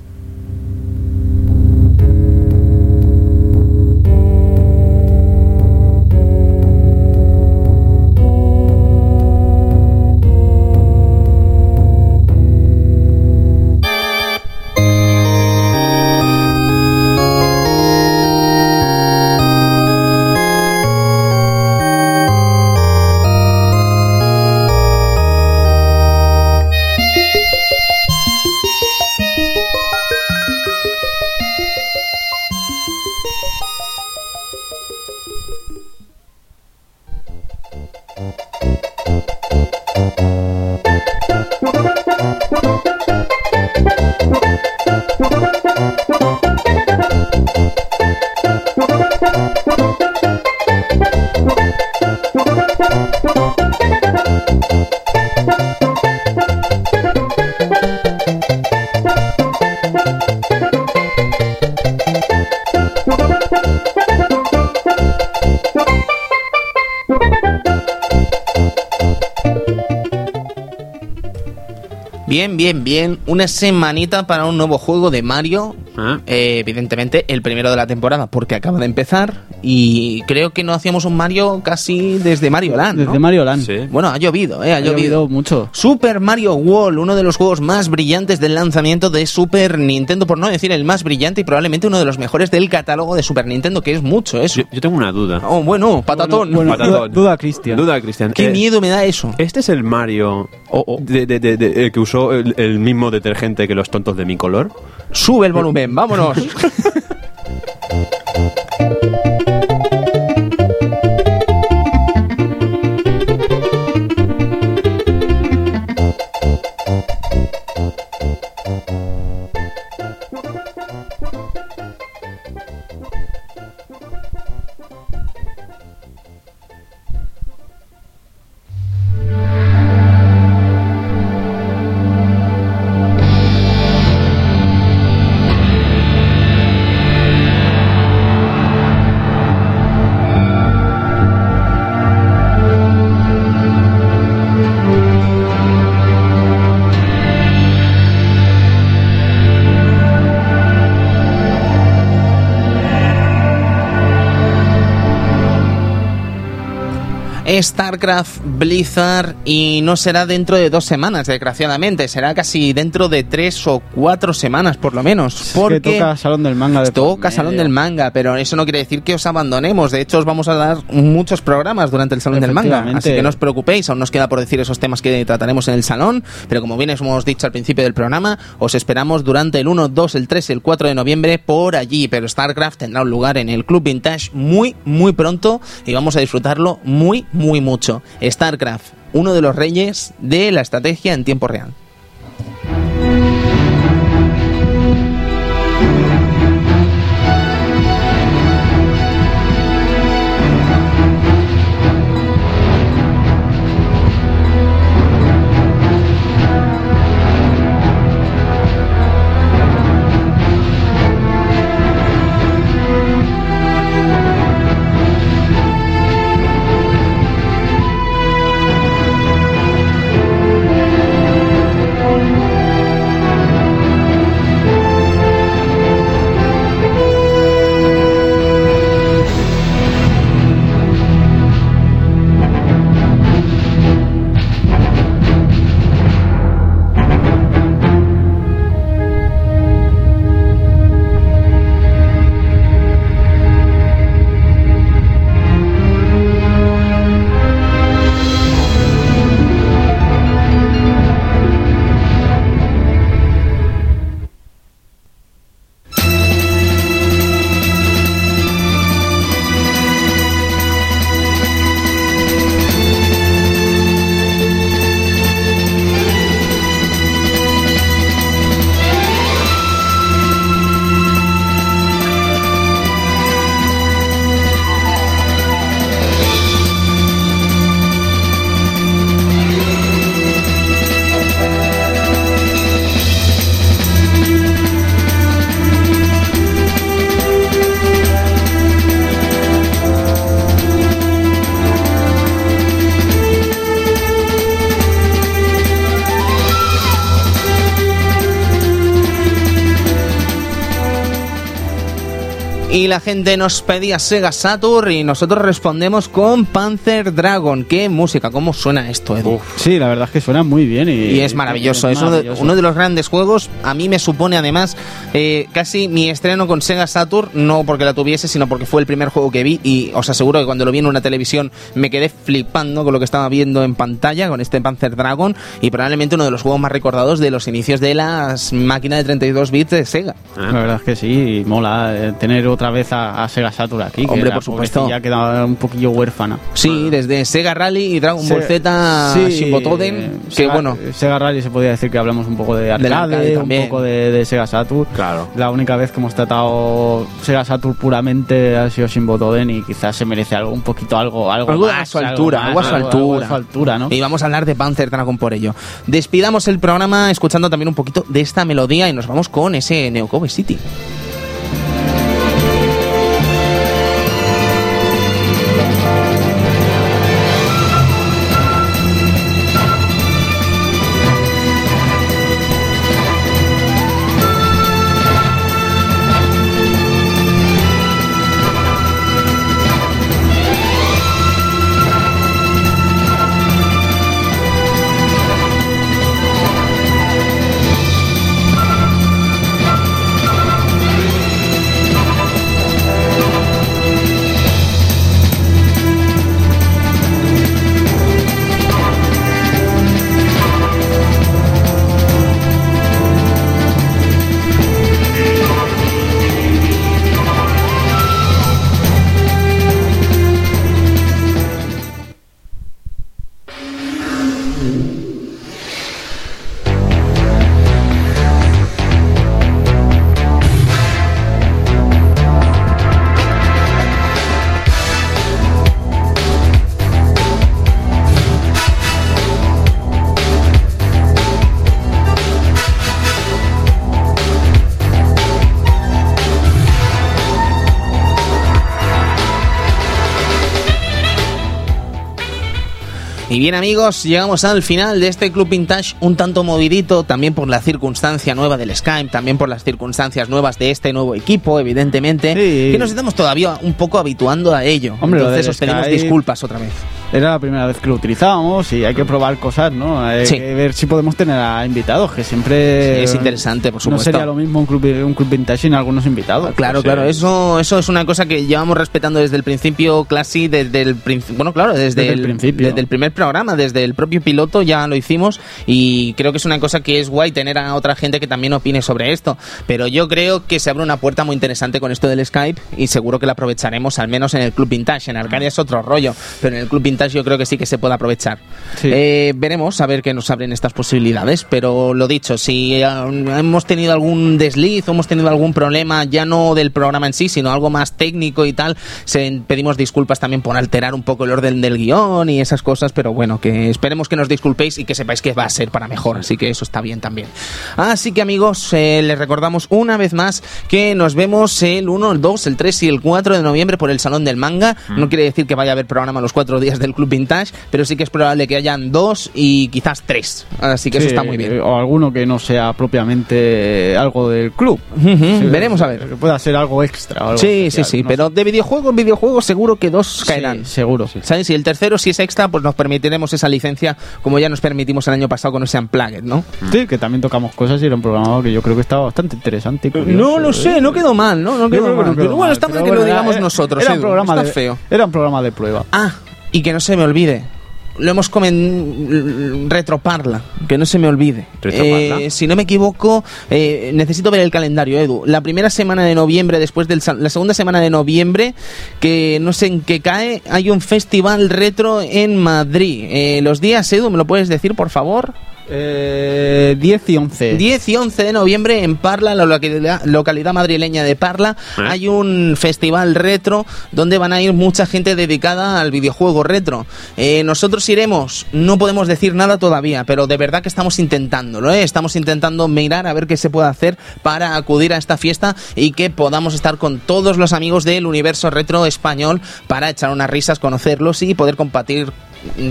Bien. Una semanita para un nuevo juego de Mario. Ah. Eh, evidentemente, el primero de la temporada, porque acaba de empezar. Y creo que no hacíamos un Mario casi desde Mario Land. ¿no? Desde Mario Land. Sí. Bueno, ha llovido, ¿eh? Ha, Ha llovido. llovido mucho. Super Mario World, uno de los juegos más brillantes del lanzamiento de Super Nintendo, por no decir el más brillante y probablemente uno de los mejores del catálogo de Super Nintendo, que es mucho eso. Yo, yo tengo una duda. Oh, bueno, patatón. Bueno, Patatón. duda, duda, Cristian. Duda, Cristian. Qué Eh, miedo me da eso. ¿Este es el Mario Oh, oh. de- de- de- de- el que usó el, el mismo detergente que los tontos de mi color? Sube el volumen, vámonos. StarCraft Blizzard y no será dentro de dos semanas, desgraciadamente, será casi dentro de tres o cuatro semanas por lo menos. Porque toca Salón del Manga. De toca Salón del Manga, pero eso no quiere decir que os abandonemos. De hecho, os vamos a dar muchos programas durante el Salón del Manga, así que no os preocupéis, aún nos queda por decir esos temas que trataremos en el salón, pero como bien hemos dicho al principio del programa, os esperamos durante el 1, 2, el 3 y el 4 de noviembre por allí, pero StarCraft tendrá un lugar en el Club Vintage muy, muy pronto y vamos a disfrutarlo muy, muy mucho. StarCraft, uno de los reyes de la estrategia en tiempo real. Y la gente nos pedía Sega Saturn y nosotros respondemos con Panzer Dragon. ¿Qué música? ¿Cómo suena esto, Edu? sí, la verdad es que suena muy bien y, es maravilloso. Es, uno, de, los grandes juegos. A mí me supone además eh, casi mi estreno con Sega Saturn, no porque la tuviese, sino porque fue el primer juego que vi y os aseguro que cuando lo vi en una televisión me quedé flipando con lo que estaba viendo en pantalla con este Panzer Dragon y probablemente uno de los juegos más recordados de los inicios de las máquinas de 32 bits de Sega. La verdad es que sí, mola eh, tener otra vez a, Sega Saturn aquí. Hombre, por supuesto. Ya quedado un poquillo huérfana. Sí, desde Sega Rally y Dragon Ball Z, sí, Toden, que bueno. Sega Rally se podría decir que hablamos un poco de arcade, un poco de, Sega Saturn. Claro. La única vez que hemos tratado Sega Saturn puramente ha sido Shin Toden y quizás se merece algo un poquito algo algo, algo más, a su altura, algo, a su altura. altura, ¿no? Y vamos a hablar de Panzer Dragon por ello. Despidamos el programa escuchando también un poquito de esta melodía y nos vamos con ese Neo City. Y bien amigos, llegamos al final de este Club Vintage un tanto movidito, también por la circunstancia nueva del Skype, también por las circunstancias nuevas de este nuevo equipo, evidentemente, que nos estamos todavía un poco habituando a ello. Hombre, Entonces os pedimos disculpas otra vez. Era la primera vez que lo utilizábamos y hay que probar cosas, ¿no? Hay Sí. que ver si podemos tener a invitados, que siempre... Sí, es interesante, por No supuesto. sería lo mismo un club, un club vintage sin algunos invitados. Claro, Pues, claro, eh, eso, eso es una cosa que llevamos respetando desde el principio, Classy, desde el bueno, claro, desde, Desde el principio. desde el primer programa, desde el propio piloto ya lo hicimos y creo que es una cosa que es guay tener a otra gente que también opine sobre esto, pero yo creo que se abre una puerta muy interesante con esto del Skype y seguro que la aprovecharemos al menos en el Club Vintage, en Arcadia es otro rollo, pero en el Club Vintage yo creo que sí que se puede aprovechar. Sí. Eh, veremos a ver qué nos abren estas posibilidades, pero lo dicho, si eh, hemos tenido algún desliz o hemos tenido algún problema, ya no del programa en sí, sino algo más técnico y tal, se, pedimos disculpas también por alterar un poco el orden del guion y esas cosas, pero bueno, que esperemos que nos disculpéis y que sepáis que va a ser para mejor, así que eso está bien también. Así que amigos, eh, les recordamos una vez más que nos vemos el 1, el 2, el 3 y el 4 de noviembre por el Salón del Manga. No quiere decir que vaya a haber programa los cuatro días del Club Vintage, pero sí que es probable que hayan dos y quizás tres. Así que eso Sí, está muy bien. O alguno que no sea propiamente algo del club. Ujú, Sí, veremos a ver. Que pueda ser algo extra. algo Sí, sí, especial, sí, no pero sé. de videojuegos, videojuegos seguro que dos Sí, caerán. seguro. ¿Sabes? Y el tercero, si es extra, pues nos permitiremos esa licencia como ya nos permitimos el año pasado con ese Unplugged, ¿no? Sí, que también tocamos cosas y era un programa que yo creo que estaba bastante interesante. curioso, No lo ¿eh? sé, no quedó mal, ¿no? No quedó que mal. no quedó bueno, mal, está mal que bueno, lo digamos era- nosotros, Era un Edu, programa de, feo. Era un programa de prueba. Ah, y que no se me olvide. Lo hemos comentado. Retroparla, que no se me olvide. Eh, si no me equivoco, eh, necesito ver el calendario, Edu. La primera semana de noviembre, después de la segunda semana de noviembre, que no sé en qué cae, hay un festival retro en Madrid. Eh, los días, Edu, ¿me lo puedes decir, por favor? Eh, 10 y 11. 10 y 11 de noviembre en Parla, la localidad, localidad madrileña de Parla, ¿Eh? hay un festival retro donde van a ir mucha gente dedicada al videojuego retro. Eh, nosotros iremos, no podemos decir nada todavía, pero de verdad que estamos intentándolo, ¿eh? estamos intentando mirar a ver qué se puede hacer para acudir a esta fiesta y que podamos estar con todos los amigos del universo retro español para echar unas risas, conocerlos y poder compartir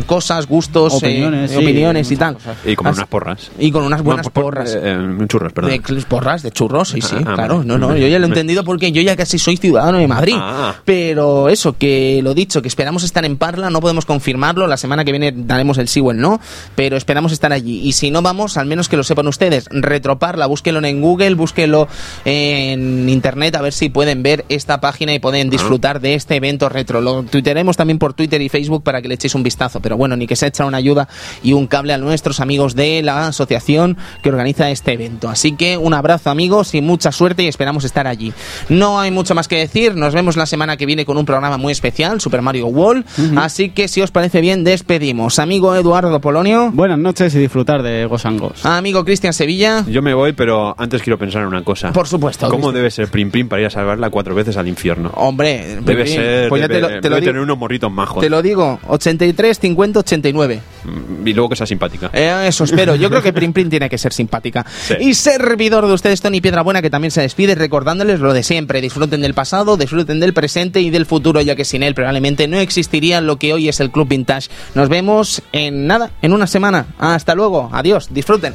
cosas, gustos, eh, Opiniones, sí, opiniones y muchas tal. cosas. Y Así- unas porras. y con unas buenas No, por- porras. eh, eh, churros, perdón. De porras, de churros, sí, sí, Ah, ah, claro. No, no, yo ya lo he entendido porque yo ya casi soy ciudadano de Madrid. Ah. Pero eso, que lo dicho, que esperamos estar en Parla, no podemos confirmarlo. La semana que viene daremos el sí o el no, pero esperamos estar allí. Y si no vamos, al menos que lo sepan ustedes. Retroparla, búsquelo en Google, búsquelo en internet, a ver si pueden ver esta página y pueden disfrutar de este evento retro. Lo tuitearemos también por Twitter y Facebook para que le echéis un vistazo. Pero bueno, ni que se echa una ayuda y un cable a nuestros amigos de la asociación que organiza este evento. Así que un abrazo amigos y mucha suerte y esperamos estar allí. No hay mucho más que decir, nos vemos la semana que viene con un programa muy especial, Super Mario World. Así que si os parece bien, despedimos. Amigo Eduardo Polonio, Buenas noches y disfrutar de and Ghost. amigo Cristian Sevilla. Yo me voy, pero antes quiero pensar en una cosa. Por supuesto. ¿Cómo Cristian. debe ser Prim Prim para ir a salvarla cuatro veces al infierno? Hombre, Debe ser, pues ya debe, te lo, te debe digo, tener unos morritos majos. te lo digo, 83, 50, 89. Mm, Y luego que sea simpática. Eh, eso espero. Yo creo que Prim Prim tiene que ser simpática. Sí. Y servidor de ustedes, Tony Piedrabuena, que también se despide recordándoles lo de siempre. Disfruten del pasado, disfruten del presente y del futuro, ya que sin él probablemente no existiría lo que hoy es el Club Vintage. Nos vemos en nada, en una semana. Hasta luego. Adiós. Disfruten.